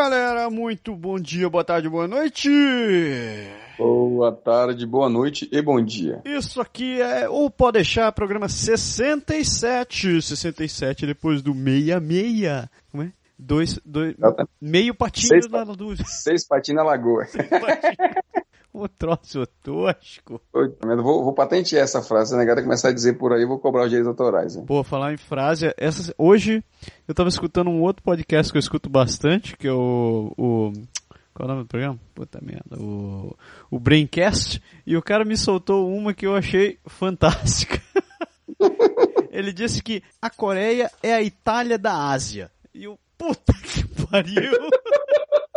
Galera, muito bom dia, boa tarde, boa noite! Boa tarde, boa noite e bom dia. Isso aqui é o Pode Deixar, programa 67. 67 depois do 66. Como é? Dois, dois, meio patinho Seis na luz. Seis patinhos na lagoa. O troço tosco. Eu vou, vou patentear essa frase, se a negada começar a dizer por aí, eu vou cobrar os direitos autorais. hein? Pô, falar em frase, essa, hoje eu tava escutando um outro podcast que eu escuto bastante, que é o, o qual é o nome do programa? Puta merda, o, o Braincast, e o cara me soltou uma que eu achei fantástica. Ele disse que a Coreia é a Itália da Ásia. E eu, puta que pariu.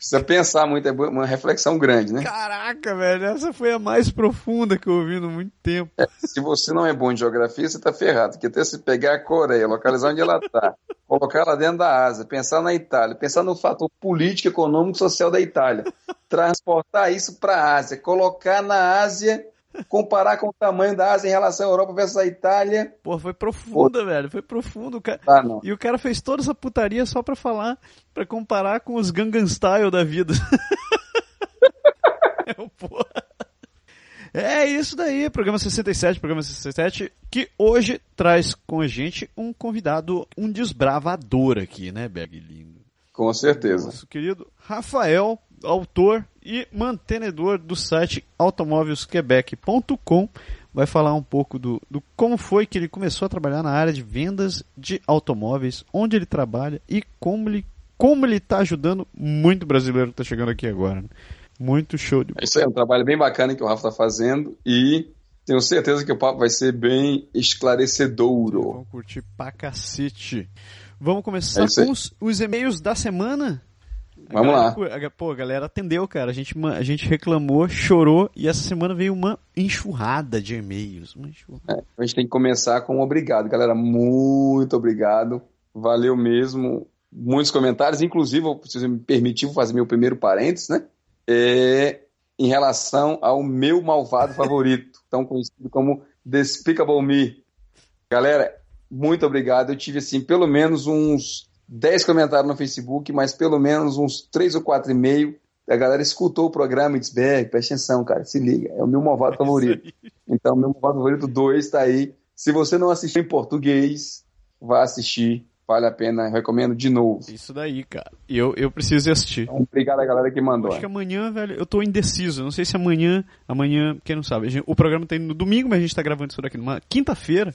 Precisa pensar muito, é uma reflexão grande, né? Caraca, velho, essa foi a mais profunda que eu ouvi há muito tempo. Se você não é bom de geografia, você tá ferrado. Porque até se pegar a Coreia, localizar onde ela tá, colocar ela dentro da Ásia, pensar na Itália, pensar no fator político, econômico e social da Itália, transportar isso para a Ásia, colocar na Ásia, comparar com o tamanho da Ásia em relação à Europa versus a Itália. Pô, foi profunda, velho, foi profundo. o Cara... Ah. E o cara fez toda essa putaria só pra falar, pra comparar com os Gangnam Style da vida. É, porra. É isso daí, programa 67, programa 67, que hoje traz com a gente um convidado, um desbravador aqui, né, Berg lindo? Com certeza. Nosso querido Rafael, autor e mantenedor do site automóveisquebec.com, vai falar um pouco do, do como foi que ele começou a trabalhar na área de vendas de automóveis, onde ele trabalha e como ele como ele está ajudando muito brasileiro que está chegando aqui agora. né? Muito show de É isso aí, é um trabalho bem bacana que o Rafa está fazendo e tenho certeza que o papo vai ser bem esclarecedouro. Vamos curtir pra cacete. Vamos começar É isso aí. com os, os e-mails da semana? Vamos galera lá. Pô, a galera atendeu, cara. A gente, a gente reclamou, chorou e essa semana veio uma enxurrada de e-mails. Enxurrada. A gente tem que começar com um obrigado, galera. Muito obrigado. Valeu mesmo. Muitos comentários, inclusive, eu preciso me permitir vou fazer meu primeiro parênteses, né? É, em relação ao meu malvado favorito, tão conhecido como Despicable Me. Galera, muito obrigado. Eu tive, assim, pelo menos uns 10 comentários no Facebook, mas pelo menos uns 3 ou 4 e meio. A galera escutou o programa e disse, Berg, presta atenção, cara, se liga, é o meu malvado favorito. Então, meu malvado favorito 2 está aí. Se você não assistiu em português, vá assistir. Vale a pena, recomendo de novo. Isso daí, cara. Eu, eu preciso ir assistir. Então, obrigado a galera que mandou. Acho que amanhã, velho, eu tô indeciso. Não sei se amanhã, amanhã, quem não sabe, gente- o programa tá indo no domingo, mas a gente tá gravando isso daqui numa quinta-feira.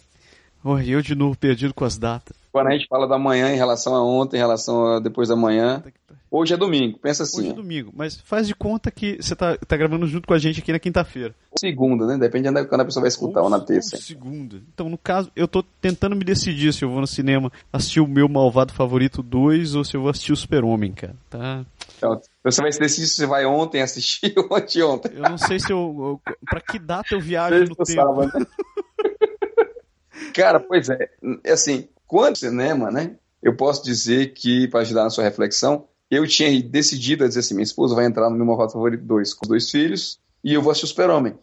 Oh, eu de novo perdido com as datas. Quando a gente fala da manhã em relação a ontem, em relação a depois da manhã, hoje é domingo. Pensa Hoje assim, é domingo, mas faz de conta que você tá, tá gravando junto com a gente aqui na quinta-feira. segunda, né? Depende de quando a pessoa vai escutar ou na terça. Ou segunda. Então, no caso, eu tô tentando me decidir se eu vou no cinema assistir o meu malvado favorito 2 ou se eu vou assistir o Super-Homem, cara. Tá? Então, você vai se decidir se você vai ontem assistir ou anteontem. Eu não sei se eu. eu pra que data eu viajo Desde no tempo. sábado, né? Cara, pois é. é Assim, quanto cinema, né? Eu posso dizer que, para ajudar na sua reflexão, eu tinha decidido a dizer assim: minha esposa vai entrar no meu malvado favorito 2 com dois filhos e eu vou assistir o Super-Homem.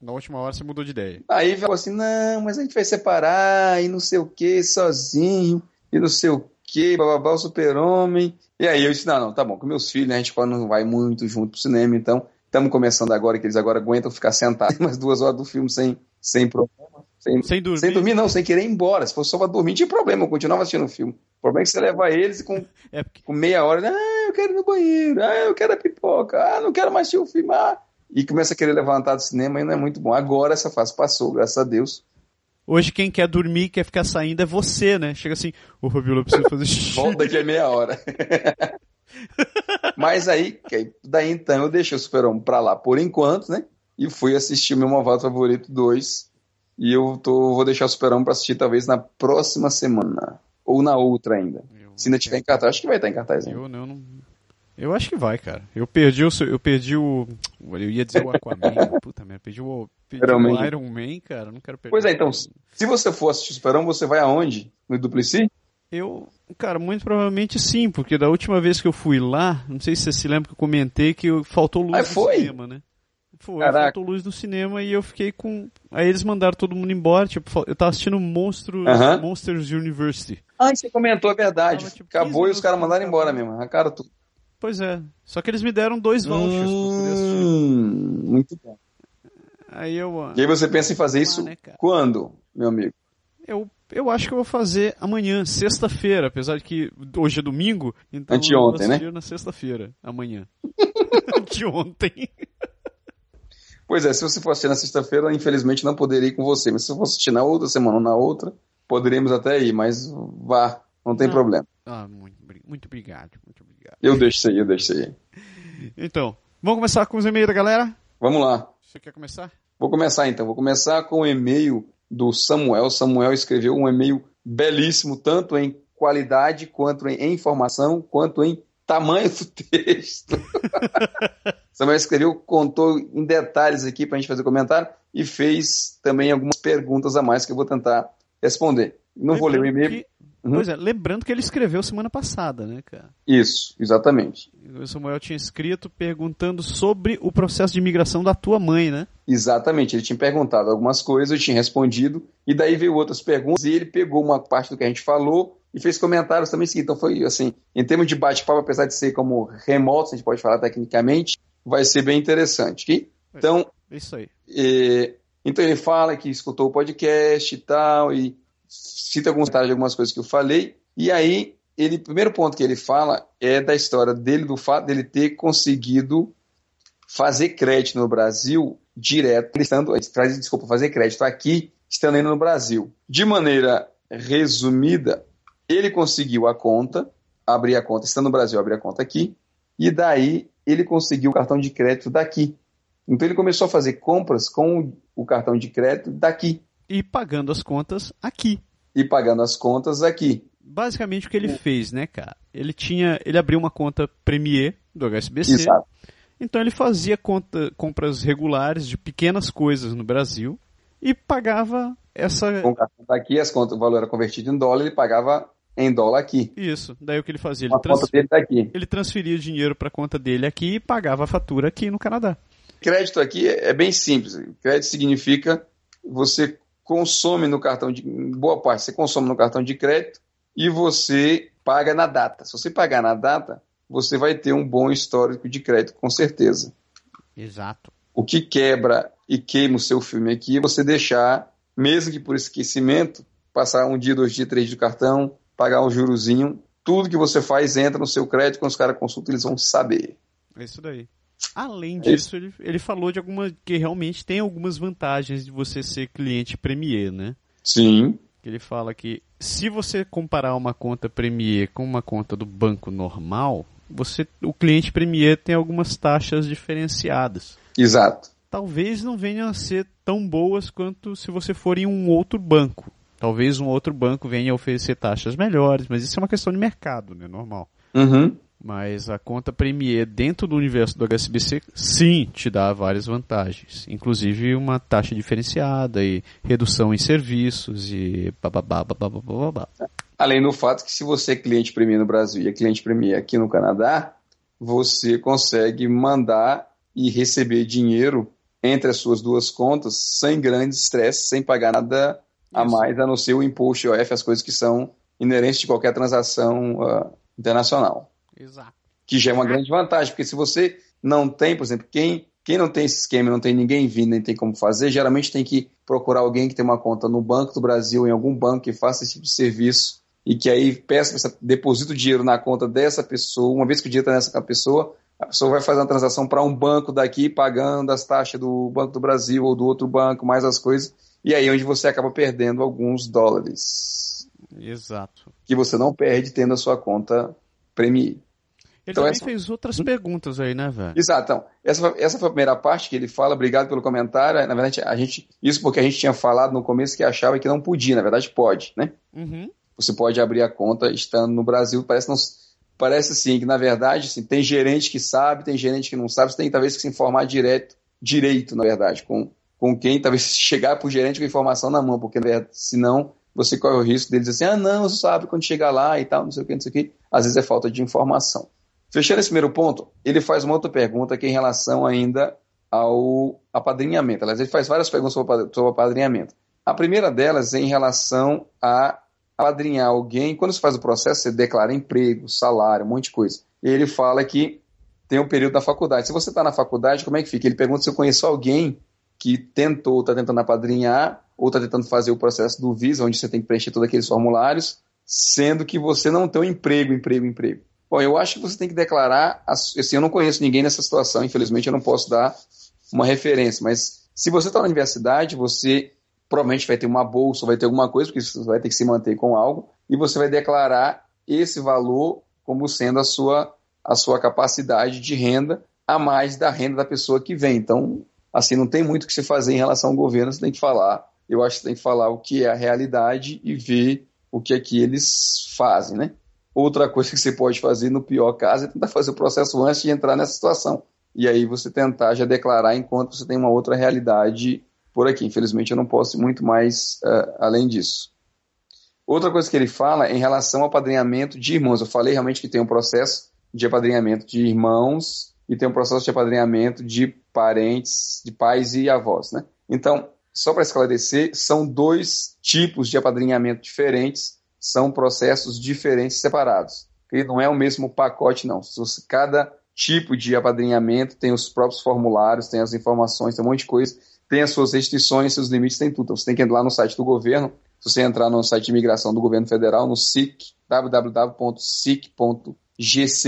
Na última hora você mudou de ideia. Aí falou assim: não, mas a gente vai separar e não sei o que, sozinho, e não sei o que, bababá, o super-homem. E aí eu disse: não, não, tá bom, com meus filhos, né, a gente não vai muito junto pro cinema, então estamos começando agora, que eles agora aguentam ficar sentados mais duas horas do filme sem, sem problema. Sem, Sem dormir. sem dormir, não, sem querer ir embora. Se fosse só pra dormir, tinha problema, eu continuava assistindo o filme. O problema é que você leva eles com, É porque. com meia hora, ah, eu quero ir no banheiro, ah, eu quero a pipoca, ah, não quero mais assistir o filme, ah. E começa a querer levantar do cinema e não é muito bom. Agora essa fase passou, graças a Deus. Hoje quem quer dormir, quer ficar saindo é você, né? Chega assim, Fabiola, eu preciso fazer xixi. Volta daqui a meia hora. Mas aí, daí então eu deixei o Super-Homem pra lá por enquanto, né? e fui assistir o meu Malvado Favorito 2. E eu tô, vou deixar o Superão pra assistir talvez na próxima semana. Ou na outra ainda. Eu- Se ainda tiver em cartaz, acho que vai estar em cartaz ainda. Eu não, não- Eu acho que vai, cara. Eu perdi o. Eu perdi o. Eu ia dizer o Aquaman. Puta merda, perdi o. Perdi Iron o Man. Iron Man, cara. Não quero perder. Pois é, então, se você for assistir o Superão, você vai aonde? No Duplici? Eu. Cara, muito provavelmente sim, porque da última vez que eu fui lá, não sei se você se lembra que eu comentei que faltou luz Ah, no cinema, né? Foi, Caraca. faltou luz no cinema e eu fiquei com. Aí eles mandaram todo mundo embora, tipo, eu tava assistindo Monstros, Aham. Monsters University. Ah, você comentou, é verdade. Tava, tipo, Acabou 15 e os caras mandaram embora mesmo. Arrancaram tudo. Pois é. Só que eles me deram dois vouchers. Hum, muito bom. Aí eu. E aí você pensa em fazer isso né, quando, meu amigo? Eu, eu acho que eu vou fazer amanhã, sexta-feira, apesar de que hoje é domingo, então Anteontem, eu vou né? na sexta-feira, amanhã. Anteontem. Pois é, se você for assistir na sexta-feira, infelizmente não poderia ir com você. Mas se eu for assistir na outra semana ou na outra, poderíamos até ir, mas vá, não tem Não. problema. Ah, muito, muito obrigado, muito obrigado. Eu deixo isso aí, eu deixo isso aí. Então, vamos começar com os e-mails da galera? Vamos lá. Você quer começar? Vou começar então. Vou começar com o e-mail do Samuel. Samuel escreveu um e-mail belíssimo, tanto em qualidade, quanto em informação, quanto em tamanho do texto. Samuel escreveu, contou em detalhes aqui para a gente fazer comentário e fez também algumas perguntas a mais que eu vou tentar responder. Não vou ler o Lembrando e-mail. que- Uhum. Pois é, lembrando que ele escreveu semana passada, né, cara? Isso, exatamente. O Samuel tinha escrito perguntando sobre o processo de imigração da tua mãe, né? Exatamente, ele tinha perguntado algumas coisas, eu tinha respondido, e daí veio outras perguntas, e ele pegou uma parte do que a gente falou e fez comentários também seguintes. Então foi assim, em termos de bate-papo, apesar de ser como remoto, a gente pode falar tecnicamente, vai ser bem interessante. ok? Então, É isso aí. é, então ele fala que escutou o podcast e tal, e cita alguns detalhes de algumas coisas que eu falei, e aí ele, o primeiro ponto que ele fala é da história dele, do fato dele ter conseguido fazer crédito no Brasil direto, estando, desculpa, fazer crédito aqui, estando ainda no Brasil. De maneira resumida, ele conseguiu a conta, abrir a conta, estando no Brasil, abrir a conta aqui, e daí ele conseguiu o cartão de crédito daqui. Então ele começou a fazer compras com o cartão de crédito daqui E pagando as contas aqui. e pagando as contas aqui. Basicamente o que ele fez, né, cara? Ele tinha, ele abriu uma conta Premier do HSBC. Exato. Então ele fazia conta, compras regulares de pequenas coisas no Brasil e pagava essa Com o cartão daqui, as contas, o valor era convertido em dólar, ele pagava em dólar aqui. isso. Daí o que ele fazia, ele, A trans- conta dele daqui. ele transferia o dinheiro para a conta dele aqui e pagava a fatura aqui no Canadá. Crédito aqui é bem simples. Crédito significa você consome no cartão de. Boa parte, você consome no cartão de crédito e você paga na data. Se você pagar na data, você vai ter um bom histórico de crédito, com certeza. Exato. O que quebra e queima o seu filme aqui é você deixar, mesmo que por esquecimento, passar um dia, dois dias, três dias do cartão, pagar um jurozinho. Tudo que você faz entra no seu crédito, quando os caras consultam, eles vão saber. É isso daí. Além É disso, ele, ele falou de alguma que realmente tem algumas vantagens de você ser cliente Premier, né? Sim, ele fala que se você comparar uma conta Premier com uma conta do banco normal, você, o cliente Premier tem algumas taxas diferenciadas. exato. Talvez não venham a ser tão boas quanto se você for em um outro banco. Talvez um outro banco venha a oferecer taxas melhores, mas isso é uma questão de mercado, né? Normal. Uhum. Mas a conta Premier dentro do universo do HSBC sim te dá várias vantagens, inclusive uma taxa diferenciada e redução em serviços e bababá, bababá, bababá. Além do fato que se você é cliente Premier no Brasil e é cliente Premier aqui no Canadá, você consegue mandar e receber dinheiro entre as suas duas contas sem grande estresse, sem pagar nada a mais, a não ser o imposto IOF, as coisas que são inerentes de qualquer transação ah, internacional. Exato. Que já é uma grande vantagem, porque se você não tem, por exemplo, quem, quem não tem esse esquema, não tem ninguém vindo, nem tem como fazer, geralmente tem que procurar alguém que tem uma conta no Banco do Brasil, em algum banco que faça esse tipo de serviço e que aí peça, deposita o dinheiro na conta dessa pessoa, uma vez que o dinheiro está nessa pessoa, a pessoa vai fazer uma transação para um banco daqui, pagando as taxas do Banco do Brasil ou do outro banco, mais as coisas, e aí é onde você acaba perdendo alguns dólares, Exato. que você não perde tendo a sua conta Premier. Ele então, também essa... fez outras perguntas aí, né, velho? Exato. Então, essa, foi, essa foi a primeira parte que ele fala. Obrigado pelo comentário. Na verdade, a gente. Isso porque a gente tinha falado no começo que achava que não podia. Na verdade, pode, né? Uhum. Você pode abrir a conta estando no Brasil. Parece não. Parece assim que, na verdade, assim, tem gerente que sabe, tem gerente que não sabe. Você tem talvez que se informar direto, direito, na verdade, com, com quem talvez chegar para o gerente com informação na mão, porque senão você corre o risco deles assim, ah, não, você sabe quando chegar lá e tal, não sei o que, não sei o que. Às vezes é falta de informação. Fechando esse primeiro ponto, ele faz uma outra pergunta que é em relação ainda ao apadrinhamento. Aliás, ele faz várias perguntas sobre o apadrinhamento. A primeira delas é em relação a apadrinhar alguém. Quando você faz o processo, você declara emprego, salário, um monte de coisa. Ele fala que tem um período da faculdade. Se você está na faculdade, como é que fica? Ele pergunta se eu conheço alguém que tentou, está tentando apadrinhar, ou está tentando fazer o processo do Visa, onde você tem que preencher todos aqueles formulários, sendo que você não tem um emprego, emprego, emprego. Bom, eu acho que você tem que declarar. Assim, eu não conheço ninguém nessa situação, infelizmente eu não posso dar uma referência, mas se você está na universidade, você provavelmente vai ter uma bolsa, vai ter alguma coisa, porque você vai ter que se manter com algo, e você vai declarar esse valor como sendo a sua, a sua capacidade de renda a mais da renda da pessoa que vem. Então, assim, não tem muito o que se fazer em relação ao governo, você tem que falar, eu acho que tem que falar o que é a realidade e ver o que é que eles fazem, né? Outra coisa que você pode fazer, no pior caso, é tentar fazer o processo antes de entrar nessa situação. E aí você tentar já declarar enquanto você tem uma outra realidade por aqui. Infelizmente eu não posso muito mais uh, além disso. Outra coisa que ele fala é em relação ao padrinhamento de irmãos. Eu falei realmente que tem um processo de apadrinhamento de irmãos e tem um processo de apadrinhamento de parentes, de pais e avós, né? Então, só para esclarecer, são dois tipos de apadrinhamento diferentes são processos diferentes separados. E não é o mesmo pacote, não. Cada tipo de apadrinhamento tem os próprios formulários, tem as informações, tem um monte de coisa, tem as suas restrições, seus limites, tem tudo. Então você tem que entrar no site do governo. Se você entrar no site de imigração do governo federal, no SIC, www.sic.gc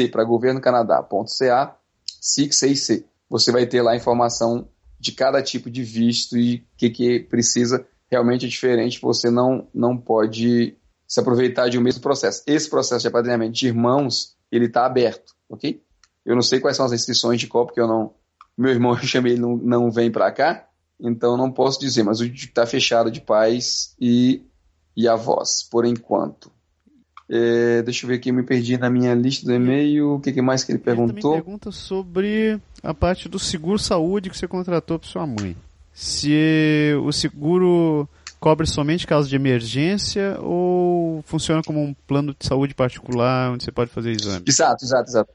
para governocanadá.ca, SIC, você vai ter lá a informação de cada tipo de visto e o que, que precisa. Realmente é diferente, você não, não pode se aproveitar de um mesmo processo. Esse processo de apadrinhamento de irmãos, ele está aberto, ok? Eu não sei quais são as restrições de qual, porque eu não, meu irmão, eu chamei, ele não, não vem para cá, então não posso dizer, mas o está fechado de pais e, e avós, por enquanto. É, deixa eu ver aqui, eu me perdi na minha lista do e-mail. O que, que mais que ele perguntou? Ele pergunta sobre a parte do seguro saúde que você contratou para sua mãe. Se o seguro cobre somente caso de emergência ou funciona como um plano de saúde particular onde você pode fazer exame? Exato, exato, exato.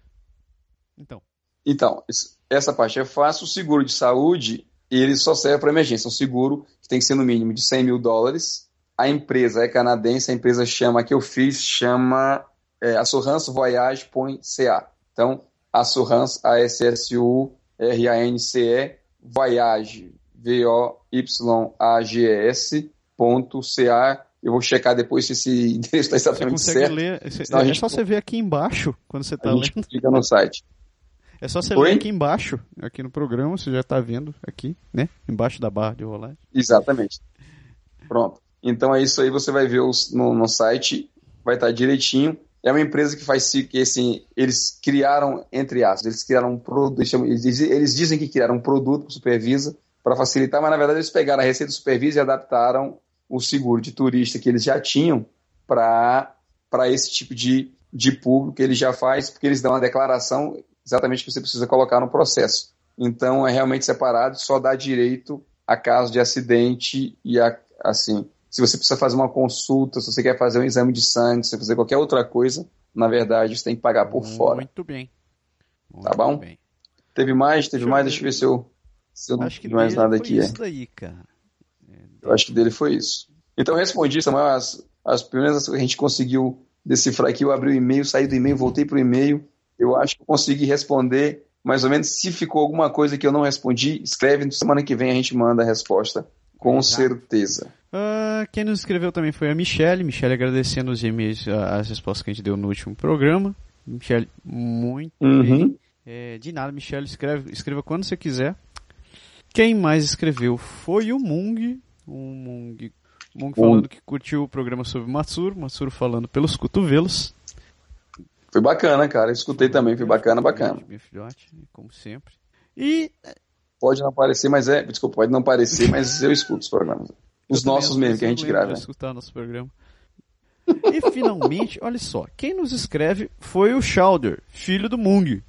Então. Então, essa parte é fácil. O seguro de saúde, ele só serve para emergência. É um seguro que tem que ser no mínimo de 100 mil dólares. A empresa é canadense, a empresa chama, a que eu fiz, chama é, Assurance Voyage.ca. Então, Assurance, A-S-S-U-R-A-N-C-E, Voyage, V-O-Y-A-G-E-S, .ca. Eu vou checar depois se esse endereço está exatamente você certo. Ler, é, é só você ver aqui embaixo quando você está lendo. Clica no site. É só você Oi? ler aqui embaixo, aqui no programa, você já está vendo aqui, né? Embaixo da barra de rolagem. Exatamente. Pronto. Então é isso aí, você vai ver os, no, no site, vai estar tá direitinho. É uma empresa que faz que assim, eles criaram, entre aspas, eles criaram um produto, eles, eles dizem que criaram um produto para Supervisa para facilitar, mas na verdade eles pegaram a receita do Supervisa e adaptaram o seguro de turista que eles já tinham para esse tipo de, de público que ele já faz, porque eles dão uma declaração exatamente que você precisa colocar no processo. Então é realmente separado, só dá direito a caso de acidente e a, assim, se você precisa fazer uma consulta, se você quer fazer um exame de sangue, se você fazer qualquer outra coisa, na verdade você tem que pagar por Muito fora. Muito bem. Muito tá bom? Bem. Teve mais? Teve deixa mais? Deixa eu ver se eu, se eu não Acho que mais nada aqui. É. Isso daí, cara. Eu acho que dele foi isso. Então respondi, Samuel, as, as primeiras que a gente conseguiu decifrar aqui, eu abri o e-mail, saí do e-mail, voltei para o e-mail, eu acho que eu consegui responder mais ou menos. Se ficou alguma coisa que eu não respondi, escreve, semana que vem a gente manda a resposta, com certeza. Uh, quem nos escreveu também foi a Michelle, Michelle agradecendo os e-mails, as respostas que a gente deu no último programa. Michelle, muito uhum. bem. É, de nada, Michelle, escreve, escreva quando você quiser. Quem mais escreveu foi o Mung, um Mung, Mung falando que curtiu o programa sobre Matsuro, Matsuro falando pelos cotovelos. Foi bacana, cara. Escutei também, foi bacana, bacana. Meu filhote, como sempre. E. Pode não aparecer, mas é. Desculpa, pode não parecer, mas eu escuto os programas. Os nossos mesmo, que a gente grava. Né? escutar nosso programa. E finalmente, olha só, quem nos escreve foi o Schauder, filho do Mung.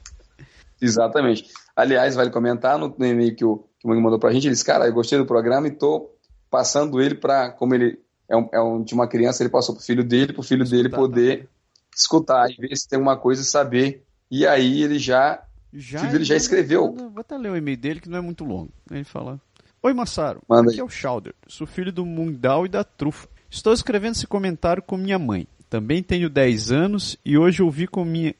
Exatamente. Aliás, vale comentar no, e-mail que o, que o Mung mandou pra gente, ele disse, cara, eu gostei do programa e tô passando ele para como ele é, um, é um, de uma criança, ele passou pro filho dele, pro filho dele poder escutar e ver se tem uma coisa e saber. E aí ele já, já filho dele já escreveu. Vou até ler o e-mail dele que não é muito longo. Ele fala: Oi Massaro, Manda aqui aí. é o Schauder, sou filho do Mundal e da Trufa. Estou escrevendo esse comentário com minha mãe. Também tenho 10 anos e hoje ouvi com, minha,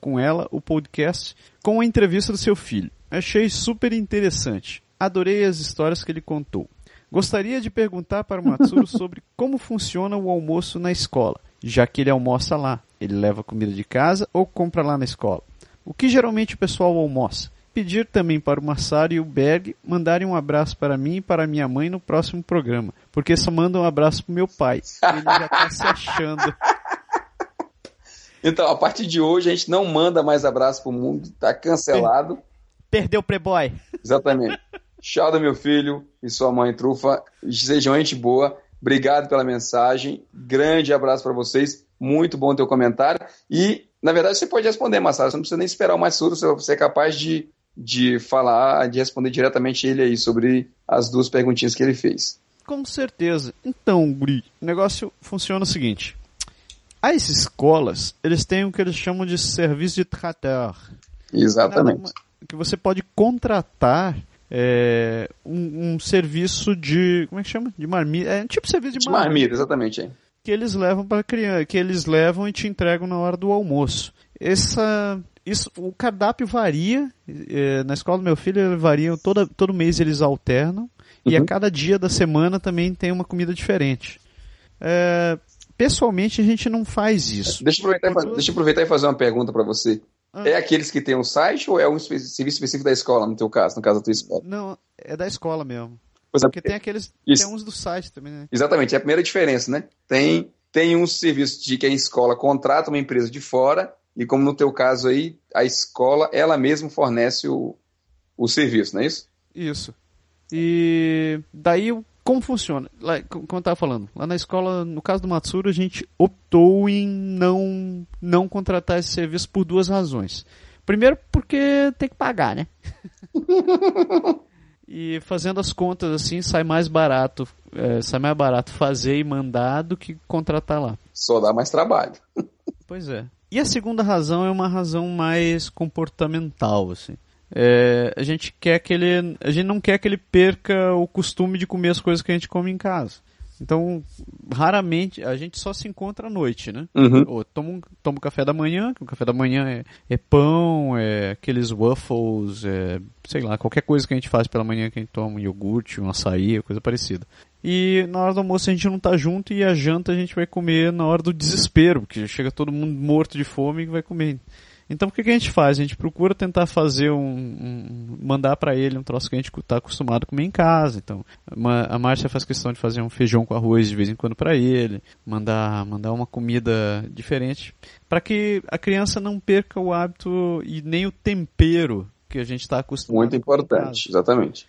com ela o podcast com a entrevista do seu filho. Achei super interessante. Adorei as histórias que ele contou. Gostaria de perguntar para o Matsuro sobre como funciona o almoço na escola, já que ele almoça lá. Ele leva comida de casa ou compra lá na escola? O que geralmente o pessoal almoça? pedir também para o Massaro e o Berg mandarem um abraço para mim e para minha mãe no próximo programa, porque só mandam um abraço pro meu pai. Ele já está se achando. Então, a partir de hoje, a gente não manda mais abraço pro mundo, tá cancelado. Perdeu o Playboy. Exatamente. Tchau, meu filho e sua mãe trufa. Sejam gente boa. Obrigado pela mensagem. Grande abraço para vocês. Muito bom teu comentário. E, na verdade, você pode responder, Massaro. Você não precisa nem esperar o mais surdo. Você é capaz de de falar, de responder diretamente ele aí sobre as duas perguntinhas que ele fez. Com certeza. Então, Guri, o negócio funciona o seguinte. As escolas, eles têm o que eles chamam de serviço de trateur. Exatamente. Que você pode contratar é, um, um, serviço de. Como é que chama? De marmita. É um tipo de serviço de, de marmita. marmita, exatamente. É. Que eles levam para criança, que eles levam e te entregam na hora do almoço. Essa, isso, o cardápio varia. É, na escola do meu filho varia toda, todo mês eles alternam. Uhum. E a uhum. cada dia da semana também tem uma comida diferente. É, pessoalmente a gente não faz isso. Deixa eu aproveitar, e, deixa eu aproveitar e fazer uma pergunta para você. Ah. É aqueles que tem um site ou é um serviço específico da escola, no teu caso, no caso da tua escola? Não, é da escola mesmo. Pois é, Porque tem aqueles. Isso. Tem uns do site também, né? Exatamente, é a primeira diferença, né? Tem, tem um serviço de que a escola contrata uma empresa de fora e como no teu caso aí, a escola, ela mesma fornece o, o serviço, não é isso? Isso. E daí, como funciona? Lá, como eu estava falando, lá na escola, no caso do Matsuro, a gente optou em não, não contratar esse serviço por duas razões. Primeiro, porque tem que pagar, né? e fazendo as contas assim, sai mais barato, é, sai mais barato fazer e mandar do que contratar lá. Só dá mais trabalho. pois é. E a segunda razão é uma razão mais comportamental, assim. É, a gente quer que ele, a gente não quer que ele perca o costume de comer as coisas que a gente come em casa. Então, raramente, a gente só se encontra à noite, né? Uhum. Ou toma um, toma um café da manhã, que o café da manhã é, é pão, é aqueles waffles, é, sei lá, qualquer coisa que a gente faz pela manhã que a gente toma, um iogurte, um açaí, coisa parecida. E na hora do almoço a gente não tá junto e a janta a gente vai comer na hora do desespero, porque chega todo mundo morto de fome e vai comer. Então o que, que a gente faz? A gente procura tentar fazer um. um mandar para ele um troço que a gente está acostumado a comer em casa. Então uma, a Márcia faz questão de fazer um feijão com arroz de vez em quando para ele, mandar, mandar uma comida diferente, para que a criança não perca o hábito e nem o tempero que a gente está acostumado. Muito importante, exatamente.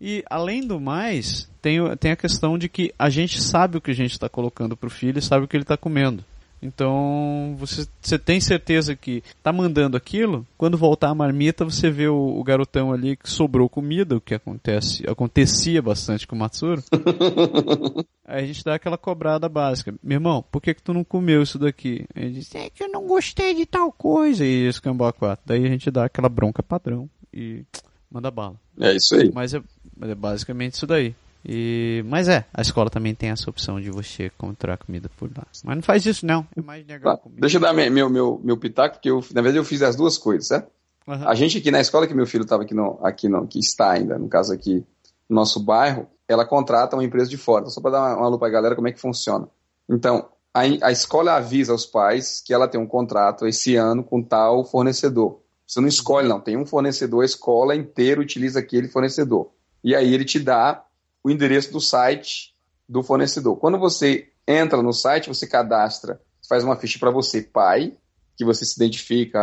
E, além do mais, tem, tem a questão de que a gente sabe o que a gente está colocando para o filho e sabe o que ele está comendo. Então, você, você tem certeza que tá mandando aquilo, quando voltar a marmita, você vê o, o garotão ali que sobrou comida, o que acontece, acontecia bastante com o Matsuro. Aí a gente dá aquela cobrada básica. Meu irmão, por que que tu não comeu isso daqui? Aí ele diz, é que eu não gostei de tal coisa. E escambou a quatro. Daí a gente dá aquela bronca padrão e manda bala. É isso aí. Mas é, é basicamente isso daí. E, mas é, a escola também tem essa opção de você comprar comida por lá. Mas não faz isso não, é mais tá, Deixa eu dar meu, meu, meu pitaco, porque eu, na verdade eu fiz as duas coisas, certo? Uhum. A gente aqui na escola que meu filho estava aqui, no, aqui no, que está ainda, no caso aqui, no nosso bairro, ela contrata uma empresa de fora. Então, só para dar uma, uma lupa pra galera como é que funciona. Então, a, a escola avisa aos pais que ela tem um contrato esse ano com tal fornecedor. Você não escolhe, não. Tem um fornecedor, a escola inteira utiliza aquele fornecedor. E aí ele te dá o endereço do site do fornecedor. Quando você entra no site, você cadastra faz uma ficha para você, pai, que você se identifica,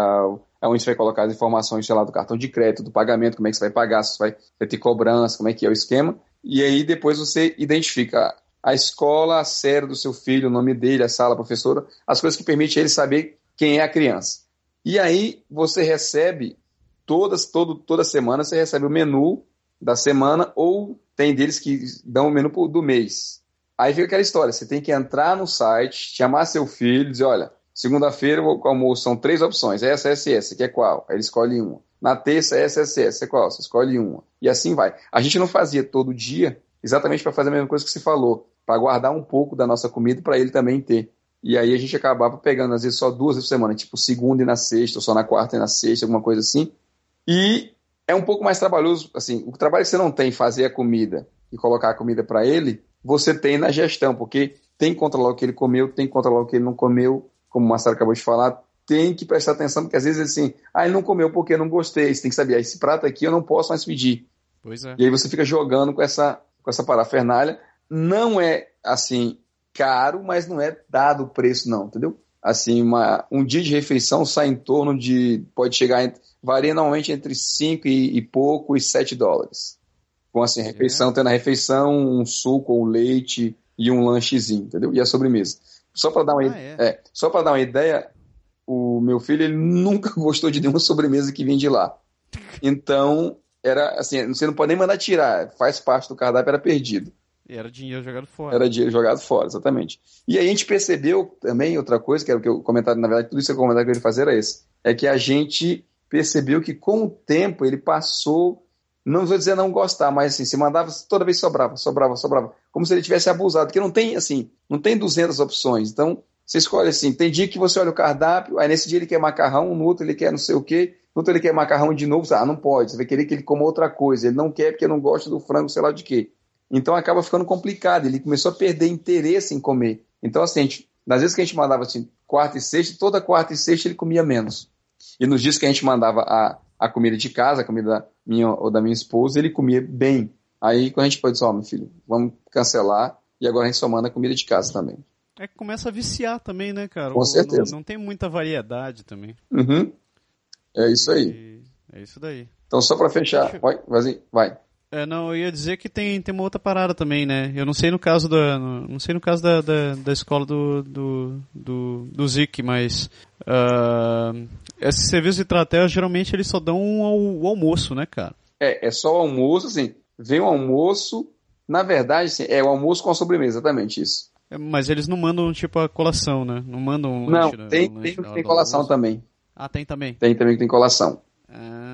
onde você vai colocar as informações, sei lá, do cartão de crédito, do pagamento, como é que você vai pagar, se vai, vai ter cobrança, como é que é o esquema. E aí depois você identifica a escola, a série do seu filho, o nome dele, a sala, a professora, as coisas que permitem ele saber quem é a criança. E aí você recebe todas, todo, toda semana você recebe o menu da semana ou tem deles que dão o menu do mês. Aí fica aquela história, você tem que entrar no site, chamar seu filho, dizer, olha, segunda-feira o almoço são três opções, essa, essa e essa, que é qual? Aí ele escolhe uma. Na terça, essa, essa, essa, é qual? Você escolhe uma. E assim vai. A gente não fazia todo dia, exatamente para fazer a mesma coisa que você falou, para guardar um pouco da nossa comida para ele também ter. E aí a gente acabava pegando, às vezes, só duas vezes por semana, tipo segunda e na sexta, ou só na quarta e na sexta, alguma coisa assim. E é um pouco mais trabalhoso, assim, o trabalho que você não tem fazer a comida e colocar a comida para ele, você tem na gestão, porque tem que controlar o que ele comeu, tem que controlar o que ele não comeu, como o Marcelo acabou de falar, tem que prestar atenção, porque às vezes assim, ah, ele não comeu porque não gostei, você tem que saber, ah, esse prato aqui eu não posso mais pedir. Pois é. E aí você fica jogando com essa, com essa parafernália. Não é, assim, caro, mas não é dado o preço não, entendeu? Assim, uma, um dia de refeição sai em torno de, pode chegar, varia normalmente entre 5 e, e pouco e 7 dólares. Com assim, refeição, é. tendo a refeição, um suco ou leite e um lanchezinho, entendeu? E a sobremesa. Só para dar uma, ah, é. é, só dar uma ideia, o meu filho ele nunca gostou de nenhuma sobremesa que vem de lá. Então, era assim, você não pode nem mandar tirar, faz parte do cardápio, era perdido. Era dinheiro jogado fora. Era dinheiro jogado fora, exatamente. E aí a gente percebeu também outra coisa, que era o que eu comentário, na verdade, tudo isso que eu comentário que eu ia fazer era esse. É que a gente percebeu que com o tempo ele passou não vou dizer não gostar, mas assim, se mandava, toda vez sobrava, sobrava, sobrava. Como se ele tivesse abusado, porque não tem, assim, não tem 200 opções. Então, você escolhe assim, tem dia que você olha o cardápio, aí nesse dia ele quer macarrão, no outro ele quer não sei o quê, no outro ele quer macarrão de novo, ah, não pode, você vai querer que ele coma outra coisa, ele não quer porque não gosta do frango, sei lá de quê. Então acaba ficando complicado, ele começou a perder interesse em comer. Então, assim, gente, nas vezes que a gente mandava assim, quarta e sexta, toda quarta e sexta ele comia menos. E nos dias que a gente mandava a, a comida de casa, a comida minha ou da minha esposa, ele comia bem. Aí quando a gente pode dizer, ó, oh, meu filho, vamos cancelar e agora a gente só manda comida de casa também. É que começa a viciar também, né, cara? Com certeza. Não, não tem muita variedade também. Uhum. É isso aí. E... É isso daí. Então só para fechar, vai, vai, vai. É, não, eu ia dizer que tem, tem uma outra parada também, né? Eu não sei no caso da. Não sei no caso da, da, da escola do, do, do, do Zik, mas. Uh, esse serviço de tratel geralmente eles só dão o, o, almoço, né, cara? É, é só o almoço, assim. Vem o almoço. Na verdade, assim, é o almoço com a sobremesa, exatamente isso. É, mas eles não mandam tipo a colação, né? Não mandam um Não, lanche, tem, um tem, tem colação também. Ah, tem também? Tem também que tem colação. Ah.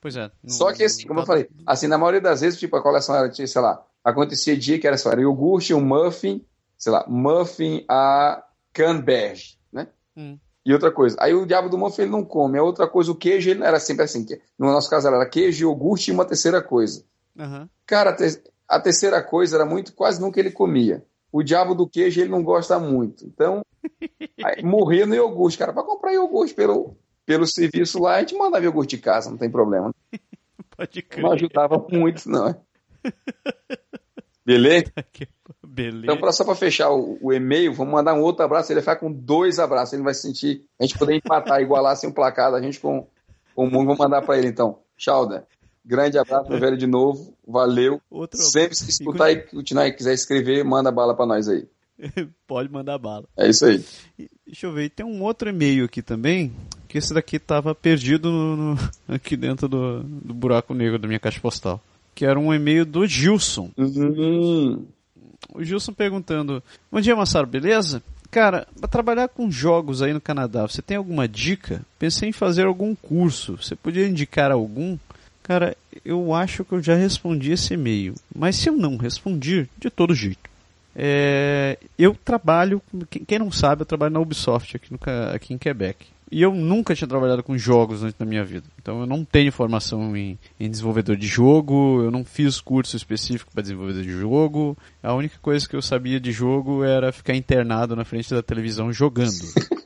Pois é. Não, Só que assim, como eu falei, assim, na maioria das vezes, tipo, a coleção era, sei lá, acontecia dia que era só, era iogurte, um muffin, sei lá, muffin a canberge, né? Hum. E outra coisa, aí o diabo do muffin ele não come, a outra coisa, o queijo, ele era sempre assim, que no nosso caso era queijo, iogurte e uma terceira coisa. Uhum. Cara, a terceira coisa era muito, quase nunca ele comia. O diabo do queijo ele não gosta muito. Então, morria no iogurte, cara, para comprar iogurte pelo pelo serviço lá, a gente mandava iogurte de casa, não tem problema. Pode crer. Não ajudava muito, não. É? Beleza? Beleza. Então, pra, só para fechar o, o, e-mail, vamos mandar um outro abraço. Ele vai ficar com dois abraços. Ele vai sentir. A gente poder empatar, igualar assim um placar a gente com, com o mundo. Vamos mandar para ele então. Tchau, Grande abraço, meu velho, de novo. Valeu. Outro Sempre se escutar e continuar e quiser escrever, manda bala para nós aí. Pode mandar bala. É isso aí. Deixa eu ver, tem um outro e-mail aqui também, que esse daqui estava perdido no, no, aqui dentro do, do, buraco negro da minha caixa postal. Que era um e-mail do Gilson. Uhum. O Gilson perguntando: Bom dia, Massaro, beleza? Cara, para trabalhar com jogos aí no Canadá, você tem alguma dica? Pensei em fazer algum curso. Você podia indicar algum? Cara, eu acho que eu já respondi esse e-mail. Mas se eu não respondi, de todo jeito. É, eu trabalho, quem não sabe, eu trabalho na Ubisoft aqui, no, aqui em Quebec. E eu nunca tinha trabalhado com jogos antes da minha vida. Então eu não tenho formação em, em desenvolvedor de jogo, eu não fiz curso específico para desenvolvedor de jogo. A única coisa que eu sabia de jogo era ficar internado na frente da televisão jogando.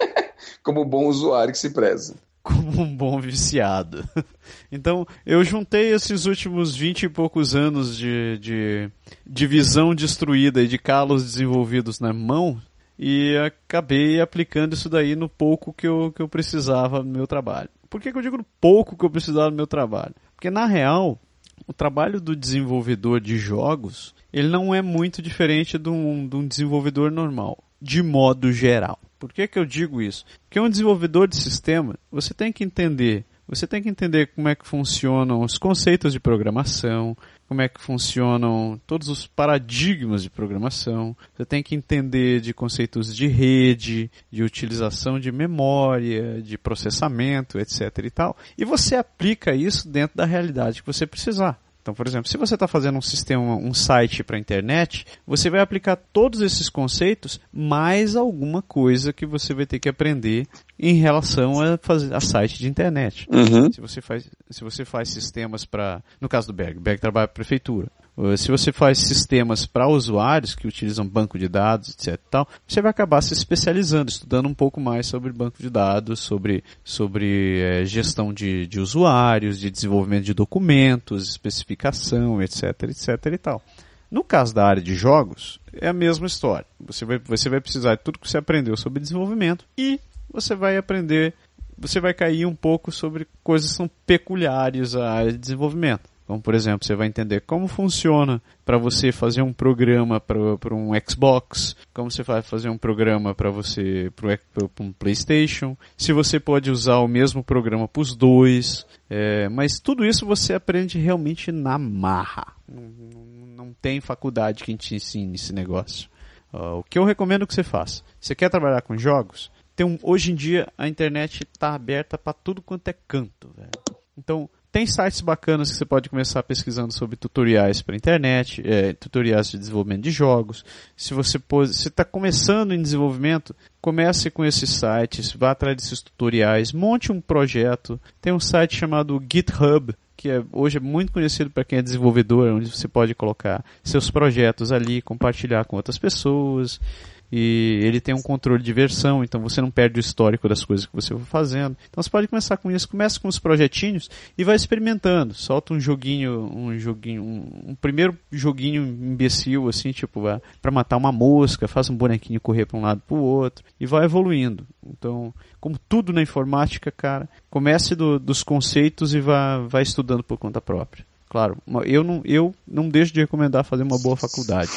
Como bom usuário que se preza como um bom viciado. Então, eu juntei esses últimos vinte e poucos anos de, de, de visão destruída e de calos desenvolvidos na mão e acabei aplicando isso daí no pouco que eu, que eu precisava no meu trabalho. Por que, que eu digo no pouco que eu precisava no meu trabalho? Porque na real, o trabalho do desenvolvedor de jogos, ele não é muito diferente de um, de um desenvolvedor normal, de modo geral. Por que, que eu digo isso? Porque um desenvolvedor de sistema, você tem que entender você tem que entender como é que funcionam os conceitos de programação, como é que funcionam todos os paradigmas de programação. Você tem que entender de conceitos de rede, de utilização de memória, de processamento, etc. e tal. E você aplica isso dentro da realidade que você precisar. Então, por exemplo, se você está fazendo um sistema, um site para a internet, você vai aplicar todos esses conceitos mais alguma coisa que você vai ter que aprender em relação a, fazer, a site de internet. Uhum. Se, você faz, se você faz sistemas para, no caso do Berg, Berg trabalha para a prefeitura. Uh, se você faz sistemas para usuários que utilizam banco de dados, etc. Tal, você vai acabar se especializando, estudando um pouco mais sobre banco de dados, sobre, sobre é, gestão de, de usuários, de desenvolvimento de documentos, especificação, etc. etc. e tal. No caso da área de jogos, é a mesma história. Você vai, você vai precisar de tudo que você aprendeu sobre desenvolvimento e você vai aprender, você vai cair um pouco sobre coisas que são peculiares à área de desenvolvimento. Então, por exemplo, você vai entender como funciona para você fazer um programa para um Xbox, como você vai fazer um programa para você para um PlayStation, se você pode usar o mesmo programa para os dois, é, mas tudo isso você aprende realmente na marra. Não, não, não tem faculdade que te ensine esse negócio. Uh, o que eu recomendo que você faça? Você quer trabalhar com jogos? Tem um, hoje em dia a internet está aberta para tudo quanto é canto. Então tem sites bacanas que você pode começar pesquisando sobre tutoriais para internet, é, tutoriais de desenvolvimento de jogos. Se você está começando em desenvolvimento, comece com esses sites, vá atrás desses tutoriais, monte um projeto. Tem um site chamado GitHub, que é, hoje é muito conhecido para quem é desenvolvedor, onde você pode colocar seus projetos ali, compartilhar com outras pessoas e ele tem um controle de versão, então você não perde o histórico das coisas que você for fazendo. Então você pode começar com isso, começa com os projetinhos e vai experimentando. Solta um joguinho, um joguinho, um, um primeiro joguinho imbecil assim, tipo, para matar uma mosca, faz um bonequinho correr para um lado para o outro e vai evoluindo. Então, como tudo na informática, cara, comece do, dos conceitos e vá, vá estudando por conta própria. Claro, eu não, eu não deixo de recomendar fazer uma boa faculdade.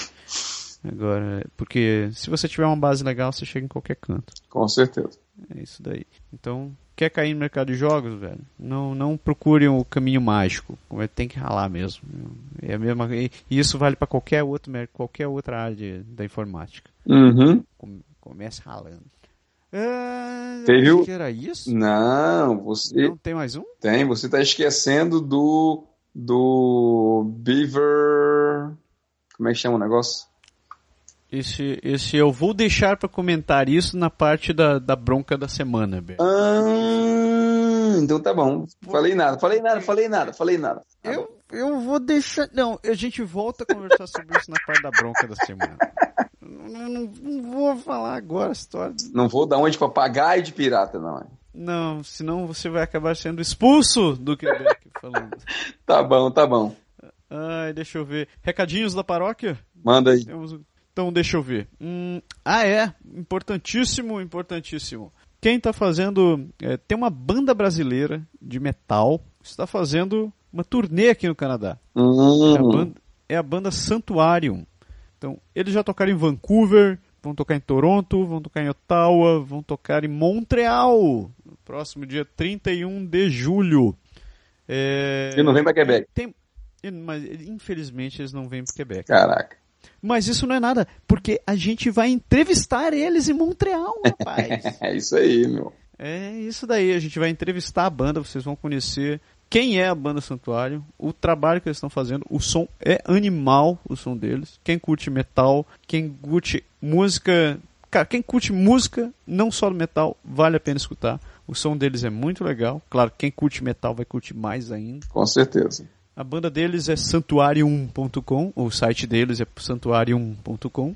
Agora, porque se você tiver uma base legal, você chega em qualquer canto. Com certeza. É isso daí. Então, quer cair no mercado de jogos, velho? Não, não procure o caminho mágico. Tem que ralar mesmo. É a mesma, e isso vale para qualquer outro qualquer outra área de, da informática. Uhum. Comece ralando. Ah, Teve o... era isso? Não, você. Não tem mais um? Tem, você está esquecendo do. do Beaver. Como é que chama o negócio? Esse, esse eu vou deixar para comentar isso na parte da, da bronca da semana, Beto. Ah, então tá bom. Falei nada, falei nada, falei nada, falei nada. Tá eu, eu vou deixar. Não, a gente volta a conversar sobre isso na parte da bronca da semana. Não, não, não vou falar agora a história. Não vou dar onde de papagaio de pirata, não. Não, senão você vai acabar sendo expulso do Quebec falando. tá bom, tá bom. Ai, deixa eu ver. Recadinhos da paróquia? Manda aí. Temos então deixa eu ver. Hum, ah, é. Importantíssimo, importantíssimo. Quem está fazendo. É, tem uma banda brasileira de metal que está fazendo uma turnê aqui no Canadá. Uhum. É, a banda, é a banda Santuarium. Então, eles já tocaram em Vancouver, vão tocar em Toronto, vão tocar em Ottawa, vão tocar em Montreal, no próximo dia 31 de julho. É... E não vem para Quebec. Tem... Mas, infelizmente, eles não vêm para Quebec. Caraca. Mas isso não é nada, porque a gente vai entrevistar eles em Montreal, rapaz. é isso aí, meu. É isso daí, a gente vai entrevistar a banda, vocês vão conhecer quem é a banda Santuário, o trabalho que eles estão fazendo, o som é animal, o som deles. Quem curte metal, quem curte música, cara, quem curte música, não só metal, vale a pena escutar. O som deles é muito legal. Claro, quem curte metal vai curtir mais ainda. Com certeza. A banda deles é santuarium.com, o site deles é santuarium.com.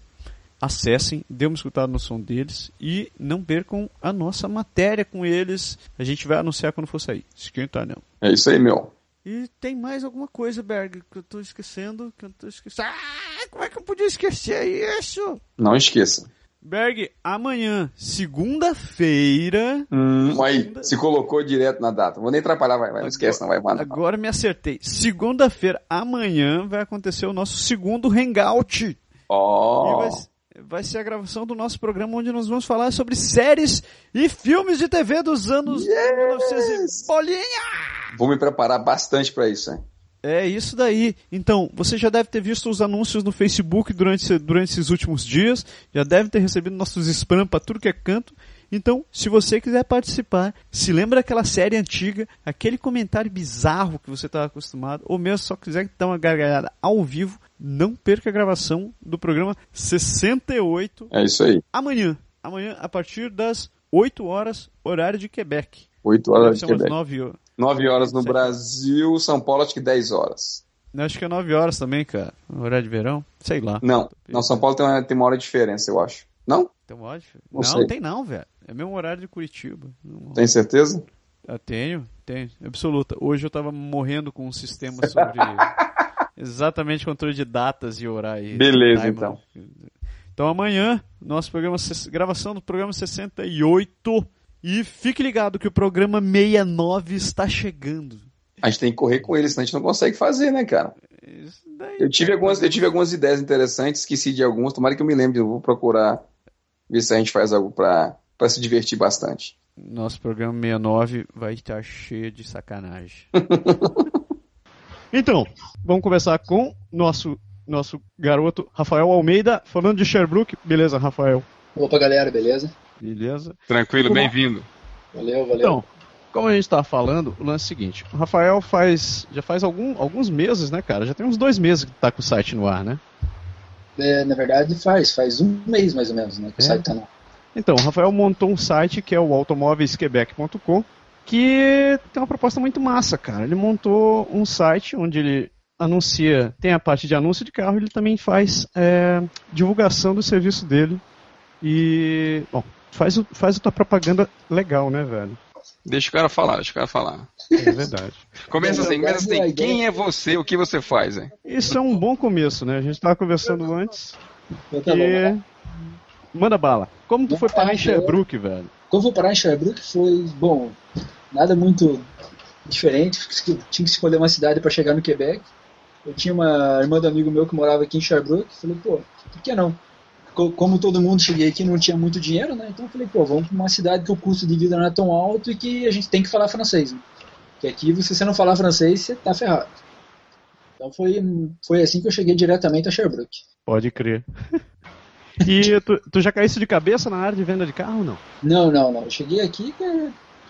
Acessem, dê uma escutada no som deles e não percam a nossa matéria com eles. A gente vai anunciar quando for sair. Esquenta não. É isso aí, meu. E tem mais alguma coisa, Berg, que eu tô esquecendo, que eu tô esquecendo. Ah, como é que eu podia esquecer isso? Não esqueça. Berg, amanhã, segunda-feira. Hum, aí, segunda... se colocou direto na data. Vou nem atrapalhar, vai, vai. Não esquece, não vai. vai agora me acertei. Segunda-feira, amanhã, vai acontecer o nosso segundo Hangout. Oh. Vai, vai, ser a gravação do nosso programa onde nós vamos falar sobre séries e filmes de TV dos anos yes. 1900 bolinha! Vou me preparar bastante para isso, hein? É isso daí. Então, você já deve ter visto os anúncios no Facebook durante, durante esses últimos dias, já deve ter recebido nossos spam para tudo que é canto. Então, se você quiser participar, se lembra daquela série antiga, aquele comentário bizarro que você estava acostumado, ou mesmo só quiser dar uma gargalhada ao vivo, não perca a gravação do programa 68. É isso aí. Amanhã. Amanhã, a partir das 8 horas, horário de Quebec. 8 horas de Quebec. 9, 9 horas no Brasil, São Paulo acho que 10 horas. Acho que é 9 horas também, cara. Horário de verão? Sei lá. Não, não São Paulo tem uma, tem uma hora de diferença, eu acho. Não? Tem uma hora de... Não, não, não tem não, velho. É mesmo horário de Curitiba. Tem certeza? Eu tenho, tenho. Absoluta. Hoje eu tava morrendo com um sistema sobre exatamente controle de datas e horário. Beleza, então. Então amanhã, nosso programa, gravação do programa 68 e fique ligado que o programa 69 está chegando. A gente tem que correr com ele, senão a gente não consegue fazer, né, cara? eu, tive algumas, eu tive algumas ideias interessantes, esqueci de algumas, tomara que eu me lembre, eu vou procurar ver se a gente faz algo para se divertir bastante. Nosso programa 69 vai estar cheio de sacanagem. então, vamos começar com nosso nosso garoto Rafael Almeida, falando de Sherbrooke. Beleza, Rafael? Opa, galera, beleza? Beleza. Tranquilo, bem-vindo. Valeu, valeu. Então, como a gente estava falando, o lance é o seguinte: o Rafael faz. Já faz algum, alguns meses, né, cara? Já tem uns dois meses que tá com o site no ar, né? É, na verdade, faz. Faz um mês mais ou menos, né? Que é. o site tá no ar. Então, o Rafael montou um site que é o automóveisquebec.com, que tem uma proposta muito massa, cara. Ele montou um site onde ele anuncia, tem a parte de anúncio de carro, ele também faz é, divulgação do serviço dele. E, bom, faz, faz a tua propaganda legal, né, velho? Deixa o cara falar, deixa o cara falar. É verdade. começa assim, começa assim. Quem é você? O que você faz, hein? Isso é um bom começo, né? A gente estava conversando antes. E... Manda bala. Como tu foi parar em Sherbrooke, velho? Como eu parar em Sherbrooke foi, bom, nada muito diferente. Tinha que escolher uma cidade para chegar no Quebec. Eu tinha uma irmã do amigo meu que morava aqui em Sherbrooke. Falei, pô, por que não? Como todo mundo, cheguei aqui não tinha muito dinheiro, né? Então eu falei, pô, vamos para uma cidade que o custo de vida não é tão alto e que a gente tem que falar francês. Né? Que aqui, se você não falar francês, você tá ferrado. Então foi, foi assim que eu cheguei diretamente a Sherbrooke. Pode crer. E tu, tu já caísse de cabeça na área de venda de carro ou não? Não, não, não. Eu cheguei aqui,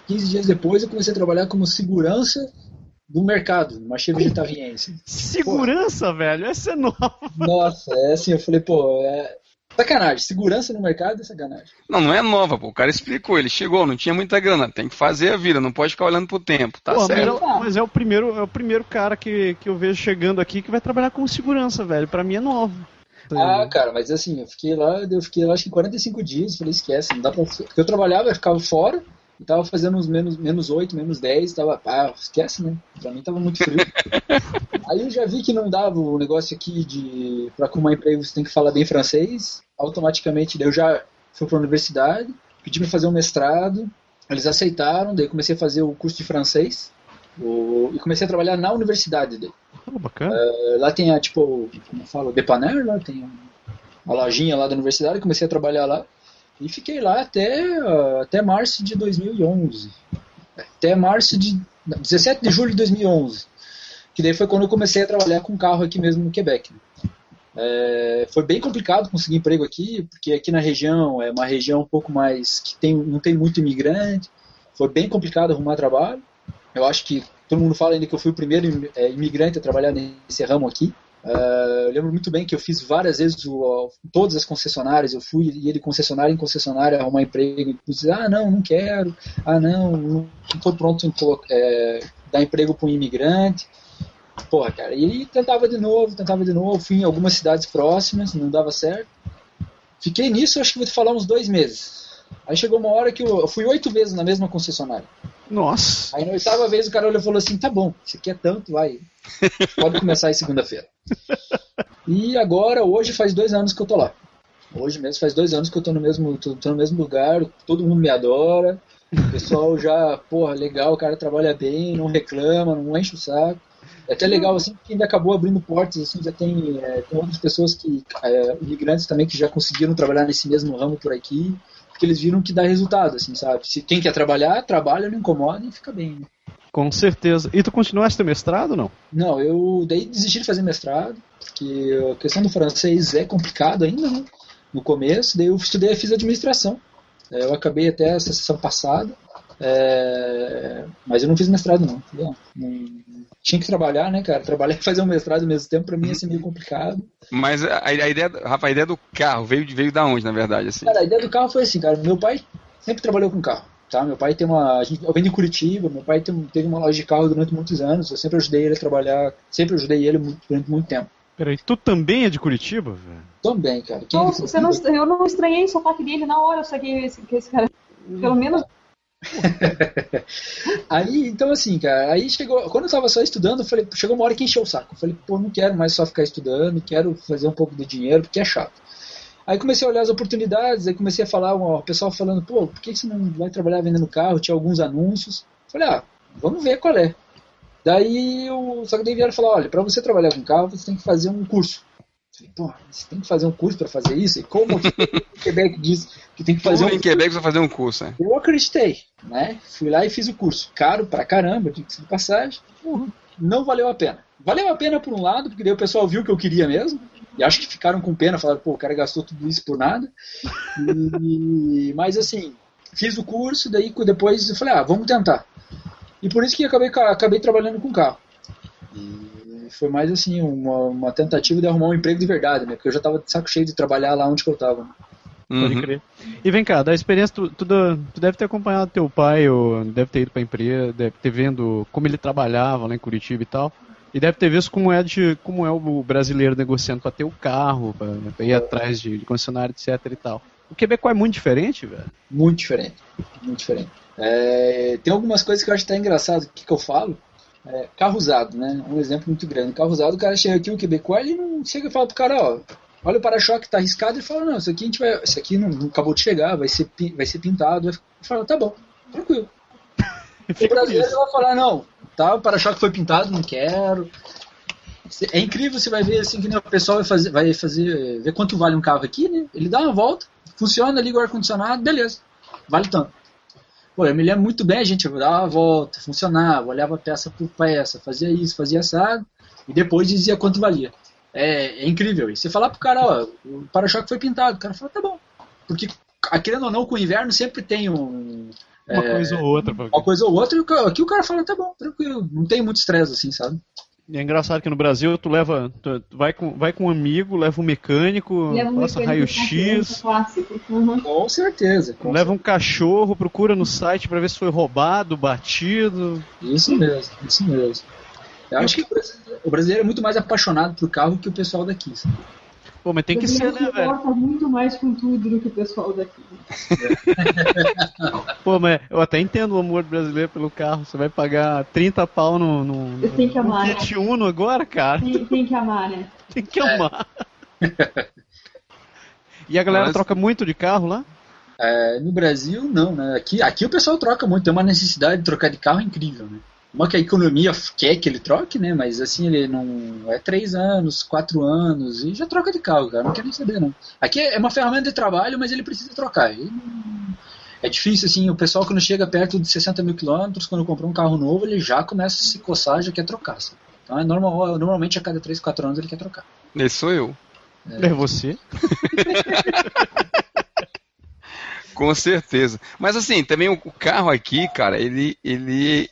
15 dias depois eu comecei a trabalhar como segurança do mercado, numa Chevy vegetariense. Segurança, pô. velho? Essa é nova. Nossa, é assim, eu falei, pô, é, Sacanagem, segurança no mercado é sacanagem. Não, não é nova, pô. O cara explicou, ele chegou, não tinha muita grana, tem que fazer a vida, não pode ficar olhando pro tempo, tá pô, certo. Mas, é, mas é, o primeiro, é o primeiro cara que, que eu vejo chegando aqui que vai trabalhar como segurança, velho. Pra mim é novo. Ah, cara, mas assim, eu fiquei lá, eu fiquei lá acho que 45 dias, falei, esquece, não dá pra. Porque eu trabalhava, eu ficava fora, e tava fazendo uns menos, menos 8, menos 10, tava, ah, esquece, né? Pra mim tava muito frio. Aí eu já vi que não dava o negócio aqui de, pra arrumar emprego você tem que falar bem francês, automaticamente daí eu já fui pra universidade, pedi pra fazer um mestrado, eles aceitaram, daí comecei a fazer o curso de francês, o, e comecei a trabalhar na universidade daí. Oh, bacana. Uh, lá tem a, tipo, como eu falo, Depaner, lá tem a lojinha lá da universidade, comecei a trabalhar lá. E fiquei lá até, uh, até março de 2011. Até março de. 17 de julho de 2011. Que daí foi quando eu comecei a trabalhar com carro aqui mesmo no Quebec. É, foi bem complicado conseguir emprego aqui, porque aqui na região é uma região um pouco mais. que tem, não tem muito imigrante. Foi bem complicado arrumar trabalho. Eu acho que todo mundo fala ainda que eu fui o primeiro é, imigrante a trabalhar nesse ramo aqui. Uh, eu lembro muito bem que eu fiz várias vezes o, todas as concessionárias, eu fui e ele concessionária em concessionária arrumar emprego e dizer, ah não, não quero, ah não, não estou pronto em é, dar emprego para um imigrante. Porra, cara, e ele tentava de novo, tentava de novo, fui em algumas cidades próximas, não dava certo. Fiquei nisso, acho que vou te falar uns dois meses. Aí chegou uma hora que eu, eu fui oito vezes na mesma concessionária. Nossa. Aí na oitava vez o cara olhou e falou assim, tá bom, isso aqui é tanto, vai, Pode começar aí segunda-feira. E agora, hoje, faz dois anos que eu tô lá. Hoje mesmo faz dois anos que eu tô no mesmo, tô, tô no mesmo lugar, todo mundo me adora. O pessoal já, porra, legal, o cara trabalha bem, não reclama, não enche o saco. É até legal, assim, que ainda acabou abrindo portas, assim, já tem, é, tem outras pessoas que, é, imigrantes também, que já conseguiram trabalhar nesse mesmo ramo por aqui, porque eles viram que dá resultado, assim, sabe? Se quem quer trabalhar, trabalha, não incomoda e fica bem, né? Com certeza. E tu continuaste teu mestrado ou não? Não, eu daí desisti de fazer mestrado, porque a questão do francês é complicado ainda, né? No começo, daí eu estudei, fiz administração. É, eu acabei até a sessão passada, é, mas eu não fiz mestrado não, Tinha que trabalhar, né, cara? Trabalhar e fazer um mestrado ao mesmo tempo, pra mim ia ser meio complicado. Mas a, a ideia, Rafa, a ideia do carro veio, veio da onde, na verdade? Assim? Cara, a ideia do carro foi assim, cara. Meu pai sempre trabalhou com carro. Tá? Meu pai tem uma. A gente, eu venho de Curitiba, meu pai tem, teve uma loja de carro durante muitos anos. Eu sempre ajudei ele a trabalhar, sempre ajudei ele muito, durante muito tempo. Peraí, tu também é de Curitiba, velho? Também, cara. Quem Nossa, você não, eu não estranhei o sotaque dele na hora, eu saquei esse, que esse cara. Pelo menos. aí, então assim, cara, aí chegou. Quando eu tava só estudando, eu falei, chegou uma hora que encheu o saco. Eu falei, pô, não quero mais só ficar estudando, quero fazer um pouco de dinheiro, porque é chato. Aí comecei a olhar as oportunidades, aí comecei a falar, o pessoal falando, pô, por que você não vai trabalhar vendendo carro? Tinha alguns anúncios. Falei, ah, vamos ver qual é. Daí o só que daí vieram falar, olha, para você trabalhar com carro, você tem que fazer um curso. Falei, pô, você tem que fazer um curso para fazer isso? E como o Quebec diz que tem que fazer como um em Quebec você fazer um curso, né? Eu acreditei, né? Fui lá e fiz o curso. Caro pra caramba, de passagem. Uhum. Não valeu a pena. Valeu a pena por um lado, porque daí o pessoal viu que eu queria mesmo. E acho que ficaram com pena, falaram, pô, o cara gastou tudo isso por nada. E, mas assim, fiz o curso, daí depois eu falei, ah, vamos tentar. E por isso que acabei, acabei trabalhando com carro. E foi mais assim, uma, uma tentativa de arrumar um emprego de verdade, né? Porque eu já estava de saco cheio de trabalhar lá onde eu estava. Pode uhum. crer. E vem cá, da experiência, tu, tu, tu, deve ter acompanhado teu pai, ou deve ter ido pra empresa, deve ter vendo como ele trabalhava lá em Curitiba e tal. E deve ter visto como é, de, como é o brasileiro negociando para ter o carro, para ir atrás de, de concessionário, etc e tal. O Quebec é muito diferente, velho? Muito diferente. Muito diferente. É, tem algumas coisas que eu acho até engraçado. O que, que eu falo? É, carro usado, né? Um exemplo muito grande. Carro usado, o cara chega aqui, o Quebecois, ele não chega e fala pro cara, ó, olha o para-choque, tá arriscado, e fala, não, isso aqui a gente vai. Isso aqui não, não acabou de chegar, vai ser, vai ser pintado. Vai fala, tá bom, tranquilo. o brasileiro vai falar, não, tá, o para-choque foi pintado, não quero. É incrível, você vai ver assim que o pessoal vai fazer, vai fazer, ver quanto vale um carro aqui, né? Ele dá uma volta, funciona, liga o ar-condicionado, beleza, vale tanto. Pô, eu me lembro muito bem, a gente dava uma volta, funcionava, olhava peça por peça, fazia isso, fazia assado, e depois dizia quanto valia. É, é incrível. E você falar pro cara, ó, o para-choque foi pintado, o cara fala, tá bom. Porque, querendo ou não, com o inverno sempre tem um, uma é, coisa ou outra. Uma coisa ou outra, e aqui o cara fala, tá bom, tranquilo, não tem muito estresse assim, sabe? E é engraçado que no Brasil tu leva, tu vai com, vai com um amigo, leva um mecânico, leva um passa raio-x. Uhum. Com certeza. Com leva certeza. um cachorro, procura no site para ver se foi roubado, batido. Isso mesmo, isso mesmo. Eu acho que o brasileiro é muito mais apaixonado por carro que o pessoal daqui. Sabe? Pô, mas tem que ser, né, velho? importa muito mais com tudo do que o pessoal daqui. Pô, mas eu até entendo o amor brasileiro pelo carro. Você vai pagar 30 pau no, no, tem que amar, no Fiat Uno agora, cara? Tem, tem, que amar, né? Tem que amar. É. e a galera mas... troca muito de carro lá? É, no Brasil, não, né? Aqui, aqui o pessoal troca muito. Tem uma necessidade de trocar de carro incrível, né? Uma que a economia quer que ele troque, né? Mas assim, ele não. É três anos, quatro anos, e já troca de carro, cara. Não quer nem saber, não. Aqui é uma ferramenta de trabalho, mas ele precisa trocar. É difícil, assim, o pessoal quando chega perto de 60 mil quilômetros, quando comprou um carro novo, ele já começa a se coçar, já quer trocar. Sabe? Então é normal, normalmente a cada 3, 4 anos ele quer trocar. Esse sou eu. É, é você? Com certeza. Mas assim, também o carro aqui, cara, ele, ele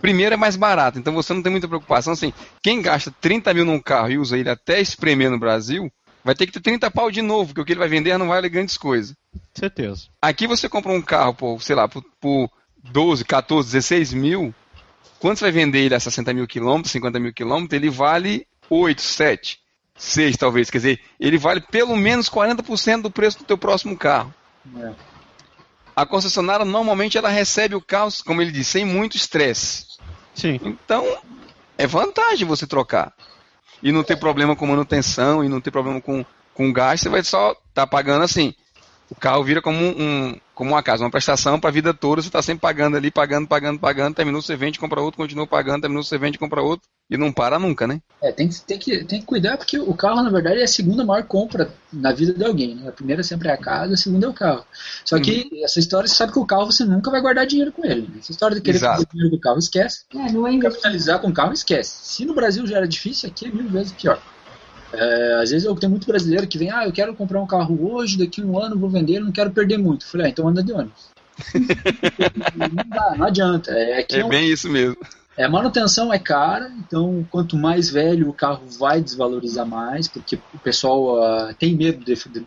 Primeiro é mais barato, então você não tem muita preocupação. Assim, quem gasta 30 mil num carro e usa ele até espremer no Brasil, vai ter que ter 30 pau de novo, porque o que ele vai vender não vale grandes coisas. Certeza. Aqui você compra um carro por, sei lá, por, por 12, 14, 16 mil. Quando você vai vender ele a 60 mil quilômetros, 50 mil quilômetros, ele vale 8, 7, 6 talvez. Quer dizer, ele vale pelo menos 40% do preço do teu próximo carro. É a concessionária normalmente ela recebe o carro, como ele disse, sem muito estresse. Sim. Então, é vantagem você trocar. E não ter problema com manutenção, e não ter problema com, com gás, você vai só estar tá pagando assim. O carro vira como um, como uma casa, uma prestação para a vida toda, você está sempre pagando ali, pagando, pagando, pagando, terminou, você vende, compra outro, continua pagando, terminou, você vende, compra outro, e não para nunca, né? É, tem que, tem que, tem que cuidar, porque o carro, na verdade, é a segunda maior compra na vida de alguém, né? A primeira sempre é a casa, a segunda é o carro. Só que uhum. essa história, você sabe que o carro você nunca vai guardar dinheiro com ele. Né? Essa história de querer fazer dinheiro do carro, esquece. É, não é Capitalizar com o carro, esquece. Se no Brasil já era difícil, aqui é mil vezes pior. É, às vezes eu tenho muito brasileiro que vem, ah, eu quero comprar um carro hoje, daqui a um ano vou vender, não quero perder muito. Eu falei, ah, então anda de ônibus. não dá, não adianta. É, é, é um, bem isso mesmo. É, manutenção é cara, então quanto mais velho o carro vai desvalorizar mais, porque o pessoal uh, tem medo de, de, de,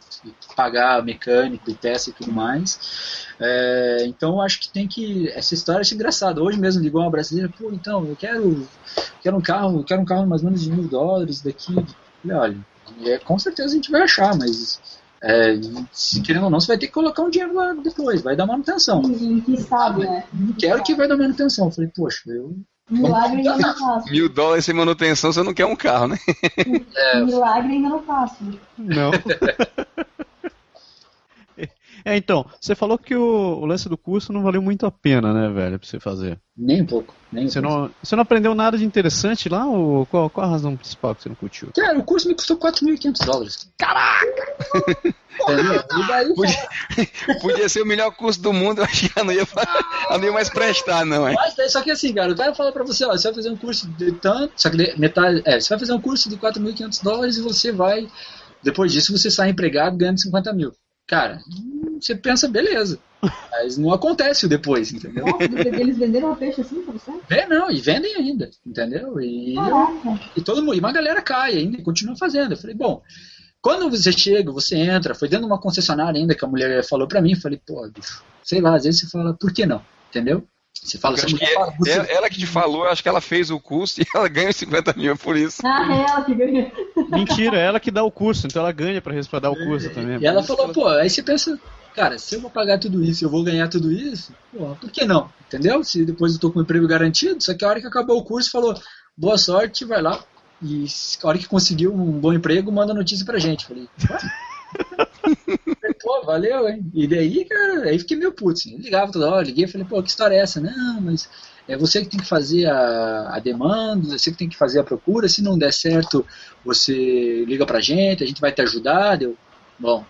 pagar mecânico, de peça e tudo mais. É, então eu acho que tem que. Essa história é engraçada. Hoje mesmo ligou uma brasileira, pô, então, eu quero, quero um carro, quero um carro mais ou menos de mil dólares daqui. Olha, é, com certeza a gente vai achar, mas é, se querendo ou não, você vai ter que colocar um dinheiro lá depois, vai dar manutenção. E que sabe, né? Não quero que vai dar manutenção. Eu falei, poxa, eu. Milagre ainda não faço. Mil dólares sem manutenção, você não quer um carro, né? É. Milagre ainda não faço. Não. É, então, você falou que o, o, lance do curso não valeu muito a pena, né, velho, pra você fazer. Nem um pouco. Nem um você, pouco. Não, você não aprendeu nada de interessante lá? Ou qual, qual a razão principal que você não curtiu? Cara, o curso me custou 4.500 dólares. Caraca! podia, podia, ser o melhor curso do mundo, eu acho que eu não ia, eu não ia mais prestar, não. É. Mas, só que assim, cara, o cara fala pra você, ó, você vai fazer um curso de tanto, só que metade, é, você vai fazer um curso de 4.500 dólares e você vai, depois disso você sai empregado ganhando 50 mil. Cara, você pensa, beleza. Mas não acontece o depois, entendeu? eles venderam o peixe assim pra você? É, não, e vendem ainda, entendeu? E, eu, e todo mundo, e uma galera cai ainda e continua fazendo. Eu falei, bom, quando você chega, você entra, foi dentro de uma concessionária ainda que a mulher falou pra mim, eu falei, pô, sei lá, às vezes você fala, por que não? Entendeu? Você fala assim, que fala, você... ela, ela, que te falou, acho que ela fez o curso e ela ganha 50 mil por isso. Ah, é ela que ganha. Mentira, é ela que dá o curso, então ela ganha pra, pra dar o curso é, também. E ela falou, ela... pô, aí você pensa, cara, se eu vou pagar tudo isso, eu vou ganhar tudo isso, pô, por que não? Entendeu? Se depois eu tô com o emprego garantido, só que a hora que acabou o curso, falou, boa sorte, vai lá. E a hora que conseguiu um bom emprego, manda notícia pra gente. Falei, pô, valeu, hein? E daí, cara, aí fiquei meio puto, assim. Ligava toda hora, liguei, falei, pô, que história é essa? Não, mas é você que tem que fazer a, a demanda, você que tem que fazer a procura, se não der certo, você liga pra gente, a gente vai te ajudar, deu. Bom,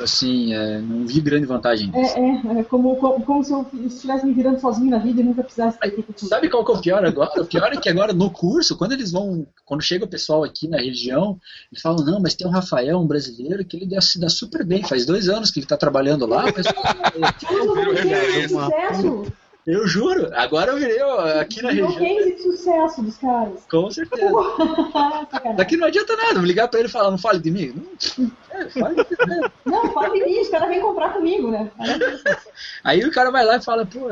assim, é, não vi grande vantagem nisso. É, é, é como, como, como, se eu estivesse me virando sozinho na vida e nunca precisasse Sabe qual que é o pior agora? O pior é que agora no curso, quando eles vão, quando chega o pessoal aqui na região, eles falam, não, mas tem um Rafael, um brasileiro, que ele se dá super bem, faz dois anos que ele está trabalhando lá. O pessoal, é, sucesso. Eu juro, agora eu virei aqui na região. de sucesso dos caras. Com certeza. Daqui não adianta nada, vou ligar pra ele e falar, não fale de mim. Não, é, fale de mim. Não, fale de mim, os caras vêm comprar comigo, né? Aí o cara vai lá e fala, pô,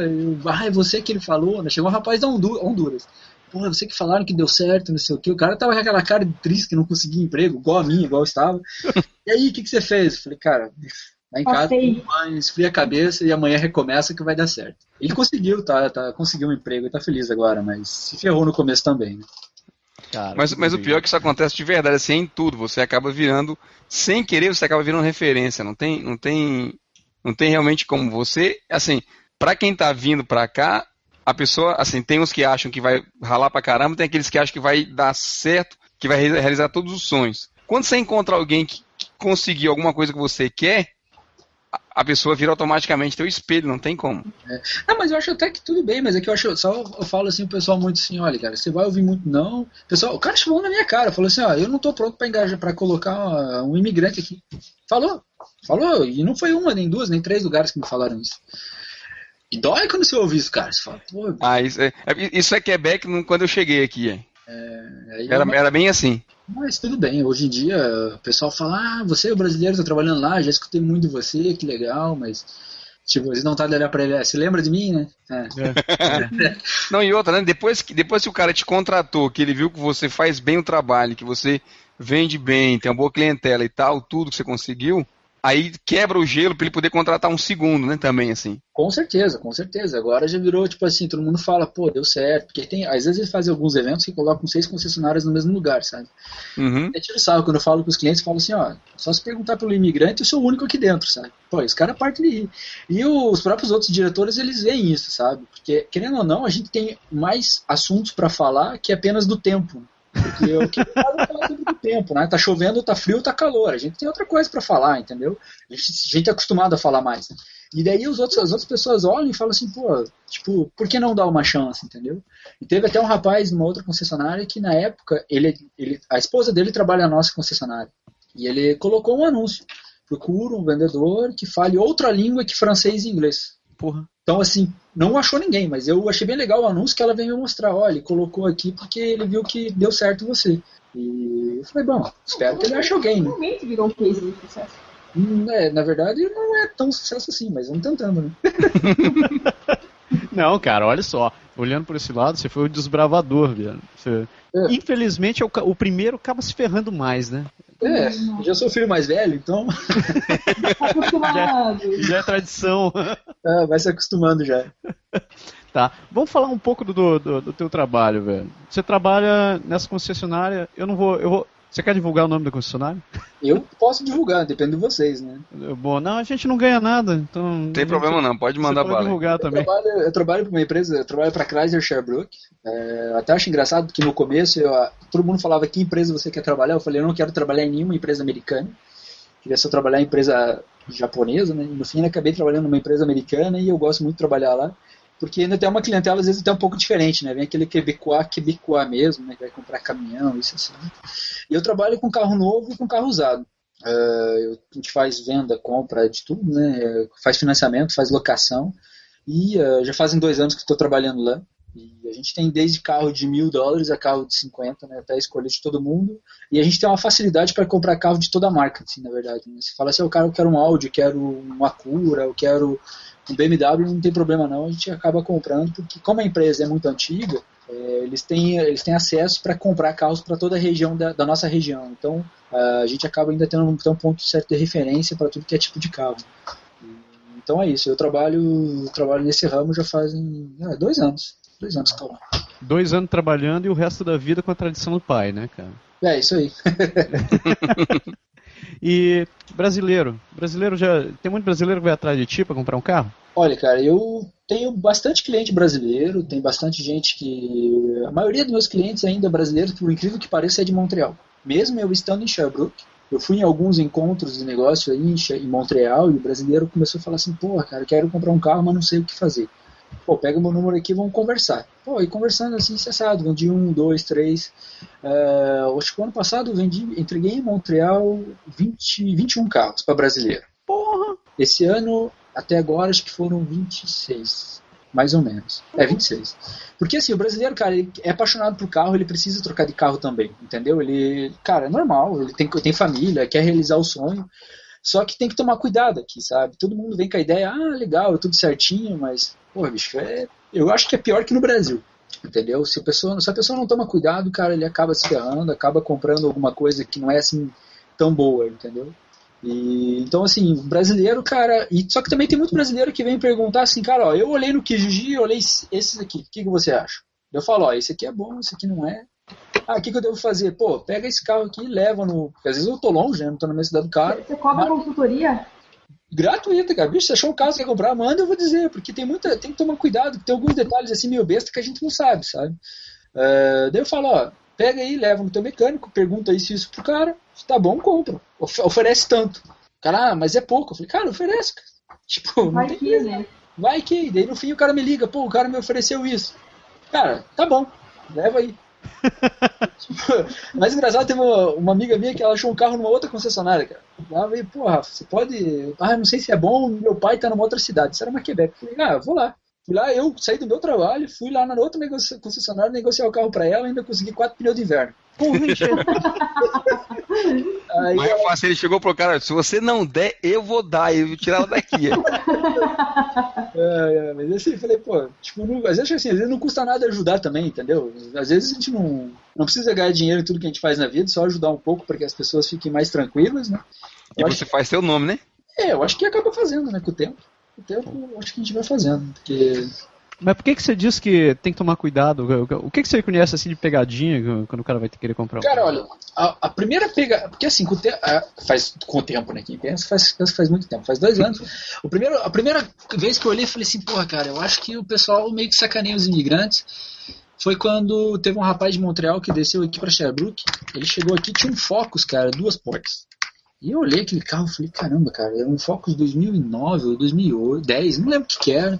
ah, é você que ele falou, né? Chegou um rapaz da Honduras. Pô, é você que falaram que deu certo, não sei o que. O cara tava com aquela cara de triste que não conseguia emprego, igual a minha, igual eu estava. E aí, o que, que você fez? Eu falei, cara, Vai em casa, esfria a cabeça e amanhã recomeça que vai dar certo. Ele conseguiu, tá, tá, conseguiu um emprego e tá feliz agora, mas se ferrou no começo também, né? Cara, mas, mas o pior é que isso acontece de verdade, assim, é em tudo. Você acaba virando, sem querer, você acaba virando referência. Não tem, não tem, não tem realmente como você, assim, para quem tá vindo pra cá, a pessoa, assim, tem uns que acham que vai ralar pra caramba, tem aqueles que acham que vai dar certo, que vai realizar todos os sonhos. Quando você encontra alguém que, que conseguiu alguma coisa que você quer, a pessoa vira automaticamente teu espelho, não tem como. É. Não, mas eu acho até que tudo bem, mas é que eu acho, só eu falo assim, o pessoal muito assim, olha, cara, você vai ouvir muito não. pessoal, o cara chamou na minha cara, falou assim, ó, eu não tô pronto para engajar, para colocar um imigrante aqui. Falou, falou, e não foi uma, nem duas, nem três lugares que me falaram isso. E dói quando você ouve isso, cara. Você fala, pô. Ah, isso é, é isso é Quebec quando eu cheguei aqui, é. É, era, uma... era bem assim. Mas tudo bem, hoje em dia o pessoal fala, ah, você é brasileiro, tá trabalhando lá, já escutei muito de você, que legal, mas tipo, eles não tá de olhar pra ele, você lembra de mim, né? É. É. não, e outra, né? Depois que, depois que o cara te contratou, que ele viu que você faz bem o trabalho, que você vende bem, tem uma boa clientela e tal, tudo que você conseguiu, aí quebra o gelo para ele poder contratar um segundo, né? Também, assim. Com certeza, com certeza. Agora já virou, tipo assim, todo mundo fala, pô, deu certo. Porque tem, às vezes eles fazem alguns eventos que colocam seis concessionárias no mesmo lugar, sabe? Uhum. É tiro sarro quando eu falo com os clientes, eu falo assim, ó, só se perguntar pelo imigrante, eu sou o único aqui dentro, sabe? Pô, esse cara parte de rir. E os próprios outros diretores, eles veem isso, sabe? Porque, querendo ou não, a gente tem mais assuntos para falar que apenas do tempo. Porque o que fala é o tempo, né? Tá chovendo, tá frio, tá calor. A gente tem outra coisa para falar, entendeu? A gente, a gente é acostumado a falar mais. E daí os outros, as outras pessoas olham e falam assim, pô, tipo, por que não dar uma chance, entendeu? E teve até um rapaz numa outra concessionária que na época, ele, ele, a esposa dele trabalha na nossa concessionária. E ele colocou um anúncio. Procura um vendedor que fale outra língua que francês e inglês. Porra. Então, assim, não achou ninguém, mas eu achei bem legal o anúncio que ela veio me mostrar. Olha, ele colocou aqui porque ele viu que deu certo você. E eu falei, bom, espero que ele ache alguém, né? Realmente virou um case de sucesso. Hum, é, na verdade, não é tão sucesso assim, mas vamos tentando, né? Não, cara, olha só. Olhando por esse lado, você foi o desbravador, velho. Você- É. Infelizmente, é o, o primeiro acaba se ferrando mais, né? É, eu já sou o filho mais velho, então Tá acostumado. Já é tradição. é, vai se acostumando já. Tá. Vamos falar um pouco do, do, do teu trabalho, velho. Você trabalha nessa concessionária. Eu não vou. Eu vou. Você quer divulgar o nome da concessionária? Eu posso divulgar, depende de vocês, né? Bom, não, a gente não ganha nada, então. Não tem problema não, pode mandar Você pode bala. divulgar Eu também. trabalho, eu trabalho para uma empresa, eu trabalho para Chrysler Sherbrooke. É, até acho engraçado porque no começo eu, todo mundo falava que empresa você quer trabalhar. Eu falei, eu não quero trabalhar em nenhuma empresa americana. Queria só trabalhar em empresa japonesa, né? E no fim eu acabei trabalhando numa empresa americana e eu gosto muito de trabalhar lá. Porque ainda tem uma clientela, às vezes, até um pouco diferente, né? Vem aquele quebecois, quebecois mesmo, né? Que vai comprar caminhão, isso assim. E eu trabalho com carro novo e com carro usado. Eu- a gente faz venda, compra de tudo, né? Faz financiamento, faz locação. E eh, já fazem dois anos que estou trabalhando lá. E a gente tem desde carro de mil dólares a carro de 50, né? Até escolher de todo mundo. E a gente tem uma facilidade para comprar carro de toda a marca, assim, na verdade. Né? Você fala assim, "Ah, eu quero, um Audi, eu quero uma Acura, eu quero um BMW, não tem problema não. A gente acaba comprando, porque como a empresa é muito antiga, eh, eles, têm, eles têm acesso para comprar carros para toda a região da, da nossa região. Então a gente acaba ainda tendo um, um ponto certo de referência para tudo que é tipo de carro. Então é isso, eu trabalho, trabalho nesse ramo já fazem ah, dois anos. Dois anos tô lá. Dois anos trabalhando e o resto da vida com a tradição do pai, né, cara? É, isso aí. E brasileiro. Brasileiro já. Tem muito brasileiro que vai atrás de ti pra comprar um carro? Olha, cara, eu tenho bastante cliente brasileiro, tem bastante gente que. A maioria dos meus clientes ainda brasileiros, por incrível que pareça, é de Montreal. Mesmo eu estando em Sherbrooke, eu fui em alguns encontros de negócio aí em Montreal e o brasileiro começou a falar assim: porra, cara, quero comprar um carro, mas não sei o que fazer. Pô, pega meu número aqui e vamos conversar. Pô, e conversando assim, cessado, vendi um, dois, três. É, acho que o ano passado vendi, entreguei em Montreal 20, 21 carros para brasileiro. Porra! Esse ano, até agora, acho que foram 26, mais ou menos. É, 26. Porque assim, o brasileiro, cara, ele é apaixonado por carro, ele precisa trocar de carro também, entendeu? Ele, cara, é normal, ele tem, tem família, quer realizar o sonho. Só que tem que tomar cuidado aqui, sabe? Todo mundo vem com a ideia, ah, legal, tudo certinho, mas, pô, bicho, é, eu acho que é pior que no Brasil. Entendeu? Se a, pessoa, se a pessoa não toma cuidado, cara, ele acaba se ferrando, acaba comprando alguma coisa que não é assim tão boa, entendeu? E, então, assim, brasileiro, cara. E, só que também tem muito brasileiro que vem perguntar assim, cara, ó, eu olhei no Kijiji eu olhei esses aqui, o que, que você acha? Eu falo, ó, esse aqui é bom, esse aqui não é. Ah, o que, que eu devo fazer? Pô, pega esse carro aqui e leva no. Porque às vezes eu tô longe, né? Não tô na minha cidade do cara. Você cobra consultoria? Gratuita, cara. Bicho, você achou um carro que quer comprar, manda, eu vou dizer, porque tem muita. Tem que tomar cuidado, tem alguns detalhes assim meio besta que a gente não sabe, sabe? É, daí eu falo, ó, pega aí, leva no teu mecânico, pergunta isso e isso pro cara, se tá bom, compra. Of- oferece tanto. O Cara, ah, mas é pouco. Eu falei, cara, oferece. Tipo, não Vai tem que, né? Vai que, daí no fim o cara me liga, pô, o cara me ofereceu isso. Cara, tá bom, leva aí. Mais engraçado, teve uma, uma amiga minha que ela achou um carro numa outra concessionária, cara. Ela veio, porra, você pode. Ah, não sei se é bom, meu pai tá numa outra cidade. Isso era uma Quebec. Eu falei, ah, vou lá. Fui lá, eu saí do meu trabalho, fui lá na outra concessionária, negociar o carro pra ela, ainda consegui quatro pneus de inverno. Porra. Aí, Mas é fácil, ele chegou pro cara, se você não der, eu vou dar, eu vou tirar ela daqui. É, é, mas assim, eu falei, pô, tipo, não, às vezes assim, às vezes não custa nada ajudar também, entendeu? Às vezes a gente não, não precisa ganhar dinheiro em tudo que a gente faz na vida, só ajudar um pouco para que as pessoas fiquem mais tranquilas, né? E Eu acho você faz seu nome, né? É, eu acho que acaba fazendo, né, com o tempo. Com o tempo, eu acho que a gente vai fazendo. Porque Mas por que, que você diz que tem que tomar cuidado? O que, que você conhece assim de pegadinha quando o cara vai querer comprar um Cara, olha, a, a primeira pega. Porque assim, com o, te, a- faz, com o tempo, né? Quem pensa faz, faz muito tempo, faz dois anos. O primeiro, a primeira vez que eu olhei, eu falei assim, porra, cara, eu acho que o pessoal meio que sacaneia os imigrantes. Foi quando teve um rapaz de Montreal que desceu aqui pra Sherbrooke. Ele chegou aqui, tinha um Focus, cara, duas portas. E eu olhei aquele carro e falei, caramba, cara, era um Focus 2009 ou 2010, não lembro o que, que era.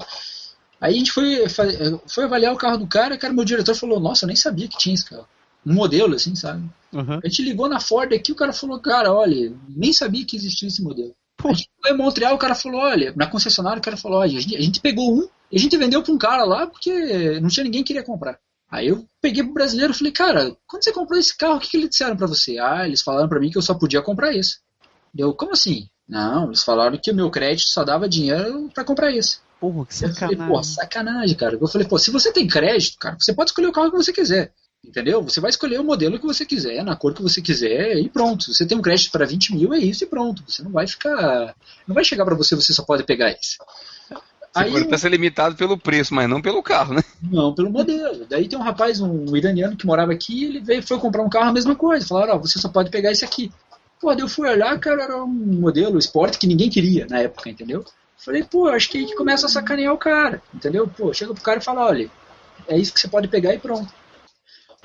Aí a gente foi, foi avaliar o carro do cara, cara, meu diretor falou, nossa, eu nem sabia que tinha esse carro. Um modelo, assim, sabe? Aham. A gente ligou na Ford aqui, o cara falou, cara, olha, nem sabia que existia esse modelo. Pô. A gente foi em Montreal, o cara falou, olha, na concessionária o cara falou, olha, a gente, a gente pegou um e a gente vendeu pra um cara lá porque não tinha ninguém que queria comprar. Aí eu peguei pro brasileiro e falei, cara, quando você comprou esse carro, o que, que eles disseram pra você? Ah, eles falaram pra mim que eu só podia comprar esse. Deu, como assim? Não, eles falaram que o meu crédito só dava dinheiro pra comprar esse. Porra, que Eu falei, sacanagem. pô, sacanagem, cara. Eu falei, pô, se você tem crédito, cara, você pode escolher o carro que você quiser. Entendeu? Você vai escolher o modelo que você quiser, na cor que você quiser, e pronto. Se você tem um crédito para 20 mil, é isso e pronto. Você não vai ficar. Não vai chegar para você, você só pode pegar esse. Você Aí, pode até ser limitado pelo preço, mas não pelo carro, né? não, pelo modelo. Daí tem um rapaz, um iraniano que morava aqui, ele veio, foi comprar um carro, a mesma coisa. Falaram, ó, você só pode pegar esse aqui. Pô, daí eu fui olhar, cara, era um modelo Sport que ninguém queria na época, entendeu? Falei, pô, acho que aí que começa a sacanear o cara, entendeu? Pô, chega pro cara e fala, olha, é isso que você pode pegar e pronto.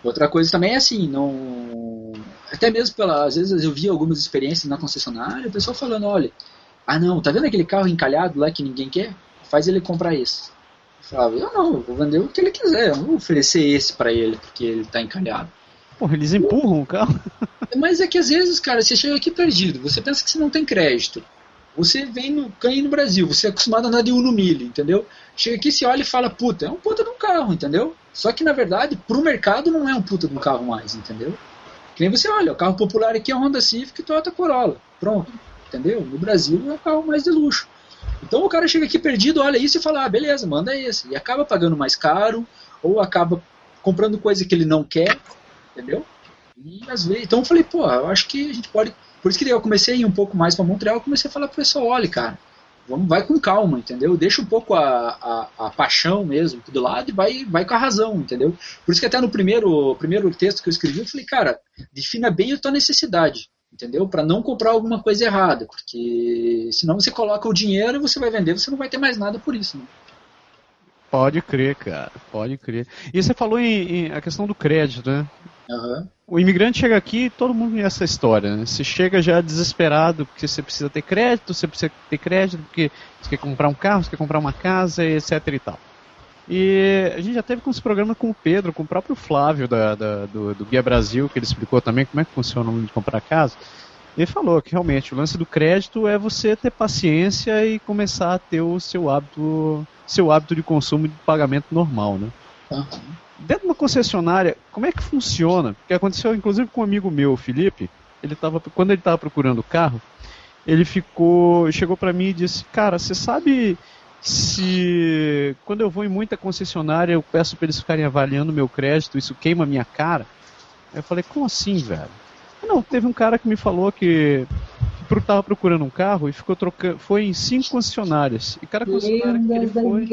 Outra coisa também é assim, não. Até mesmo pela. Às vezes eu vi algumas experiências na concessionária, o pessoal falando, olha, ah não, tá vendo aquele carro encalhado lá que ninguém quer? Faz ele comprar esse. Eu falava, eu não, eu vou vender o que ele quiser, eu não vou oferecer esse pra ele porque ele tá encalhado. Porra, eles empurram o carro. Mas é que às vezes, cara, você chega aqui perdido, você pensa que você não tem crédito. Você vem no, ganha no Brasil, você é acostumado a andar de Uno milho, entendeu? Chega aqui, você olha e fala, puta, é um puta de um carro, entendeu? Só que na verdade, pro mercado não é um puta de um carro mais, entendeu? Que nem você olha, o carro popular aqui é Honda Civic e Toyota Corolla. Pronto, entendeu? No Brasil é um carro mais de luxo. Então o cara chega aqui perdido, olha isso e fala, ah, beleza, manda esse. E acaba pagando mais caro, ou acaba comprando coisa que ele não quer, entendeu? E às vezes, então eu falei, pô, eu acho que a gente pode. Por isso que eu comecei a ir um pouco mais para Montreal, comecei a falar pro pessoal, olha, cara, vamos, vai com calma, entendeu? Deixa um pouco a, a, a paixão mesmo do lado e vai, vai com a razão, entendeu? Por isso que até no primeiro, primeiro texto que eu escrevi, eu falei, cara, defina bem a tua necessidade, entendeu? Para não comprar alguma coisa errada, porque senão você coloca o dinheiro e você vai vender, você não vai ter mais nada por isso, né? Pode crer, cara, pode crer. E você falou em, em a questão do crédito, né? Aham. O imigrante chega aqui, todo mundo conhece essa história, né? Você chega já desesperado porque você precisa ter crédito, você precisa ter crédito porque você quer comprar um carro, você quer comprar uma casa, etc e tal. E a gente já teve com esse programa com o Pedro, com o próprio Flávio da, da- do, do Guia Brasil, que ele explicou também como é que funciona o de comprar casa. Ele falou que realmente o lance do crédito é você ter paciência e começar a ter o seu hábito, seu hábito de consumo e de pagamento normal, né? Aham. Dentro de uma concessionária, como é que funciona? Porque aconteceu inclusive com um amigo meu, o Felipe, ele tava, quando ele estava procurando o carro, ele ficou, chegou para mim e disse: "Cara, você sabe se quando eu vou em muita concessionária eu peço para eles ficarem avaliando meu crédito, isso queima a minha cara?" Aí eu falei: "Como assim, velho?" Não, teve um cara que me falou que que tava procurando um carro e ficou trocando, foi em cinco concessionárias. E cada concessionária que ele foi.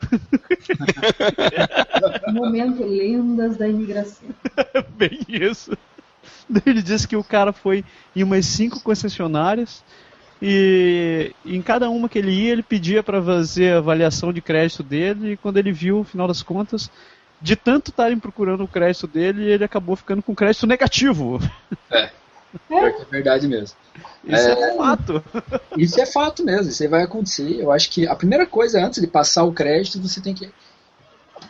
Momento lendas da imigração. Bem isso. Ele disse que o cara foi em umas cinco concessionárias e em cada uma que ele ia, ele pedia para fazer a avaliação de crédito dele e quando ele viu, no final das contas, de tanto estarem procurando o crédito dele, ele acabou ficando com crédito negativo. Pior que é verdade mesmo. Isso é, um fato. Isso é fato mesmo, isso aí vai acontecer. Eu acho que a primeira coisa, antes de passar o crédito, você tem que.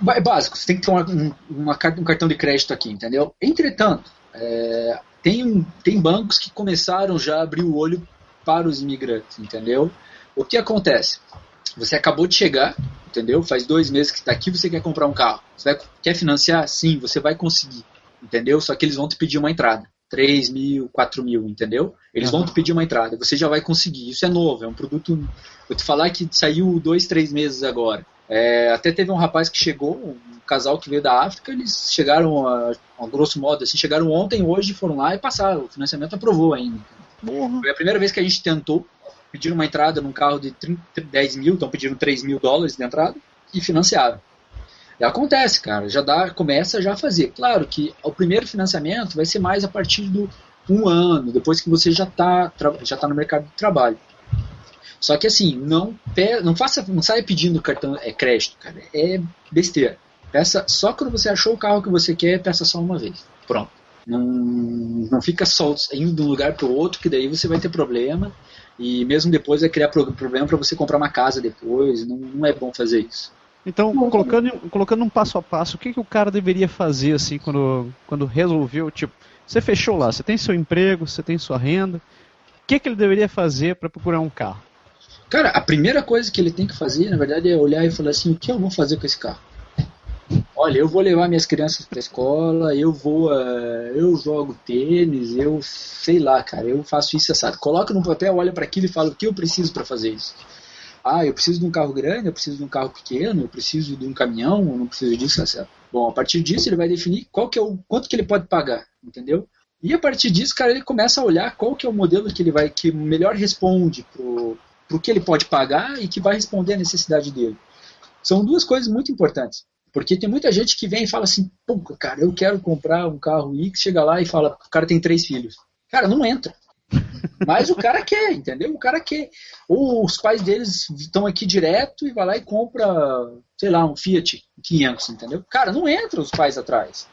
É básico, você tem que ter uma, um, uma, um cartão de crédito aqui, entendeu? Entretanto, é, tem, tem bancos que começaram já a abrir o olho para os imigrantes, entendeu? O que acontece? Você acabou de chegar, entendeu? Faz dois meses que está aqui, você quer comprar um carro. Você vai- quer financiar? Sim, você vai conseguir, entendeu? Só que eles vão te pedir uma entrada. 3 mil, 4 mil, entendeu? Eles vão te pedir uma entrada, você já vai conseguir. Isso é novo, é um produto. Vou te falar que saiu dois, três meses agora. É, até teve um rapaz que chegou, um casal que veio da África, eles chegaram, a, a grosso modo, assim, chegaram ontem, hoje, foram lá e passaram. O financiamento aprovou ainda. Porra. Foi a primeira vez que a gente tentou, pediram uma entrada num carro de 30, 10 mil, estão pedindo 3 mil dólares de entrada e financiaram. Acontece, cara, já dá, começa já a fazer. Claro que o primeiro financiamento vai ser mais a partir do um ano, depois que você já está já tá no mercado de trabalho. Só que assim, não, não faça, não saia pedindo cartão é crédito, cara. É besteira. Peça só quando você achou o carro que você quer, peça só uma vez. Pronto. Não, não fica só indo de um lugar para o outro, que daí você vai ter problema. E mesmo depois vai criar problema para você comprar uma casa depois. Não, não é bom fazer isso. Então, colocando, colocando um passo a passo, o que, que o cara deveria fazer assim quando, quando resolveu, tipo, você fechou lá, você tem seu emprego, você tem sua renda, o que, que ele deveria fazer para procurar um carro? Cara, a primeira coisa que ele tem que fazer, na verdade, é olhar e falar assim, o que eu vou fazer com esse carro? Olha, eu vou levar minhas crianças para escola, eu vou, uh, eu jogo tênis, eu sei lá, cara, eu faço isso assado. Coloca no papel, olha para aquilo e fala o que eu preciso para fazer isso. Ah, eu preciso de um carro grande, eu preciso de um carro pequeno, eu preciso de um caminhão, eu não preciso disso, certo? Bom, a partir disso ele vai definir qual que é o quanto que ele pode pagar, entendeu? E a partir disso, cara, ele começa a olhar qual que é o modelo que ele vai que melhor responde pro, pro que ele pode pagar e que vai responder à necessidade dele. São duas coisas muito importantes. Porque tem muita gente que vem e fala assim, pô, cara, eu quero comprar um carro X, chega lá e fala, o cara tem três filhos. Cara, não entra. Mas o cara quer, entendeu? O cara quer. Ou os pais deles estão aqui direto e vai lá e compra, sei lá, um Fiat 500, entendeu? Cara, não entra os pais atrás.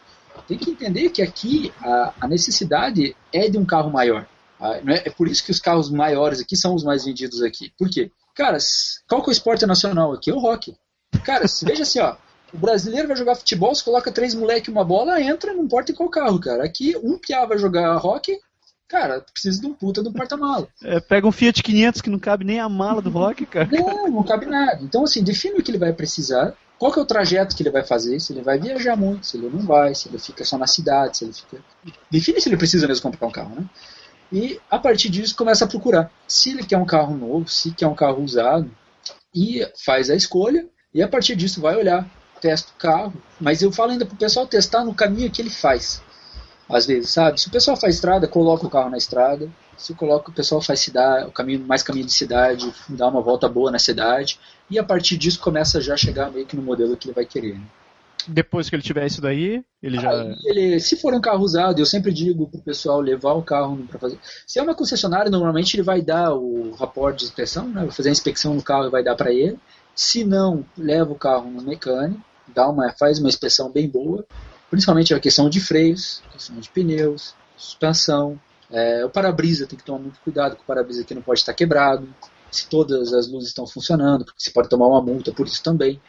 Tem que entender que aqui a, a necessidade é de um carro maior. É, é por isso que os carros maiores aqui são os mais vendidos aqui. Por quê? Cara, qual que é o esporte nacional aqui? É o rock. Cara, veja assim, ó. O brasileiro vai jogar futebol, se coloca três moleque uma bola, entra, não importa em qual carro, cara. Aqui, um piá vai jogar rock, cara, precisa de um puta de um porta-mala. É, pega um Fiat 500 que não cabe nem a mala do rock, cara. Não, não cabe nada. Então, assim, define o que ele vai precisar, qual que é o trajeto que ele vai fazer, se ele vai viajar muito, se ele não vai, se ele fica só na cidade, se ele fica... Define se ele precisa mesmo comprar um carro, né? E, a partir disso, começa a procurar. Se ele quer um carro novo, se quer um carro usado, e faz a escolha, e a partir disso vai olhar testa o carro, mas eu falo ainda pro pessoal testar no caminho que ele faz. Às vezes, sabe? Se o pessoal faz estrada, coloca o carro na estrada. Se coloca o pessoal faz cidade, o caminho mais caminho de cidade, dá uma volta boa na cidade e a partir disso começa já a chegar meio que no modelo que ele vai querer. Né? Depois que ele tiver isso daí, ele já. Aí ele, se for um carro usado, eu sempre digo pro pessoal levar o carro para fazer. Se é uma concessionária, normalmente ele vai dar o raporte de inspeção, né? Vai fazer a inspeção no carro e vai dar para ele. Se não, leva o carro no mecânico, dá uma, faz uma inspeção bem boa, principalmente a questão de freios, questão de pneus, suspensão. É, o para-brisa tem que tomar muito cuidado, com o para-brisa aqui não pode estar quebrado, se todas as luzes estão funcionando, porque você pode tomar uma multa por isso também.